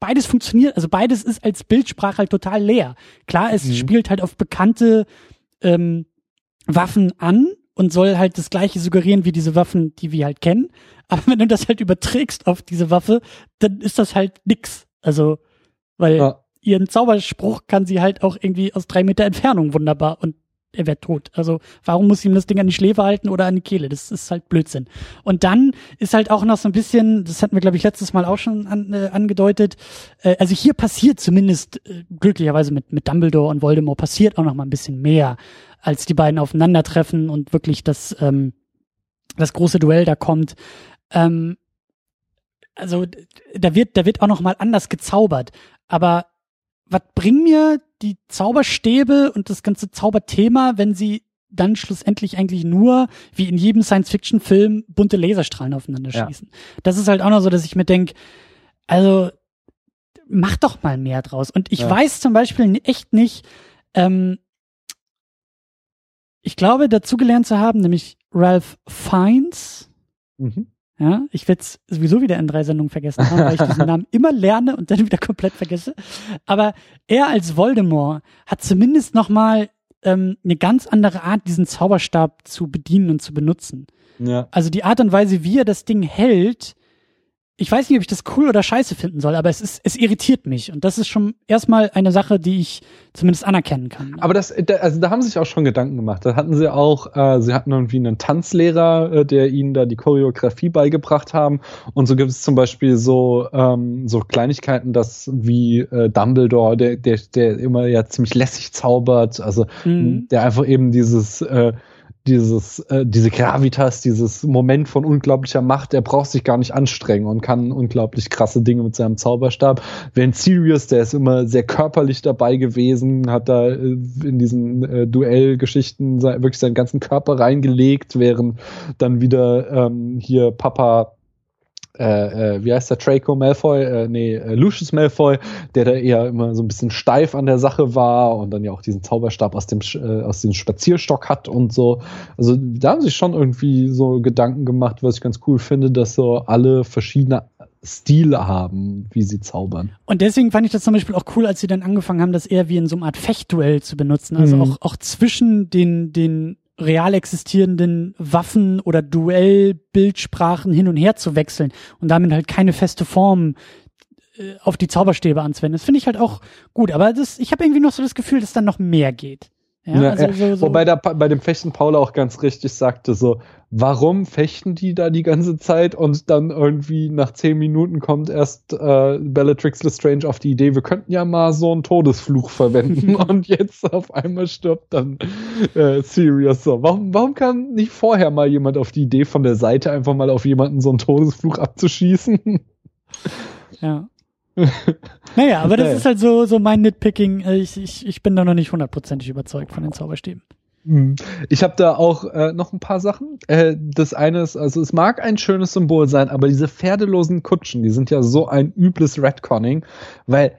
beides funktioniert, also beides ist als Bildsprache halt total leer. Klar, es mhm. spielt halt auf bekannte ähm, Waffen an und soll halt das gleiche suggerieren wie diese Waffen, die wir halt kennen. (laughs) Aber wenn du das halt überträgst auf diese Waffe, dann ist das halt nix. Also, weil ja. ihren Zauberspruch kann sie halt auch irgendwie aus drei Meter Entfernung wunderbar und er wäre tot. Also warum muss ihm das Ding an die Schläfe halten oder an die Kehle? Das ist halt Blödsinn. Und dann ist halt auch noch so ein bisschen, das hatten wir glaube ich letztes Mal auch schon an, äh, angedeutet. Äh, also hier passiert zumindest äh, glücklicherweise mit mit Dumbledore und Voldemort passiert auch noch mal ein bisschen mehr, als die beiden aufeinandertreffen und wirklich das ähm, das große Duell da kommt. Ähm, also da wird da wird auch noch mal anders gezaubert. Aber was bringen mir die Zauberstäbe und das ganze Zauberthema, wenn sie dann schlussendlich eigentlich nur, wie in jedem Science-Fiction-Film, bunte Laserstrahlen aufeinander schießen. Ja. Das ist halt auch noch so, dass ich mir denke, also mach doch mal mehr draus. Und ich ja. weiß zum Beispiel echt nicht, ähm, ich glaube, dazugelernt zu haben, nämlich Ralph Fiennes, mhm. Ja, ich werde es sowieso wieder in drei Sendungen vergessen haben, weil ich diesen Namen (laughs) immer lerne und dann wieder komplett vergesse. Aber er als Voldemort hat zumindest noch mal ähm, eine ganz andere Art, diesen Zauberstab zu bedienen und zu benutzen. Ja. Also die Art und Weise, wie er das Ding hält, ich weiß nicht, ob ich das cool oder scheiße finden soll, aber es ist, es irritiert mich. Und das ist schon erstmal eine Sache, die ich zumindest anerkennen kann. Aber das, also da haben sie sich auch schon Gedanken gemacht. Da hatten sie auch, äh, sie hatten irgendwie einen Tanzlehrer, äh, der ihnen da die Choreografie beigebracht haben. Und so gibt es zum Beispiel so, ähm, so Kleinigkeiten, dass wie äh, Dumbledore, der, der, der immer ja ziemlich lässig zaubert, also mhm. der einfach eben dieses, äh, dieses, äh, diese Gravitas, dieses Moment von unglaublicher Macht, der braucht sich gar nicht anstrengen und kann unglaublich krasse Dinge mit seinem Zauberstab. Während Sirius, der ist immer sehr körperlich dabei gewesen, hat da äh, in diesen äh, Duellgeschichten wirklich seinen ganzen Körper reingelegt, während dann wieder ähm, hier Papa äh, äh, wie heißt der, Draco Malfoy, äh, nee, äh, Lucius Malfoy, der da eher immer so ein bisschen steif an der Sache war und dann ja auch diesen Zauberstab aus dem, äh, aus dem Spazierstock hat und so. Also da haben sich schon irgendwie so Gedanken gemacht, was ich ganz cool finde, dass so alle verschiedene Stile haben, wie sie zaubern. Und deswegen fand ich das zum Beispiel auch cool, als sie dann angefangen haben, das eher wie in so einer Art Fechtduell zu benutzen. Also mhm. auch, auch zwischen den, den real existierenden Waffen oder Duellbildsprachen hin und her zu wechseln und damit halt keine feste Form äh, auf die Zauberstäbe anzuwenden. Das finde ich halt auch gut, aber das, ich habe irgendwie noch so das Gefühl, dass dann noch mehr geht. Ja, ja, also so, so. Wobei da bei dem Fechten Paula auch ganz richtig sagte, so, warum fechten die da die ganze Zeit und dann irgendwie nach zehn Minuten kommt erst äh, Bellatrix Lestrange auf die Idee, wir könnten ja mal so einen Todesfluch verwenden (laughs) und jetzt auf einmal stirbt dann äh, Sirius so. Warum, warum kann nicht vorher mal jemand auf die Idee von der Seite einfach mal auf jemanden so einen Todesfluch abzuschießen? Ja. (laughs) naja, aber das ist halt so, so mein Nitpicking. Ich, ich, ich bin da noch nicht hundertprozentig überzeugt von den Zauberstäben. Hm. Ich habe da auch äh, noch ein paar Sachen. Äh, das eine ist, also es mag ein schönes Symbol sein, aber diese pferdelosen Kutschen, die sind ja so ein übles Redconning, weil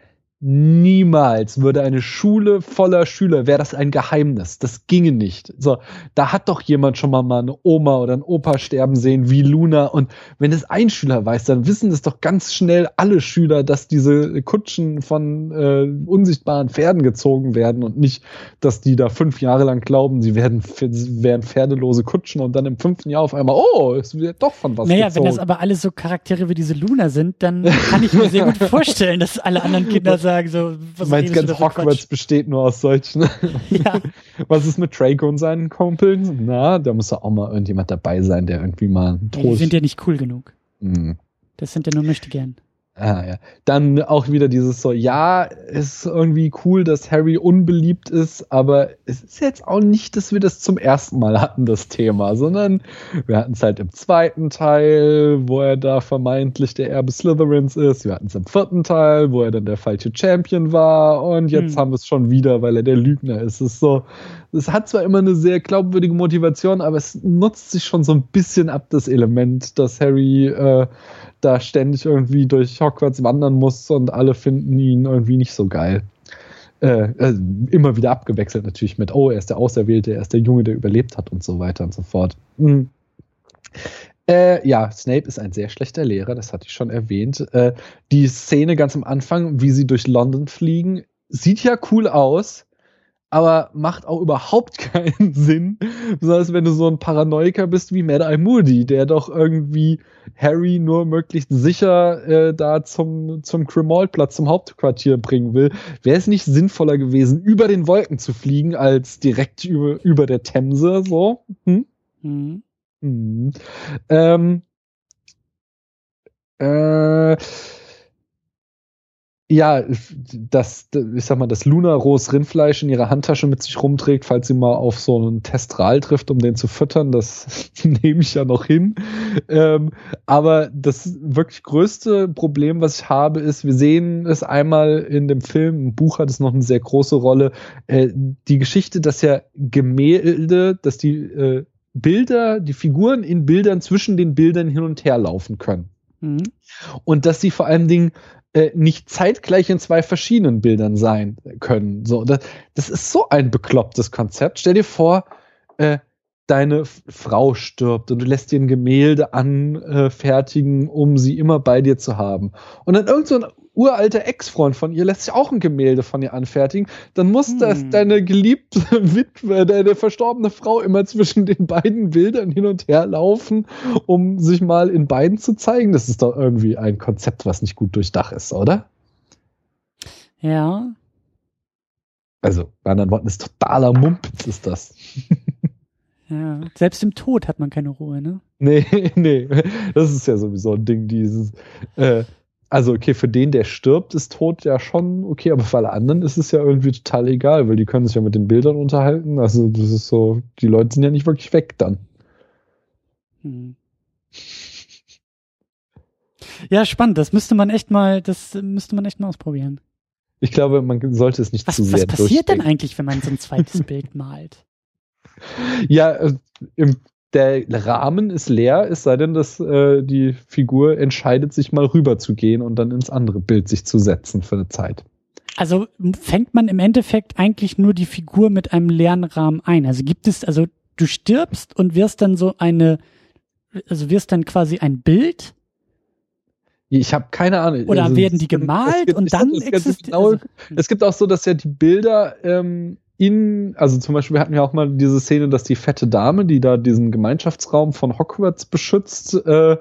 Niemals würde eine Schule voller Schüler, wäre das ein Geheimnis. Das ginge nicht. So, da hat doch jemand schon mal, mal eine Oma oder ein Opa sterben sehen wie Luna. Und wenn es ein Schüler weiß, dann wissen es doch ganz schnell alle Schüler, dass diese Kutschen von äh, unsichtbaren Pferden gezogen werden und nicht, dass die da fünf Jahre lang glauben, sie werden, wären pferdelose Kutschen und dann im fünften Jahr auf einmal, oh, es wird doch von was Naja, gezogen. wenn das aber alles so Charaktere wie diese Luna sind, dann kann ich mir sehr gut (laughs) vorstellen, dass alle anderen Kinder (laughs) sagen, sagen so, was du meinst, ganz Hogwarts besteht nur aus solchen. (laughs) (laughs) Ja. Was ist mit Draco und seinen Kumpeln? Na, da muss doch auch mal irgendjemand dabei sein, der irgendwie mal ja, Die sind ja nicht cool genug. Hm. Das sind ja nur möchte gern. Ah, ja. Dann auch wieder dieses so, ja, ist irgendwie cool, dass Harry unbeliebt ist, aber es ist jetzt auch nicht, dass wir das zum ersten Mal hatten, das Thema, sondern wir hatten es halt im zweiten Teil, wo er da vermeintlich der Erbe Slytherins ist. Wir hatten es im vierten Teil, wo er dann der falsche Champion war und jetzt hm. haben wir es schon wieder, weil er der Lügner ist. Es ist so, es hat zwar immer eine sehr glaubwürdige Motivation, aber es nutzt sich schon so ein bisschen ab, das Element, dass Harry äh, da ständig irgendwie durch Hogwarts wandern muss und alle finden ihn irgendwie nicht so geil. Äh, also immer wieder abgewechselt natürlich mit, oh, er ist der Auserwählte, er ist der Junge, der überlebt hat und so weiter und so fort. Mhm. Äh, ja, Snape ist ein sehr schlechter Lehrer, das hatte ich schon erwähnt. Äh, die Szene ganz am Anfang, wie sie durch London fliegen, sieht ja cool aus, aber macht auch überhaupt (laughs) keinen Sinn. Besonders wenn du so ein Paranoiker bist wie Mad Eye Moody, der doch irgendwie Harry nur möglichst sicher äh, da zum, zum Grimmauld-Platz, zum Hauptquartier bringen will. Wäre es nicht sinnvoller gewesen, über den Wolken zu fliegen, als direkt über, über der Themse, so? Hm? Mhm. Hm. Ähm, äh, ja, das, ich sag mal, das Luna rohes Rindfleisch in ihrer Handtasche mit sich rumträgt, falls sie mal auf so einen Testral trifft, um den zu füttern, das (laughs) nehme ich ja noch hin. Ähm, aber das wirklich größte Problem, was ich habe, ist, wir sehen es einmal in dem Film, im Buch hat es noch eine sehr große Rolle, äh, die Geschichte, dass ja Gemälde, dass die äh, Bilder, die Figuren in Bildern zwischen den Bildern hin und her laufen können. Mhm. Und dass sie vor allen Dingen äh, nicht zeitgleich in zwei verschiedenen Bildern sein können. So, das, das ist so ein beklopptes Konzept. Stell dir vor, äh, deine Frau stirbt und du lässt dir ein Gemälde anfertigen, um sie immer bei dir zu haben. Und dann irgend so ein uralter Ex-Freund von ihr lässt sich auch ein Gemälde von ihr anfertigen, dann muss hm. das deine geliebte (laughs) Witwe, deine verstorbene Frau immer zwischen den beiden Bildern hin und her laufen, um sich mal in beiden zu zeigen. Das ist doch irgendwie ein Konzept, was nicht gut durchdacht ist, oder? Ja. Also, bei anderen Worten, ist totaler Mumpitz ist das. Ja, selbst im Tod hat man keine Ruhe, ne? Nee, (laughs) nee. Das ist ja sowieso ein Ding, dieses, äh, also okay, für den, der stirbt, ist Tod ja schon okay, aber für alle anderen ist es ja irgendwie total egal, weil die können sich ja mit den Bildern unterhalten. Also das ist so, die Leute sind ja nicht wirklich weg dann. Hm. Ja, spannend. Das müsste man echt mal, das müsste man echt mal ausprobieren. Ich glaube, man sollte es nicht was, zu sehr Was passiert denn eigentlich, wenn man so ein zweites (laughs) Bild malt? Ja, äh, im der Rahmen ist leer, es sei denn, dass äh, die Figur entscheidet, sich mal rüber zu gehen und dann ins andere Bild sich zu setzen für eine Zeit. Also fängt man im Endeffekt eigentlich nur die Figur mit einem leeren Rahmen ein. Also gibt es, also du stirbst und wirst dann so eine, also wirst dann quasi ein Bild. Ich habe keine Ahnung. Oder also, werden die gemalt gibt, und dann existiert. Genau, also, es gibt auch so, dass ja die Bilder ähm, in, also zum Beispiel, wir hatten ja auch mal diese Szene, dass die fette Dame, die da diesen Gemeinschaftsraum von Hogwarts beschützt, äh,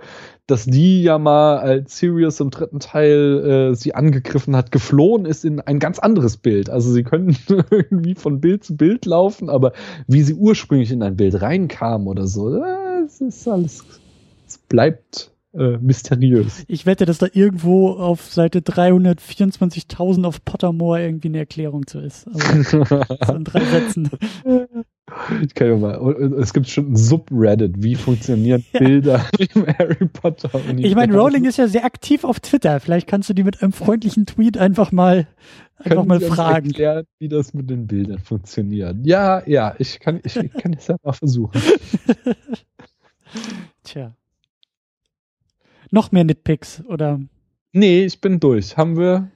dass die ja mal als Sirius im dritten Teil äh, sie angegriffen hat, geflohen ist in ein ganz anderes Bild. Also sie können (laughs) irgendwie von Bild zu Bild laufen, aber wie sie ursprünglich in ein Bild reinkam oder so, äh, ist alles, es bleibt äh, mysteriös. Ich wette, dass da irgendwo auf Seite 324.000 auf Pottermore irgendwie eine Erklärung zu ist. Also, so in drei Sätzen. Ich kann ja mal, es gibt schon ein Subreddit, wie funktionieren ja. Bilder (laughs) im Harry Potter. Ich meine, Rowling ist ja sehr aktiv auf Twitter. Vielleicht kannst du die mit einem freundlichen Tweet einfach mal, einfach mal fragen. Erklären, wie das mit den Bildern funktioniert. Ja, ja, ich kann, ich kann es ja mal versuchen. (laughs) Tja. Noch mehr Nitpicks, oder? Nee, ich bin durch. Haben wir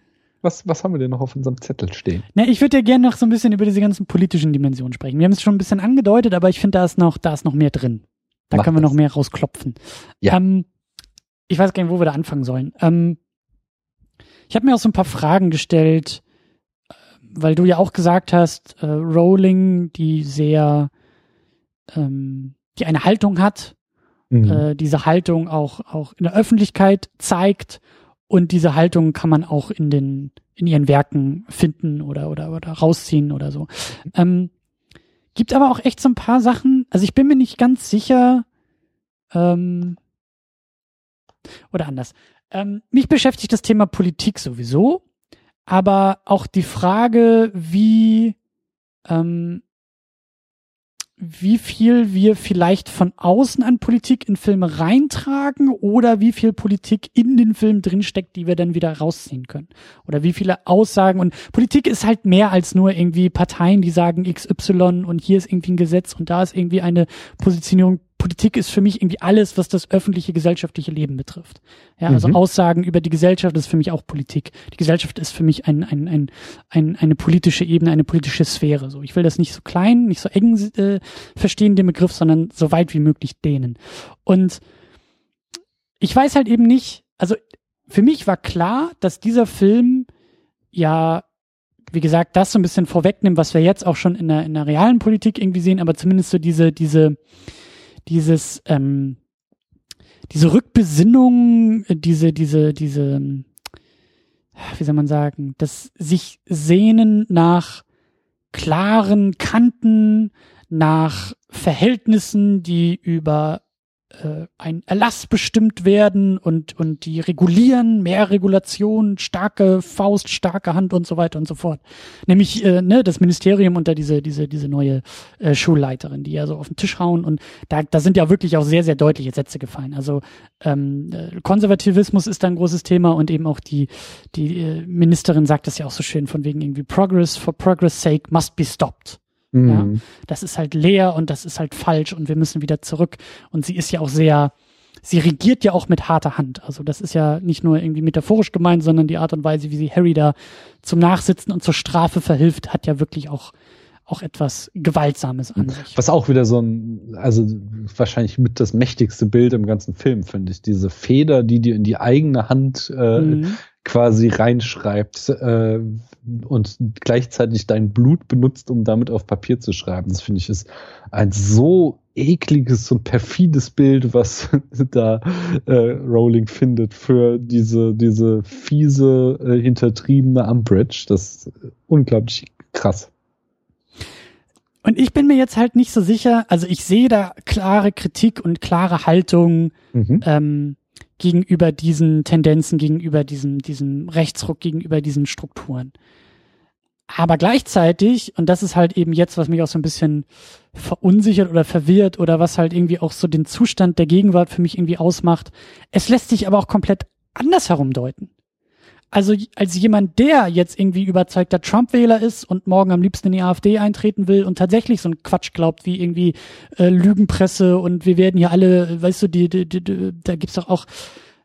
was, was haben wir denn noch auf unserem Zettel stehen? Na, ich würde ja gerne noch so ein bisschen über diese ganzen politischen Dimensionen sprechen. Wir haben es schon ein bisschen angedeutet, aber ich finde, da ist noch, da ist noch mehr drin. Da Mach können wir das. noch mehr rausklopfen. Ja. Ähm, ich weiß gar nicht, wo wir da anfangen sollen. Ähm, ich habe mir auch so ein paar Fragen gestellt, äh, weil du ja auch gesagt hast, äh, Rowling, die sehr, ähm, die eine Haltung hat, mhm. äh, diese Haltung auch, auch in der Öffentlichkeit zeigt und diese Haltung kann man auch in den, in ihren Werken finden oder, oder, oder rausziehen oder so. Ähm, gibt aber auch echt so ein paar Sachen, also ich bin mir nicht ganz sicher, ähm, oder anders. Ähm, mich beschäftigt das Thema Politik sowieso, aber auch die Frage, wie, ähm, wie viel wir vielleicht von außen an Politik in Filme reintragen oder wie viel Politik in den Film drinsteckt, die wir dann wieder rausziehen können. Oder wie viele Aussagen und Politik ist halt mehr als nur irgendwie Parteien, die sagen XY und hier ist irgendwie ein Gesetz und da ist irgendwie eine Positionierung Politik ist für mich irgendwie alles, was das öffentliche gesellschaftliche Leben betrifft. Ja, also mhm. Aussagen über die Gesellschaft ist für mich auch Politik. Die Gesellschaft ist für mich ein, ein, ein, ein, eine politische Ebene, eine politische Sphäre. So, ich will das nicht so klein, nicht so eng äh, verstehen, den Begriff, sondern so weit wie möglich dehnen. Und ich weiß halt eben nicht, also für mich war klar, dass dieser Film ja wie gesagt, das so ein bisschen vorwegnimmt, was wir jetzt auch schon in der, in der realen Politik irgendwie sehen, aber zumindest so diese, diese, dieses, ähm, diese Rückbesinnung, diese, diese, diese, wie soll man sagen, das sich sehnen nach klaren Kanten, nach Verhältnissen, die über äh, ein Erlass bestimmt werden und, und die regulieren, mehr Regulation, starke Faust, starke Hand und so weiter und so fort. Nämlich äh, ne, das Ministerium unter diese, diese, diese neue äh, Schulleiterin, die ja so auf den Tisch hauen und da, da sind ja wirklich auch sehr, sehr deutliche Sätze gefallen. Also ähm, äh, Konservativismus ist da ein großes Thema und eben auch die, die äh, Ministerin sagt das ja auch so schön, von wegen irgendwie Progress for progress sake must be stopped. Mhm. Ja, das ist halt leer und das ist halt falsch und wir müssen wieder zurück. Und sie ist ja auch sehr, sie regiert ja auch mit harter Hand. Also das ist ja nicht nur irgendwie metaphorisch gemeint, sondern die Art und Weise, wie sie Harry da zum Nachsitzen und zur Strafe verhilft, hat ja wirklich auch auch etwas Gewaltsames an sich. Was auch wieder so ein, also wahrscheinlich mit das mächtigste Bild im ganzen Film, finde ich. Diese Feder, die dir in die eigene Hand äh, mhm. Quasi reinschreibt, äh, und gleichzeitig dein Blut benutzt, um damit auf Papier zu schreiben. Das finde ich ist ein so ekliges und perfides Bild, was (laughs) da äh, Rowling findet für diese, diese fiese, äh, hintertriebene Umbridge. Das ist unglaublich krass. Und ich bin mir jetzt halt nicht so sicher, also ich sehe da klare Kritik und klare Haltung mhm. ähm, gegenüber diesen Tendenzen, gegenüber diesem, diesem Rechtsruck, gegenüber diesen Strukturen. Aber gleichzeitig, und das ist halt eben jetzt, was mich auch so ein bisschen verunsichert oder verwirrt oder was halt irgendwie auch so den Zustand der Gegenwart für mich irgendwie ausmacht, es lässt sich aber auch komplett anders herumdeuten. Also als jemand, der jetzt irgendwie überzeugter Trump-Wähler ist und morgen am liebsten in die AfD eintreten will und tatsächlich so einen Quatsch glaubt wie irgendwie äh, Lügenpresse und wir werden hier alle, weißt du, die, die, die, da gibt's doch auch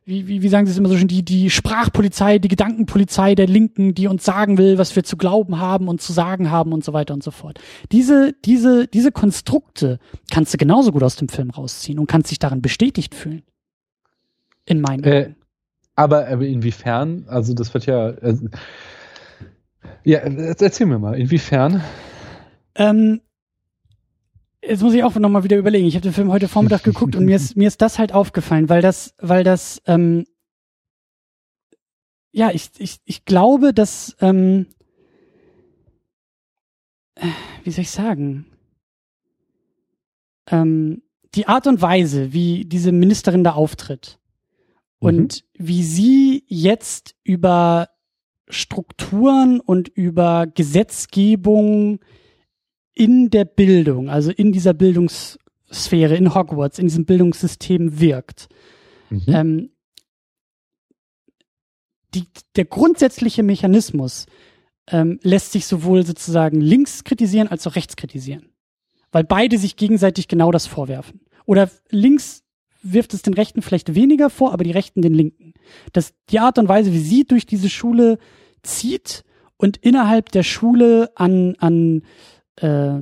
wie, wie, wie sagen Sie es immer so schön, die, die Sprachpolizei, die Gedankenpolizei der Linken, die uns sagen will, was wir zu glauben haben und zu sagen haben und so weiter und so fort. Diese, diese, diese Konstrukte kannst du genauso gut aus dem Film rausziehen und kannst dich daran bestätigt fühlen. In meinen äh, Augen. Aber, aber inwiefern? Also das wird ja. Also, ja, erzähl mir mal, inwiefern? Ähm, jetzt muss ich auch nochmal wieder überlegen. Ich habe den Film heute Vormittag geguckt und mir ist, mir ist das halt aufgefallen, weil das, weil das, ähm, ja, ich, ich, ich glaube, dass, ähm, wie soll ich sagen, ähm, die Art und Weise, wie diese Ministerin da auftritt und mhm. wie sie jetzt über Strukturen und über Gesetzgebung in der Bildung, also in dieser Bildungssphäre, in Hogwarts, in diesem Bildungssystem wirkt. Mhm. Ähm, die, der grundsätzliche Mechanismus ähm, lässt sich sowohl sozusagen links kritisieren als auch rechts kritisieren. Weil beide sich gegenseitig genau das vorwerfen. Oder links wirft es den Rechten vielleicht weniger vor, aber die Rechten den Linken. Dass die Art und Weise, wie sie durch diese Schule zieht und innerhalb der Schule an, an äh,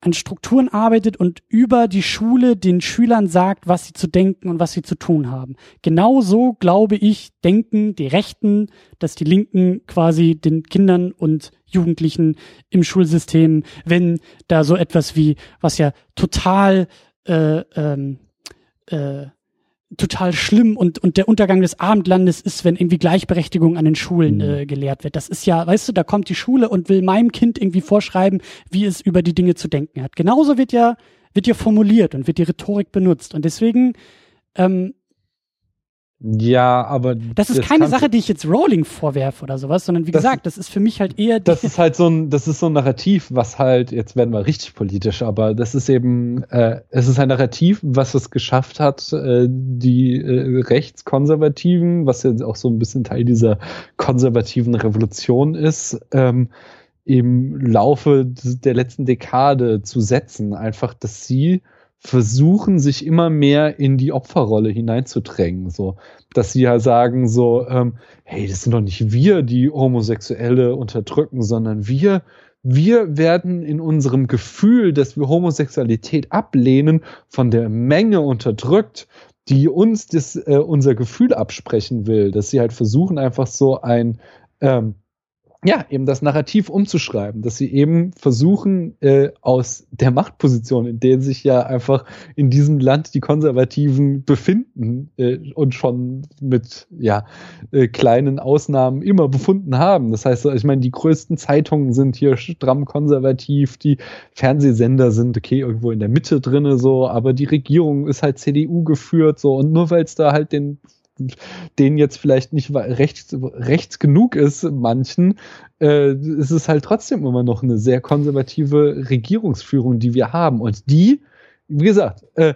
an Strukturen arbeitet und über die Schule den Schülern sagt, was sie zu denken und was sie zu tun haben. Genauso, glaube ich, denken die Rechten, dass die Linken quasi den Kindern und Jugendlichen im Schulsystem, wenn da so etwas wie, was ja total äh, ähm, äh, total schlimm und, und der Untergang des Abendlandes ist, wenn irgendwie Gleichberechtigung an den Schulen mhm. äh, gelehrt wird. Das ist ja, weißt du, da kommt die Schule und will meinem Kind irgendwie vorschreiben, wie es über die Dinge zu denken hat. Genauso wird ja, wird ja formuliert und wird die Rhetorik benutzt. Und deswegen ähm, ja, aber das ist das keine Sache, die ich jetzt Rowling vorwerfe oder sowas, sondern wie gesagt, das ist für mich halt eher. Das ist halt so ein, das ist so ein Narrativ, was halt jetzt werden wir richtig politisch, aber das ist eben, äh, es ist ein Narrativ, was es geschafft hat, äh, die äh, Rechtskonservativen, was ja auch so ein bisschen Teil dieser konservativen Revolution ist, ähm, im Laufe der letzten Dekade zu setzen, einfach, dass sie versuchen, sich immer mehr in die Opferrolle hineinzudrängen. So, dass sie ja sagen, so, ähm, hey, das sind doch nicht wir, die Homosexuelle unterdrücken, sondern wir, wir werden in unserem Gefühl, dass wir Homosexualität ablehnen, von der Menge unterdrückt, die uns das, äh, unser Gefühl absprechen will. Dass sie halt versuchen, einfach so ein ähm, ja, eben das Narrativ umzuschreiben, dass sie eben versuchen, äh, aus der Machtposition, in der sich ja einfach in diesem Land die Konservativen befinden äh, und schon mit ja äh, kleinen Ausnahmen immer befunden haben. Das heißt, ich meine, die größten Zeitungen sind hier stramm konservativ, die Fernsehsender sind okay irgendwo in der Mitte drinne so, aber die Regierung ist halt CDU geführt so und nur weil es da halt den denen jetzt vielleicht nicht rechts, rechts genug ist, manchen, äh, ist es halt trotzdem immer noch eine sehr konservative Regierungsführung, die wir haben. Und die, wie gesagt, äh,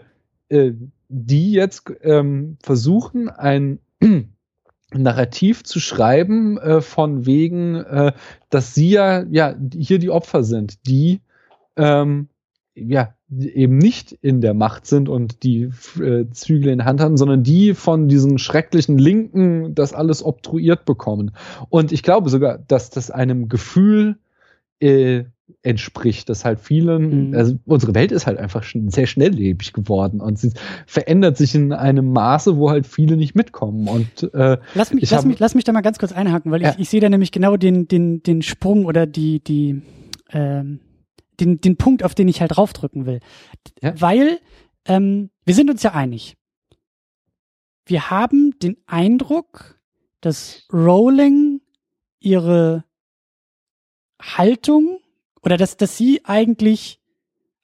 äh, die jetzt ähm, versuchen, ein (clears throat) Narrativ zu schreiben äh, von wegen, äh, dass sie ja, ja hier die Opfer sind, die ähm, ja, eben nicht in der Macht sind und die äh, Zügel in Hand haben, sondern die von diesen schrecklichen Linken das alles obtruiert bekommen. Und ich glaube sogar, dass das einem Gefühl äh, entspricht, dass halt vielen, mhm. also unsere Welt ist halt einfach sehr schnelllebig geworden und sie verändert sich in einem Maße, wo halt viele nicht mitkommen. Und äh, lass mich, lass hab, mich, lass mich da mal ganz kurz einhaken, weil ja. ich, ich sehe da nämlich genau den, den, den Sprung oder die, die ähm, den, den Punkt, auf den ich halt draufdrücken will. Ja. Weil ähm, wir sind uns ja einig. Wir haben den Eindruck, dass Rowling ihre Haltung oder dass, dass sie eigentlich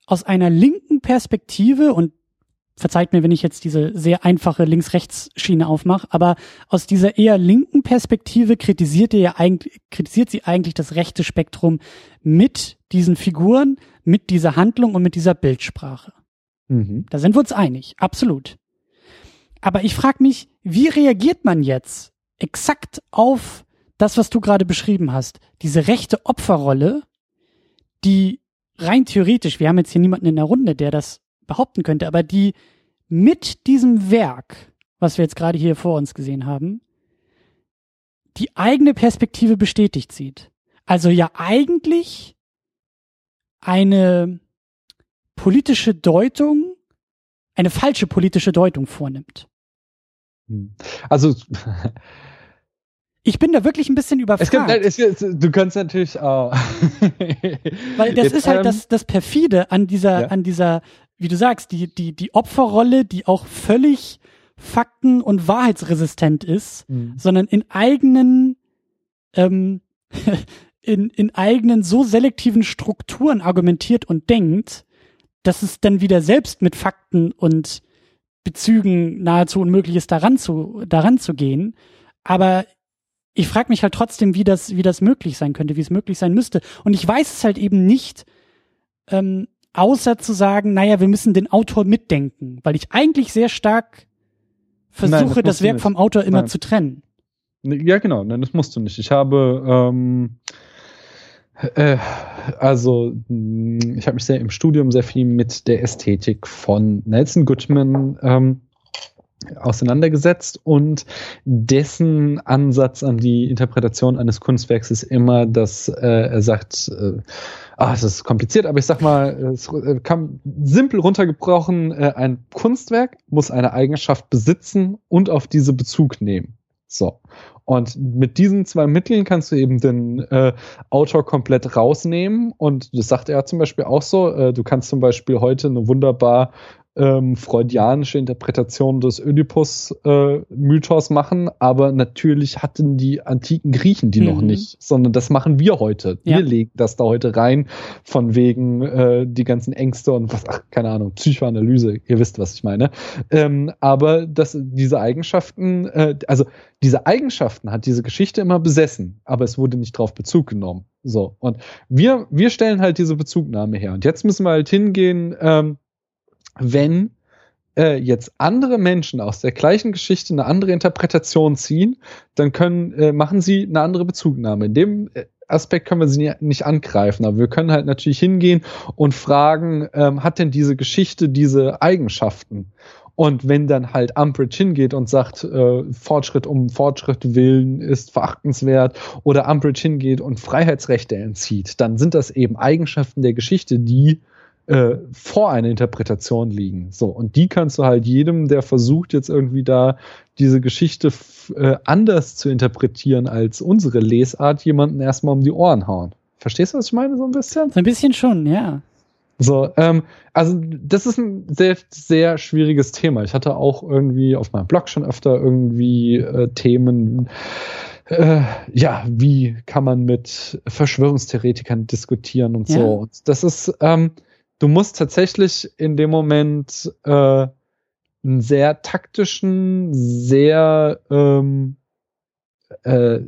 aus einer linken Perspektive und verzeiht mir, wenn ich jetzt diese sehr einfache Links-Rechts-Schiene aufmache, aber aus dieser eher linken Perspektive kritisiert, ihr ja eigentlich, kritisiert sie eigentlich das rechte Spektrum mit diesen Figuren, mit dieser Handlung und mit dieser Bildsprache. Mhm. Da sind wir uns einig, absolut. Aber ich frage mich, wie reagiert man jetzt exakt auf das, was du gerade beschrieben hast, diese rechte Opferrolle, die rein theoretisch, wir haben jetzt hier niemanden in der Runde, der das behaupten könnte, aber die mit diesem Werk, was wir jetzt gerade hier vor uns gesehen haben, die eigene Perspektive bestätigt sieht. Also ja eigentlich eine politische Deutung, eine falsche politische Deutung vornimmt. Hm. Also ich bin da wirklich ein bisschen überfragt. (laughs) Es gibt, es, du kannst natürlich auch. Weil das Jetzt, ist halt ähm, das, das perfide an dieser, ja. an dieser, wie du sagst, die, die, die Opferrolle, die auch völlig fakten- und wahrheitsresistent ist, mhm. sondern in eigenen, ähm, (laughs) in, in eigenen so selektiven Strukturen argumentiert und denkt, dass es dann wieder selbst mit Fakten und Bezügen nahezu unmöglich ist, daran zu, daran zu gehen. Aber ich frage mich halt trotzdem, wie das, wie das möglich sein könnte, wie es möglich sein müsste. Und ich weiß es halt eben nicht, ähm, außer zu sagen, naja, wir müssen den Autor mitdenken, weil ich eigentlich sehr stark versuche, Nein, das das Werk vom Autor immer Nein. zu trennen. Ja, genau, nein, das musst du nicht. Ich habe, ähm, äh, also, mh, ich habe mich sehr im Studium sehr viel mit der Ästhetik von Nelson Goodman ähm, auseinandergesetzt und dessen Ansatz an die Interpretation eines Kunstwerks ist immer, dass äh, er sagt, äh, ah, das ist kompliziert, aber ich sag mal, es äh, kann simpel runtergebrochen, äh, ein Kunstwerk muss eine Eigenschaft besitzen und auf diese Bezug nehmen. So. Und mit diesen zwei Mitteln kannst du eben den äh, Autor komplett rausnehmen. Und das sagt er zum Beispiel auch so. Äh, du kannst zum Beispiel heute eine wunderbar ähm, freudianische Interpretation des Oedipus-Mythos machen, aber natürlich hatten die antiken Griechen die noch Mhm. nicht, sondern das machen wir heute. Ja. Wir legen das da heute rein, von wegen äh, die ganzen Ängste und was, ach, keine Ahnung, Psychoanalyse, ihr wisst, was ich meine. Ähm, aber das, diese Eigenschaften, äh, also diese Eigenschaften hat diese Geschichte immer besessen, aber es wurde nicht drauf Bezug genommen. So. Und wir, wir stellen halt diese Bezugnahme her. Und jetzt müssen wir halt hingehen, ähm, wenn äh, jetzt andere Menschen aus der gleichen Geschichte eine andere Interpretation ziehen, dann können, äh, machen sie eine andere Bezugnahme. In dem äh, Aspekt können wir sie nicht angreifen, aber wir können halt natürlich hingehen und fragen, ähm, hat denn diese Geschichte diese Eigenschaften? Und wenn dann halt Umbridge hingeht und sagt, äh, Fortschritt um Fortschritt willen ist verachtenswert oder Umbridge hingeht und Freiheitsrechte entzieht, dann sind das eben Eigenschaften der Geschichte, die äh, vor einer Interpretation liegen. So, und die kannst du halt jedem, der versucht, jetzt irgendwie da diese Geschichte äh, anders zu interpretieren als unsere Lesart, jemanden erstmal um die Ohren hauen. Verstehst du, was ich meine, so ein bisschen? So ein bisschen schon, ja. So, ähm, also das ist ein sehr, sehr schwieriges Thema. Ich hatte auch irgendwie auf meinem Blog schon öfter irgendwie äh, Themen, äh, ja, wie kann man mit Verschwörungstheoretikern diskutieren und Ja. so. Und das ist, ähm, du musst tatsächlich in dem Moment äh, einen sehr taktischen, sehr ähm, äh,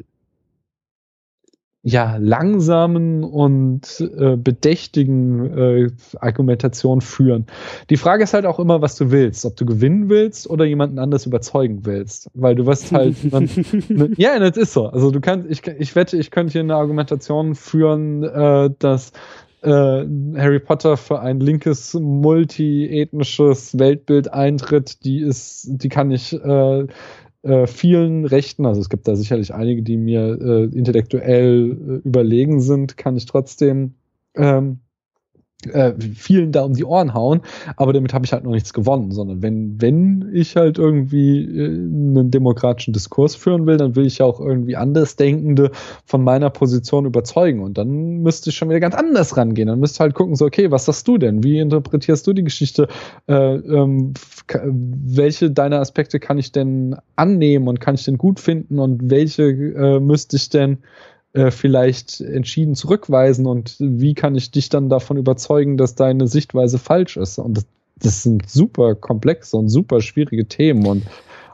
ja, langsamen und äh, bedächtigen äh, Argumentation führen. Die Frage ist halt auch immer, was du willst. Ob du gewinnen willst oder jemanden anders überzeugen willst. Weil du wirst halt (laughs) dann, ne, ja, das ist so. Also du kannst, ich, ich wette, ich könnte hier eine Argumentation führen, äh, dass äh, Harry Potter für ein linkes, multiethnisches Weltbild eintritt, die ist, die kann ich äh, äh, vielen Rechten, also es gibt da sicherlich einige, die mir äh, intellektuell äh, überlegen sind, kann ich trotzdem ähm, äh, vielen da um die Ohren hauen, aber damit habe ich halt noch nichts gewonnen, sondern wenn, wenn ich halt irgendwie äh, einen demokratischen Diskurs führen will, dann will ich ja auch irgendwie Andersdenkende von meiner Position überzeugen und dann müsste ich schon wieder ganz anders rangehen. Dann müsste halt gucken, so, okay, was sagst du denn? Wie interpretierst du die Geschichte? Äh, ähm, welche deiner Aspekte kann ich denn annehmen und kann ich denn gut finden und welche äh, müsste ich denn äh, vielleicht entschieden zurückweisen und wie kann ich dich dann davon überzeugen, dass deine Sichtweise falsch ist? Und das, das sind super komplexe und super schwierige Themen und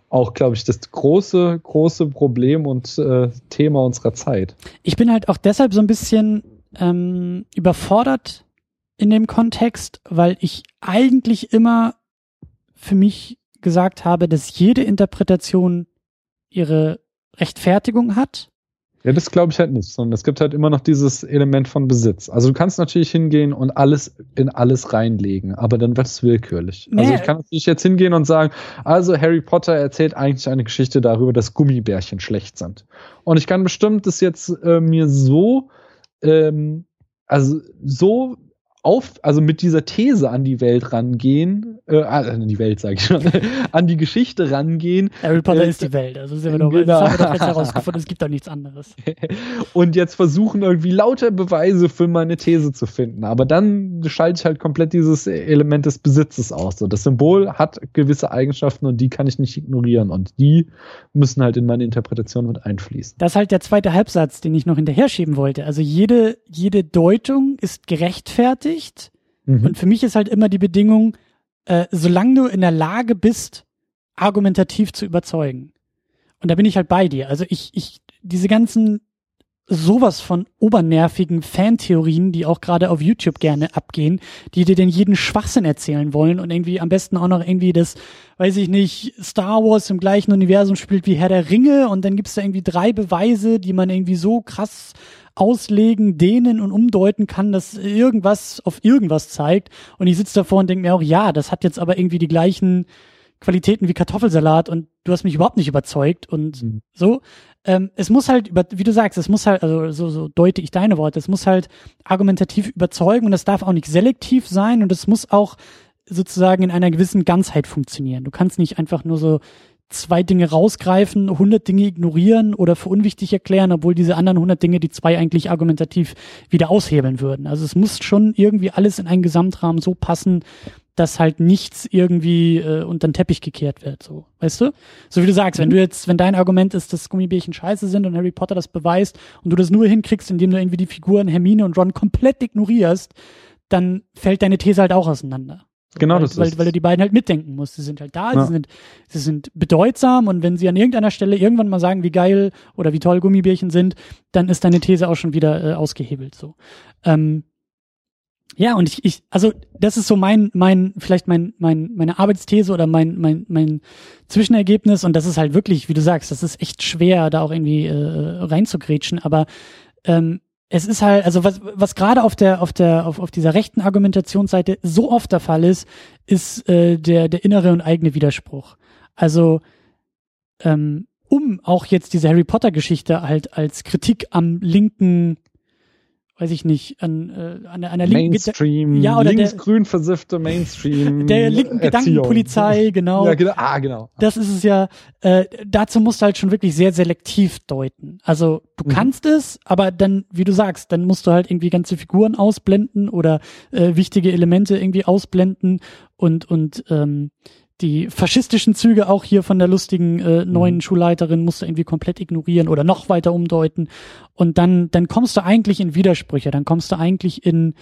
auch, glaube ich, das große, große Problem und äh, Thema unserer Zeit. Ich bin halt auch deshalb so ein bisschen ähm, überfordert in dem Kontext, weil ich eigentlich immer für mich gesagt habe, dass jede Interpretation ihre Rechtfertigung hat. Ja, das glaube ich halt nicht, sondern es gibt halt immer noch dieses Element von Besitz. Also du kannst natürlich hingehen und alles in alles reinlegen, aber dann wird es willkürlich. Also Nee. ich kann natürlich jetzt hingehen und sagen, also Harry Potter erzählt eigentlich eine Geschichte darüber, dass Gummibärchen schlecht sind. Und ich kann bestimmt das jetzt äh, mir so, ähm, also so auf, also mit dieser These an die Welt rangehen, äh, an die Welt sage ich schon, (laughs) an die Geschichte rangehen Harry Potter Äh, ist die Welt. Also sind wir doch, genau. das haben wir doch jetzt herausgefunden, es gibt doch nichts anderes. (laughs) und jetzt versuchen irgendwie lauter Beweise für meine These zu finden. Aber dann schalte ich halt komplett dieses Element des Besitzes aus. So, das Symbol hat gewisse Eigenschaften und die kann ich nicht ignorieren und die müssen halt in meine Interpretation mit einfließen. Das ist halt der zweite Halbsatz, den ich noch hinterher schieben wollte. Also jede, jede Deutung ist gerechtfertigt. Mhm. Und für mich ist halt immer die Bedingung, äh, solange du in der Lage bist, argumentativ zu überzeugen. Und da bin ich halt bei dir. Also ich, ich diese ganzen sowas von obernervigen Fantheorien, die auch gerade auf YouTube gerne abgehen, die dir denn jeden Schwachsinn erzählen wollen und irgendwie am besten auch noch irgendwie das, weiß ich nicht, Star Wars im gleichen Universum spielt wie Herr der Ringe und dann gibt's da irgendwie drei Beweise, die man irgendwie so krass auslegen, dehnen und umdeuten kann, dass irgendwas auf irgendwas zeigt. Und ich sitze davor und denke mir auch, ja, das hat jetzt aber irgendwie die gleichen Qualitäten wie Kartoffelsalat und du hast mich überhaupt nicht überzeugt und mhm. so. Ähm, es muss halt, über, wie du sagst, es muss halt, also so, so deute ich deine Worte, es muss halt argumentativ überzeugen und es darf auch nicht selektiv sein und es muss auch sozusagen in einer gewissen Ganzheit funktionieren. Du kannst nicht einfach nur so zwei Dinge rausgreifen, 100 Dinge ignorieren oder für unwichtig erklären, obwohl diese anderen 100 Dinge die zwei eigentlich argumentativ wieder aushebeln würden. Also es muss schon irgendwie alles in einen Gesamtrahmen so passen, dass halt nichts irgendwie äh, unter den Teppich gekehrt wird, so, weißt du? So wie du sagst, mhm. wenn du jetzt, wenn dein Argument ist, dass Gummibärchen scheiße sind und Harry Potter das beweist und du das nur hinkriegst, indem du irgendwie die Figuren Hermine und Ron komplett ignorierst, dann fällt deine These halt auch auseinander. Genau, weil, das weil, ist. weil du die beiden halt mitdenken musst. Sie sind halt da, Ja. sie sind, sie sind bedeutsam und wenn sie an irgendeiner Stelle irgendwann mal sagen, wie geil oder wie toll Gummibärchen sind, dann ist deine These auch schon wieder äh, ausgehebelt. So. Ähm, ja, und ich, ich, also das ist so mein, mein, vielleicht mein, mein, meine Arbeitsthese oder mein, mein, mein Zwischenergebnis und das ist halt wirklich, wie du sagst, das ist echt schwer, da auch irgendwie äh, reinzugrätschen, aber ähm, es ist halt, also was, was gerade auf der, auf der, auf, auf dieser rechten Argumentationsseite so oft der Fall ist, ist äh, der, der innere und eigene Widerspruch. Also ähm, um auch jetzt diese Harry Potter Geschichte halt als Kritik am linken, weiß ich nicht, an, äh, an, der- an der linken Mainstream, Ja, oder der- linksgrün versiffte Mainstream. (laughs) der linken Erziehung. Gedankenpolizei, genau. Ja, genau. Ah, genau. Das ist es ja, äh, dazu musst du halt schon wirklich sehr selektiv deuten. Also du Mhm. kannst es, aber dann, wie du sagst, dann musst du halt irgendwie ganze Figuren ausblenden oder äh, wichtige Elemente irgendwie ausblenden und, und ähm, die faschistischen Züge auch hier von der lustigen äh, neuen Mhm. Schulleiterin musst du irgendwie komplett ignorieren oder noch weiter umdeuten. Und dann, dann kommst du eigentlich in Widersprüche, dann kommst du eigentlich in,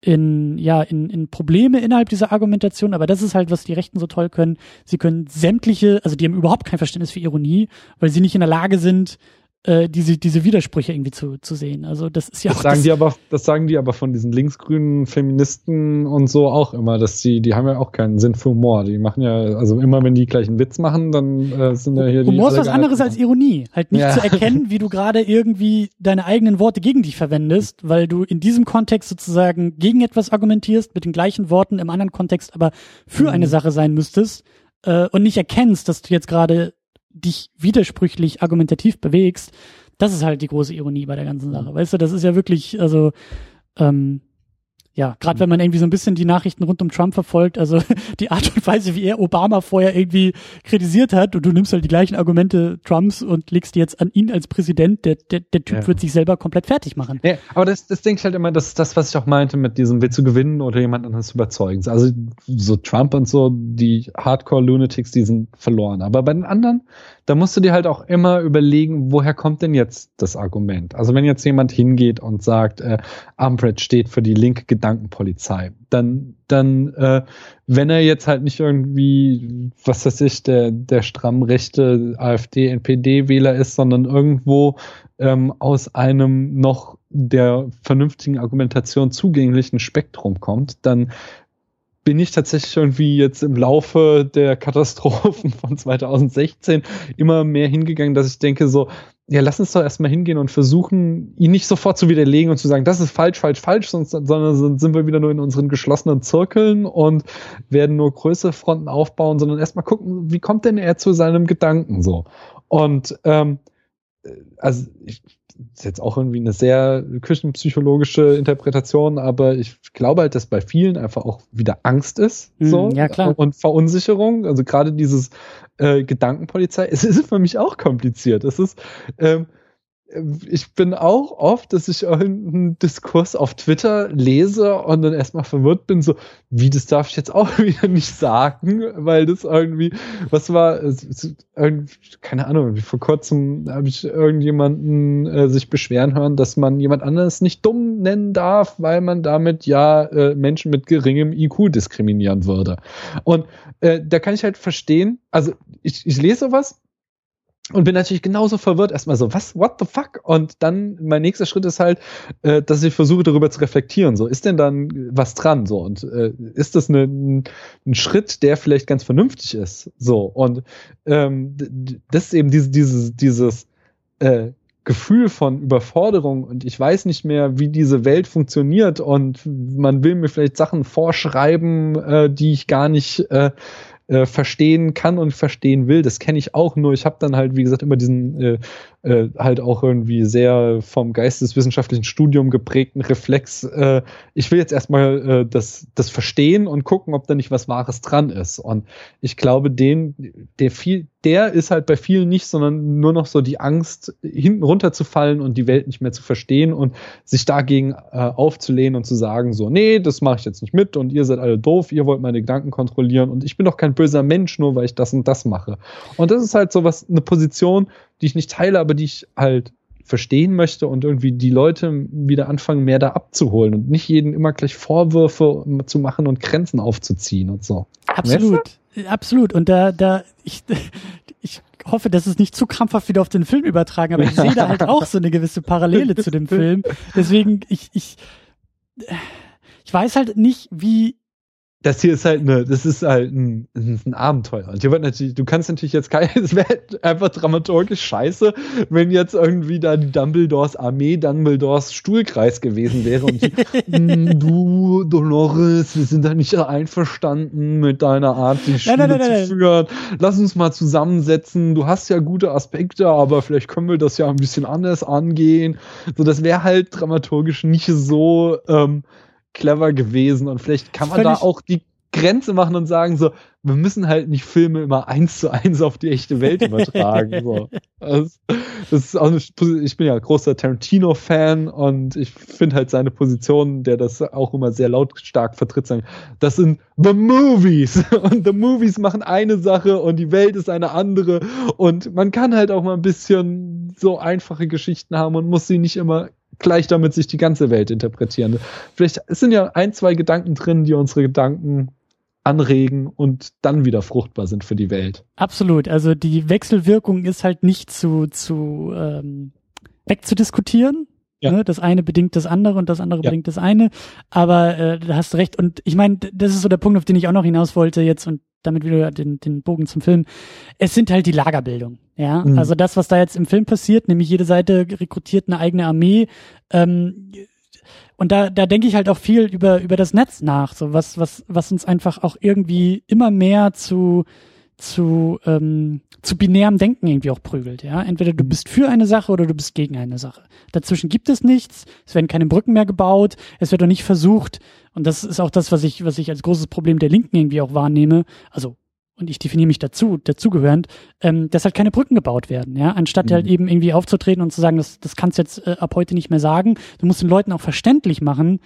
in, ja, in, in Probleme innerhalb dieser Argumentation, aber das ist halt, was die Rechten so toll können. Sie können sämtliche, also die haben überhaupt kein Verständnis für Ironie, weil sie nicht in der Lage sind, äh, diese, diese Widersprüche irgendwie zu, zu sehen. Also das ist ja Das auch sagen das, die aber, das sagen die aber von diesen linksgrünen Feministen und so auch immer, dass die, die haben ja auch keinen Sinn für Humor. Die machen ja, also immer wenn die gleich einen Witz machen, dann äh, sind ja hier die. Humor ist was anderes als Ironie. Halt nicht Ja. zu erkennen, (laughs) wie du gerade irgendwie deine eigenen Worte gegen dich verwendest, weil du in diesem Kontext sozusagen gegen etwas argumentierst, mit den gleichen Worten, im anderen Kontext aber für Mhm. eine Sache sein müsstest äh, und nicht erkennst, dass du jetzt gerade dich widersprüchlich argumentativ bewegst. Das ist halt die große Ironie bei der ganzen Sache. Weißt du, das ist ja wirklich, also ähm, ja, gerade wenn man irgendwie so ein bisschen die Nachrichten rund um Trump verfolgt, also (laughs) die Art und Weise, wie er Obama vorher irgendwie kritisiert hat und du nimmst halt die gleichen Argumente Trumps und legst die jetzt an ihn als Präsident, der, der, der Typ Ja. wird sich selber komplett fertig machen. Ja, aber das, das denke ich halt immer, das ist das, was ich auch meinte mit diesem Willst du gewinnen oder jemand anderes zu überzeugen. Also so Trump und so, die Hardcore-Lunatics, die sind verloren. Aber bei den anderen, da musst du dir halt auch immer überlegen, woher kommt denn jetzt das Argument? Also wenn jetzt jemand hingeht und sagt, äh, Umbridge steht für die linke Gedankenpolizei, dann, dann, äh, wenn er jetzt halt nicht irgendwie, was weiß ich, der, der stramm rechte AfD, NPD-Wähler ist, sondern irgendwo ähm, aus einem noch der vernünftigen Argumentation zugänglichen Spektrum kommt, dann bin ich tatsächlich irgendwie jetzt im Laufe der Katastrophen (laughs) von 2016 immer mehr hingegangen, dass ich denke so, ja, lass uns doch erstmal hingehen und versuchen, ihn nicht sofort zu widerlegen und zu sagen, das ist falsch, falsch, falsch, sonst, sondern sind wir wieder nur in unseren geschlossenen Zirkeln und werden nur größere Fronten aufbauen, sondern erstmal gucken, wie kommt denn er zu seinem Gedanken so? Und ähm, also ich, ist jetzt auch irgendwie eine sehr küchenpsychologische Interpretation, aber ich glaube halt, dass bei vielen einfach auch wieder Angst ist, Mhm, so ja, klar. und Verunsicherung. Also gerade dieses äh, Gedankenpolizei, (laughs) es ist für mich auch kompliziert. Es ist ähm, ich bin auch oft, dass ich irgendeinen Diskurs auf Twitter lese und dann erstmal verwirrt bin, so, wie, das darf ich jetzt auch (laughs) wieder nicht sagen, weil das irgendwie, was war, keine Ahnung, vor kurzem habe ich irgendjemanden äh, sich beschweren hören, dass man jemand anderes nicht dumm nennen darf, weil man damit ja äh, Menschen mit geringem IQ diskriminieren würde. Und äh, da kann ich halt verstehen, also ich, ich lese was und bin natürlich genauso verwirrt erstmal so, was, what the fuck? Und dann mein nächster Schritt ist halt, äh, dass ich versuche darüber zu reflektieren. So, ist denn dann was dran? So, und äh, ist das eine, ein Schritt, der vielleicht ganz vernünftig ist? So, und ähm, das ist eben diese, dieses, dieses äh, Gefühl von Überforderung und ich weiß nicht mehr, wie diese Welt funktioniert und man will mir vielleicht Sachen vorschreiben, äh, die ich gar nicht äh, äh, verstehen kann und verstehen will. Das kenne ich auch nur. Ich habe dann halt, wie gesagt, immer diesen äh, äh, halt auch irgendwie sehr vom geisteswissenschaftlichen Studium geprägten Reflex. Äh, ich will jetzt erstmal äh, das, das verstehen und gucken, ob da nicht was Wahres dran ist. Und ich glaube, den, der viel, der ist halt bei vielen nicht, sondern nur noch so die Angst, hinten runterzufallen und die Welt nicht mehr zu verstehen und sich dagegen äh, aufzulehnen und zu sagen, so, nee, das mache ich jetzt nicht mit und ihr seid alle doof, ihr wollt meine Gedanken kontrollieren und ich bin doch kein böser Mensch, nur weil ich das und das mache. Und das ist halt so was, eine Position, die ich nicht teile, aber die ich halt verstehen möchte und irgendwie die Leute wieder anfangen, mehr da abzuholen und nicht jeden immer gleich Vorwürfe zu machen und Grenzen aufzuziehen und so. Absolut, weißt du? Absolut. Und da, da, ich, (laughs) ich hoffe, dass es nicht zu krampfhaft wieder auf den Film übertragen, aber ich sehe da halt auch so eine gewisse Parallele zu dem Film. Deswegen, ich, ich, ich weiß halt nicht, wie das hier ist halt eine, das ist halt ein, ein Abenteuer. Und hier wird natürlich, du kannst natürlich jetzt kein, (laughs) es wäre einfach dramaturgisch scheiße, wenn jetzt irgendwie da die Dumbledores Armee Dumbledores Stuhlkreis gewesen wäre und die, hm, (laughs) du, Dolores, wir sind da nicht einverstanden mit deiner Art, die Schule nein, nein, nein, zu führen. Lass uns mal zusammensetzen. Du hast ja gute Aspekte, aber vielleicht können wir das ja ein bisschen anders angehen. So, das wäre halt dramaturgisch nicht so, ähm, clever gewesen und vielleicht kann man da auch die Grenze machen und sagen so, wir müssen halt nicht Filme immer eins zu eins auf die echte Welt übertragen. so. (laughs) Das, das, ist auch eine, ich bin ja großer Tarantino-Fan und ich finde halt seine Position, der das auch immer sehr lautstark vertritt, sagen, das sind The Movies (laughs) und The Movies machen eine Sache und die Welt ist eine andere und man kann halt auch mal ein bisschen so einfache Geschichten haben und muss sie nicht immer gleich damit sich die ganze Welt interpretieren. Vielleicht sind ja ein, zwei Gedanken drin, die unsere Gedanken anregen und dann wieder fruchtbar sind für die Welt. Absolut. Also die Wechselwirkung ist halt nicht zu, zu ähm, wegzudiskutieren. Ja. Ne? Das eine bedingt das andere und das andere ja. bedingt das eine. Aber äh, da hast du recht. Und ich meine, das ist so der Punkt, auf den ich auch noch hinaus wollte jetzt und damit wieder den, den Bogen zum Film. Es sind halt die Lagerbildung. Ja, mhm. also das, was da jetzt im Film passiert, nämlich jede Seite rekrutiert eine eigene Armee. Ähm, und da, da denke ich halt auch viel über, über das Netz nach, so was, was, was uns einfach auch irgendwie immer mehr zu, zu, ähm, zu binärem Denken irgendwie auch prügelt, ja. Entweder du mhm. bist für eine Sache oder du bist gegen eine Sache. Dazwischen gibt es nichts, es werden keine Brücken mehr gebaut, es wird auch nicht versucht, und das ist auch das, was ich, was ich als großes Problem der Linken irgendwie auch wahrnehme, also und ich definiere mich dazu, dazugehörend, ähm, dass halt keine Brücken gebaut werden, ja, anstatt mhm. halt eben irgendwie aufzutreten und zu sagen, das, das kannst du jetzt äh, ab heute nicht mehr sagen. Du musst den Leuten auch verständlich machen,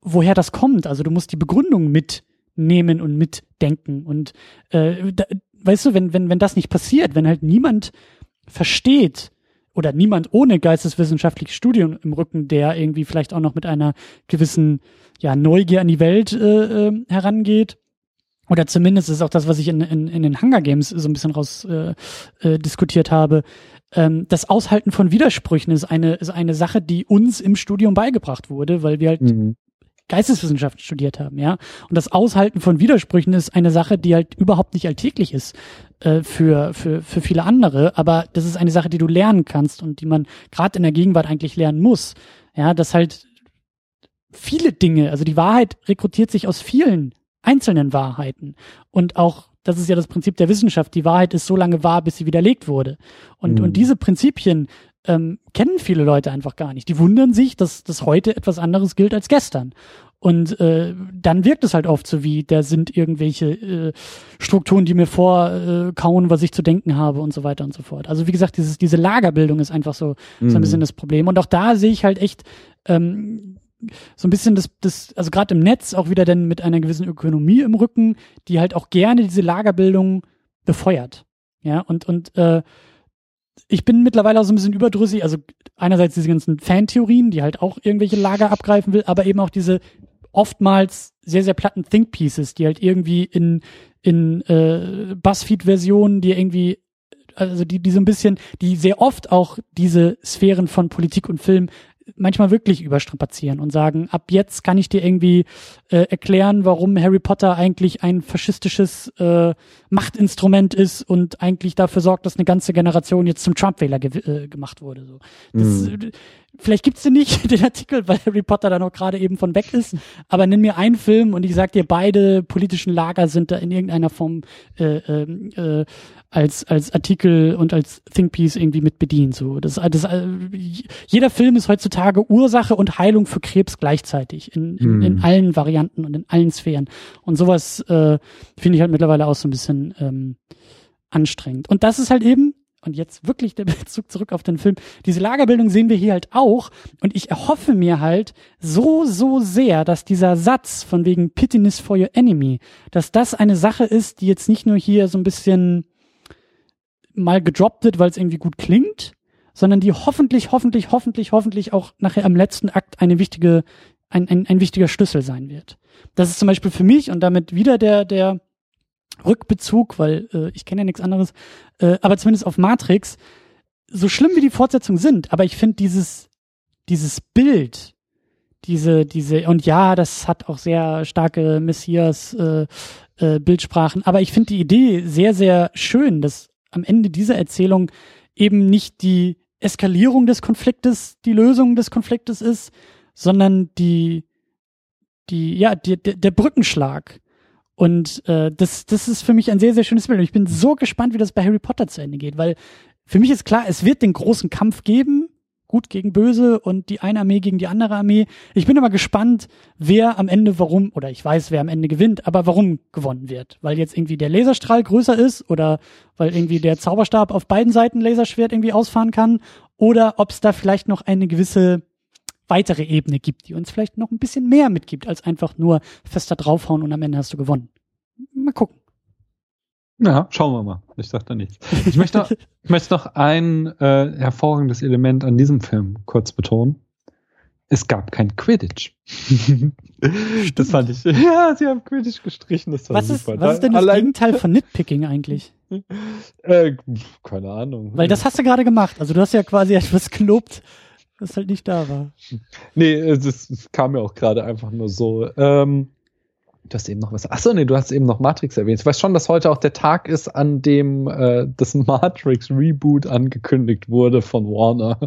woher das kommt. Also du musst die Begründung mitnehmen und mitdenken. Und äh, da, weißt du, wenn, wenn, wenn das nicht passiert, wenn halt niemand versteht, oder niemand ohne geisteswissenschaftliches Studium im Rücken, der irgendwie vielleicht auch noch mit einer gewissen ja, Neugier an die Welt äh, äh, herangeht, oder zumindest ist auch das, was ich in, in, in den Hunger Games so ein bisschen raus äh, äh, diskutiert habe. Ähm, das Aushalten von Widersprüchen ist eine, ist eine Sache, die uns im Studium beigebracht wurde, weil wir halt mhm. Geisteswissenschaften studiert haben, ja. Und das Aushalten von Widersprüchen ist eine Sache, die halt überhaupt nicht alltäglich ist äh, für, für, für viele andere, aber das ist eine Sache, die du lernen kannst und die man gerade in der Gegenwart eigentlich lernen muss. Ja, dass halt viele Dinge, also die Wahrheit rekrutiert sich aus vielen einzelnen Wahrheiten. Und auch, das ist ja das Prinzip der Wissenschaft, die Wahrheit ist so lange wahr, bis sie widerlegt wurde. Und, mhm. und diese Prinzipien ähm, kennen viele Leute einfach gar nicht. Die wundern sich, dass das heute etwas anderes gilt als gestern. Und äh, dann wirkt es halt oft so wie, da sind irgendwelche äh, Strukturen, die mir vorkauen, äh, was ich zu denken habe und so weiter und so fort. Also wie gesagt, dieses, diese Lagerbildung ist einfach so, mhm. so ein mhm. bisschen das Problem. Und auch da sehe ich halt echt ähm, so ein bisschen das, das also gerade im Netz auch wieder dann mit einer gewissen Ökonomie im Rücken, die halt auch gerne diese Lagerbildung befeuert. Ja, und, und äh, ich bin mittlerweile auch so ein bisschen überdrüssig, also einerseits diese ganzen Fantheorien, die halt auch irgendwelche Lager abgreifen will, aber eben auch diese oftmals sehr, sehr platten Think Pieces, die halt irgendwie in, in äh, Buzzfeed-Versionen, die irgendwie also die, die so ein bisschen, die sehr oft auch diese Sphären von Politik und Film manchmal wirklich überstrapazieren und sagen, ab jetzt kann ich dir irgendwie äh, erklären, warum Harry Potter eigentlich ein faschistisches äh, Machtinstrument ist und eigentlich dafür sorgt, dass eine ganze Generation jetzt zum Trump-Wähler ge äh, gemacht wurde. So. Das, mm. Vielleicht gibt's den nicht, (laughs) den Artikel, weil Harry Potter da noch gerade eben von weg ist, aber nenn mir einen Film und ich sag dir, beide politischen Lager sind da in irgendeiner Form äh, ähm, äh, als, als Artikel und als Thinkpiece irgendwie mit bedient. So, das, das, äh, jeder Film ist heutzutage Ursache und Heilung für Krebs gleichzeitig in, in, mm. in allen Varianten und in allen Sphären. Und sowas äh, finde ich halt mittlerweile auch so ein bisschen ähm, anstrengend. Und das ist halt eben, und jetzt wirklich der (laughs) Bezug zurück auf den Film, diese Lagerbildung sehen wir hier halt auch. Und ich erhoffe mir halt so, so sehr, dass dieser Satz von wegen Pittiness for your enemy, dass das eine Sache ist, die jetzt nicht nur hier so ein bisschen mal gedroppt wird, weil es irgendwie gut klingt, sondern die hoffentlich, hoffentlich, hoffentlich, hoffentlich auch nachher am letzten Akt eine wichtige, ein, ein, ein wichtiger Schlüssel sein wird. Das ist zum Beispiel für mich und damit wieder der, der Rückbezug, weil äh, ich kenne ja nichts anderes, äh, aber zumindest auf Matrix, so schlimm wie die Fortsetzungen sind, aber ich finde dieses, dieses Bild, diese, diese, und ja, das hat auch sehr starke Messias äh, äh, Bildsprachen, aber ich finde die Idee sehr, sehr schön, dass am Ende dieser Erzählung eben nicht die Eskalierung des Konfliktes die Lösung des Konfliktes ist, sondern die, die, ja, die, der, der Brückenschlag. Und äh, das, das ist für mich ein sehr, sehr schönes Bild. Und ich bin so gespannt, wie das bei Harry Potter zu Ende geht, weil für mich ist klar, es wird den großen Kampf geben, gut gegen böse und die eine Armee gegen die andere Armee. Ich bin aber gespannt, wer am Ende warum, oder ich weiß, wer am Ende gewinnt, aber warum gewonnen wird. Weil jetzt irgendwie der Laserstrahl größer ist oder weil irgendwie der Zauberstab auf beiden Seiten Laserschwert irgendwie ausfahren kann oder ob es da vielleicht noch eine gewisse weitere Ebene gibt, die uns vielleicht noch ein bisschen mehr mitgibt, als einfach nur fester draufhauen und am Ende hast du gewonnen. Mal gucken. Ja, schauen wir mal. Ich sag da nichts. Ich möchte noch, (laughs) ich möchte noch ein äh, hervorragendes Element an diesem Film kurz betonen. Es gab kein Quidditch. das fand ich. (laughs) Ja, sie haben Quidditch gestrichen. Das war was super. Ist, was ist denn das Allein, Gegenteil von Nitpicking eigentlich? Äh, keine Ahnung. Weil das hast du gerade gemacht. Also du hast ja quasi etwas gelobt, was halt nicht da war. Nee, das kam mir auch gerade einfach nur so. Ähm, Du hast eben noch was. Achso, nee, du hast eben noch Matrix erwähnt. Ich weiß schon, dass heute auch der Tag ist, an dem äh, das (laughs) Matrix Reboot angekündigt wurde von Warner.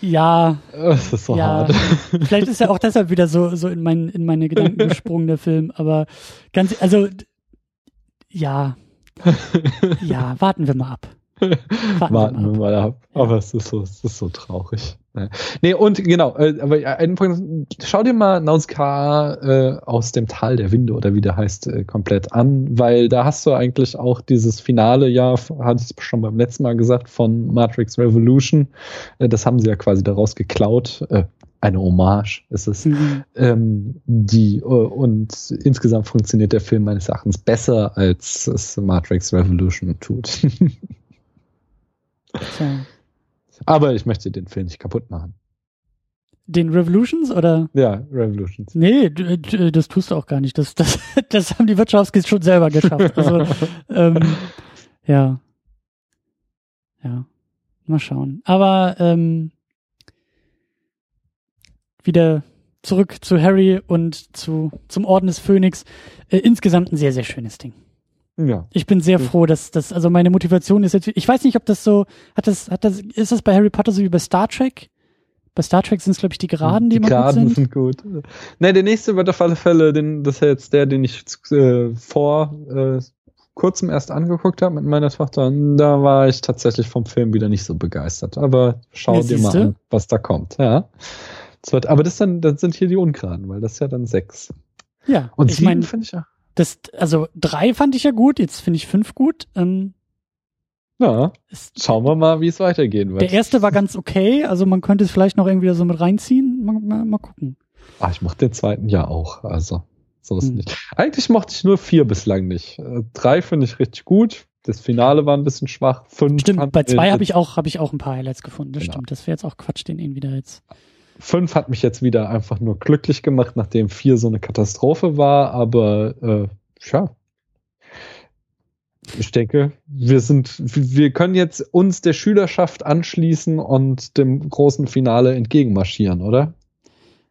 Ja. Das ist so ja. hart. (laughs) Vielleicht ist ja auch deshalb wieder so, so in, mein, in meine Gedanken (laughs) gesprungen, der Film. Aber ganz, also, ja. Ja, warten wir mal ab. Warten, wir mal ab. Aber es ist so, es ist so traurig. Nee, und genau, äh, aber ein Punkt, schau dir mal Nausicaa äh, aus dem Tal der Winde oder wie der heißt, äh, komplett an, weil da hast du eigentlich auch dieses Finale, ja, hatte ich schon beim letzten Mal gesagt, von Matrix Revolution. Äh, das haben sie ja quasi daraus geklaut. Äh, eine Hommage ist es. Mhm. Ähm, die, äh, und insgesamt funktioniert der Film meines Erachtens besser, als es Matrix Revolution tut. (laughs) Aber ich möchte den Film nicht kaputt machen. Den Revolutions oder? Ja, Revolutions. Nee, das tust du auch gar nicht. Das, das, (laughs) das haben die Wirtschaftskis schon selber geschafft. Also, (laughs) ähm, ja. Ja. Mal schauen. Aber ähm, wieder zurück zu Harry und zu, zum Orden des Phönix. Äh, insgesamt ein sehr, sehr schönes Ding. Ja. Ich bin sehr froh, dass das, also meine Motivation ist jetzt, ich weiß nicht, ob das so, hat das, hat das, ist das bei Harry Potter so wie bei Star Trek? Bei Star Trek sind es, glaube ich, die Geraden, die, die immer Geraden gut sind. gut. Ne, der nächste wird auf alle Fälle, den, das ist jetzt der, den ich äh, vor äh, kurzem erst angeguckt habe mit meiner Tochter. Und da war ich tatsächlich vom Film wieder nicht so begeistert. Aber schau ja, dir mal an, was da kommt. Ja. Das wird, aber das, dann, das sind hier die Ungeraden, weil das ist ja dann sechs. Ja. Und sieben finde ich ja. Das, also drei fand ich ja gut, jetzt finde ich fünf gut. Ähm, ja, schauen wir mal, wie es weitergehen wird. Der erste war ganz okay, also man könnte es vielleicht noch irgendwie so mit reinziehen. Mal, mal, mal gucken. Ah, ich mochte den zweiten ja auch, also so ist hm. nicht. Eigentlich mochte ich nur vier bislang nicht. Äh, drei finde ich richtig gut. Das Finale war ein bisschen schwach. Fünf. Stimmt, bei zwei habe ich auch habe ich auch ein paar Highlights gefunden. Das genau. stimmt. Das wäre jetzt auch Quatsch, den ihn wieder jetzt. Fünf hat mich jetzt wieder einfach nur glücklich gemacht, nachdem vier so eine Katastrophe war, aber äh, ja. Ich denke, wir sind, wir können jetzt uns der Schülerschaft anschließen und dem großen Finale entgegenmarschieren, oder?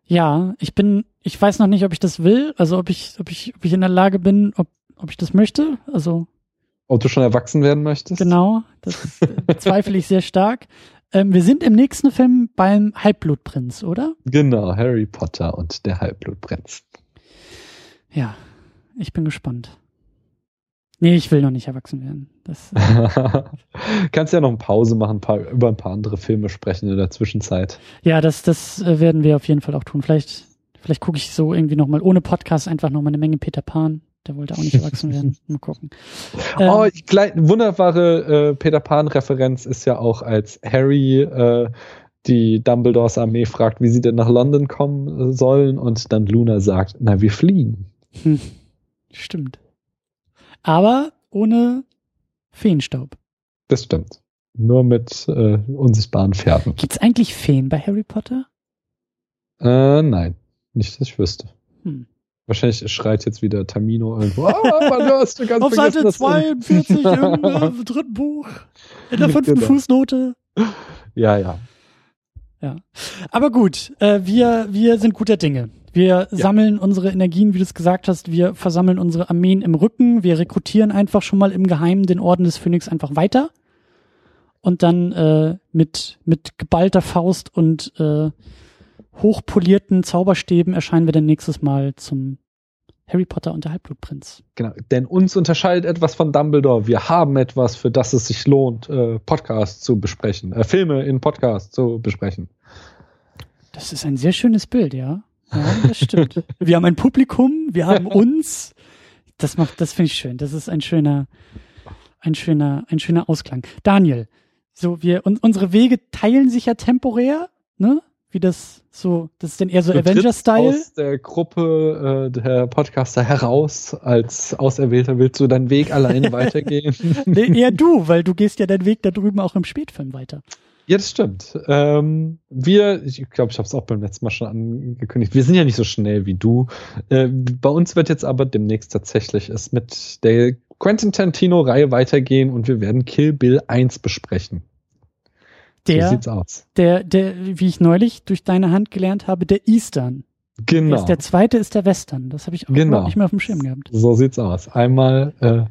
Ja, ich bin, ich weiß noch nicht, ob ich das will, also ob ich, ob ich, ob ich in der Lage bin, ob, ob ich das möchte, also. Ob du schon erwachsen werden möchtest? Genau, das zweifle ich sehr stark. Ähm, wir sind im nächsten Film beim Halbblutprinz, oder? Genau, Harry Potter und der Halbblutprinz. Ja, ich bin gespannt. Nee, ich will noch nicht erwachsen werden. Das, äh (laughs) Kannst ja noch eine Pause machen, ein paar, über ein paar andere Filme sprechen in der Zwischenzeit. ja, das, das äh, werden wir auf jeden Fall auch tun. Vielleicht, vielleicht gucke ich so irgendwie nochmal ohne Podcast einfach nochmal eine Menge Peter Pan. Der wollte auch nicht erwachsen werden. (laughs) Mal gucken. Ähm, oh, ich, gleich, wunderbare äh, Peter Pan-Referenz ist ja auch, als Harry äh, die Dumbledores Armee fragt, wie sie denn nach London kommen äh, sollen und dann Luna sagt, na, wir fliegen. Hm, stimmt. Aber ohne Feenstaub. Das stimmt. Nur mit äh, unsichtbaren Pferden. Gibt's eigentlich Feen bei Harry Potter? Äh, nein, nicht, dass ich wüsste. Hm. Wahrscheinlich schreit jetzt wieder Tamino irgendwo. Ah, Mann, du (laughs) hast du ganz Auf Seite dass- 42 im äh, (laughs) dritten Buch. In der fünften Genau. Fußnote. Ja, ja. Aber gut, äh, wir, wir sind guter Dinge. Wir sammeln unsere Energien, wie du es gesagt hast. Wir versammeln unsere Armeen im Rücken. Wir rekrutieren einfach schon mal im Geheimen den Orden des Phönix einfach weiter. Und dann äh, mit, mit geballter Faust und äh, hochpolierten Zauberstäben erscheinen wir dann nächstes Mal zum Harry Potter und der Halbblutprinz. Genau. Denn uns unterscheidet etwas von Dumbledore. Wir haben etwas, für das es sich lohnt, äh, Podcasts zu besprechen, äh, Filme in Podcasts zu besprechen. Das ist ein sehr schönes Bild, ja. Ja, das stimmt. (laughs) wir haben ein Publikum, wir haben uns. Das macht, das finde ich schön. Das ist ein schöner, ein schöner, ein schöner Ausklang. Daniel, so wir und unsere Wege teilen sich ja temporär, ne? Wie das so, das ist dann eher so Avenger-Style. aus der Gruppe äh, der Podcaster heraus als Auserwählter. Willst du deinen Weg allein (laughs) weitergehen? Nee, eher du, weil du gehst ja deinen Weg da drüben auch im Spätfilm weiter. Ja, das stimmt. Ähm, wir, ich glaube, ich habe es auch beim letzten Mal schon angekündigt, wir sind ja nicht so schnell wie du. Äh, bei uns wird jetzt aber demnächst tatsächlich es mit der Quentin Tarantino-Reihe weitergehen und wir werden Kill Bill 1 besprechen. So Der, sieht's aus. der, der, wie ich neulich durch deine Hand gelernt habe, der Eastern. Genau. Ist der zweite ist der Western. Das habe ich auch Genau. nicht mehr auf dem Schirm gehabt. So sieht's aus. Einmal äh,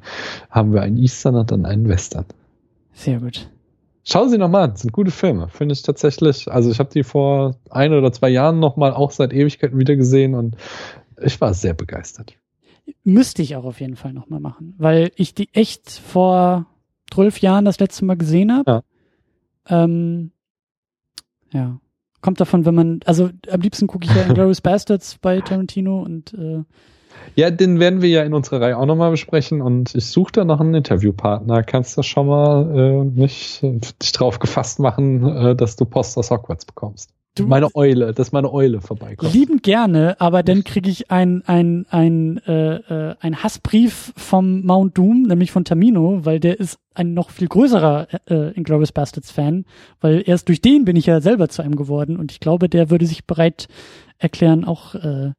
haben wir einen Eastern und dann einen Western. Sehr gut. Schau sie noch mal an, sind gute Filme, finde ich tatsächlich. Also ich habe die vor ein oder zwei Jahren noch mal auch seit Ewigkeiten wieder gesehen und ich war sehr begeistert. Müsste ich auch auf jeden Fall nochmal machen, weil ich die echt vor zwölf Jahren das letzte Mal gesehen habe. Ja. Ähm, ja. Kommt davon, wenn man, also am liebsten gucke ich ja (laughs) Inglourious Bastards bei Tarantino und äh, Ja, den werden wir ja in unserer Reihe auch noch mal besprechen und ich suche da noch einen Interviewpartner. Kannst du schon mal äh, äh, dich drauf gefasst machen, äh, dass du Post aus Hogwarts bekommst? Du- meine Eule, dass meine Eule vorbeikommt. liebend gerne, aber dann kriege ich ein, ein, ein, äh, äh, ein Hassbrief vom Mount Doom, nämlich von Tamino, weil der ist ein noch viel größerer äh, Inglourious Bastards Fan, weil erst durch den bin ich ja selber zu einem geworden und ich glaube, der würde sich bereit erklären, auch äh,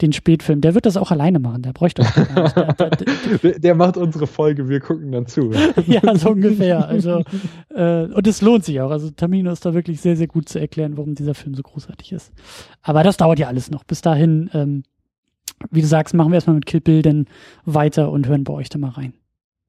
den Spätfilm. Der wird das auch alleine machen, der bräuchte auch gar. (laughs) Der, der, macht unsere Folge, wir gucken dann zu. (laughs) ja, so ungefähr. Also äh, und es lohnt sich auch. Also Tamino ist da wirklich sehr, sehr gut zu erklären, warum dieser Film so großartig ist. Aber das dauert ja alles noch. Bis dahin, ähm, wie du sagst, machen wir erstmal mit Kill Bill dann weiter und hören bei euch da mal rein.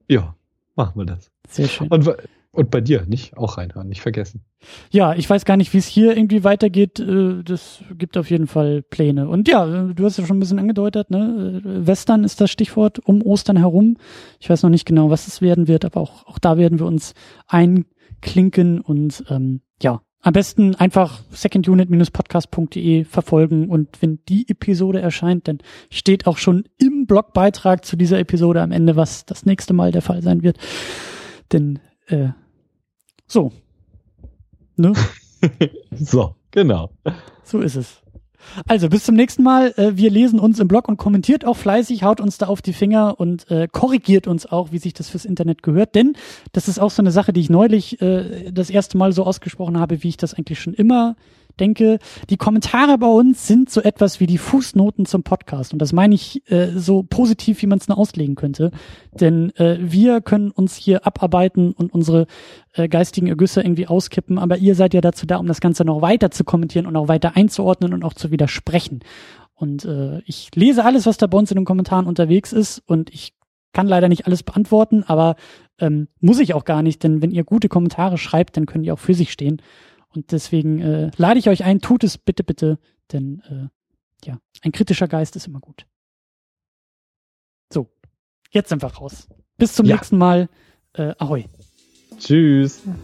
Ja, machen wir das. Sehr schön. Und, und bei dir, nicht? Auch reinhören, nicht vergessen. Ja, ich weiß gar nicht, wie es hier irgendwie weitergeht. Äh, Das gibt auf jeden Fall Pläne. Und ja, äh, du hast ja schon ein bisschen angedeutet, ne? Äh, Western ist das Stichwort um Ostern herum. Ich weiß noch nicht genau, was es werden wird, aber auch, auch da werden wir uns einklinken und ähm, ja, am besten einfach secondunit-podcast.de verfolgen und wenn die Episode erscheint, dann steht auch schon im Blogbeitrag zu dieser Episode am Ende, was das nächste Mal der Fall sein wird. Denn äh, so. Ne? (laughs) So, genau. So ist es. Also, bis zum nächsten Mal. Äh, wir lesen uns im Blog und kommentiert auch fleißig, haut uns da auf die Finger und äh, korrigiert uns auch, wie sich das fürs Internet gehört. Denn das ist auch so eine Sache, die ich neulich äh, das erste Mal so ausgesprochen habe, wie ich das eigentlich schon immer denke, die Kommentare bei uns sind so etwas wie die Fußnoten zum Podcast. Und das meine ich äh, so positiv, wie man es nur auslegen könnte. Denn äh, wir können uns hier abarbeiten und unsere äh, geistigen Ergüsse irgendwie auskippen. Aber ihr seid ja dazu da, um das Ganze noch weiter zu kommentieren und auch weiter einzuordnen und auch zu widersprechen. Und äh, ich lese alles, was da bei uns in den Kommentaren unterwegs ist. Und ich kann leider nicht alles beantworten, aber ähm, muss ich auch gar nicht, denn wenn ihr gute Kommentare schreibt, dann können die auch für sich stehen. Und deswegen äh, lade ich euch ein, tut es bitte, bitte, denn äh, ja, ein kritischer Geist ist immer gut. So, jetzt einfach raus. Bis zum Ja. nächsten Mal. Äh, ahoi. Tschüss. Ja.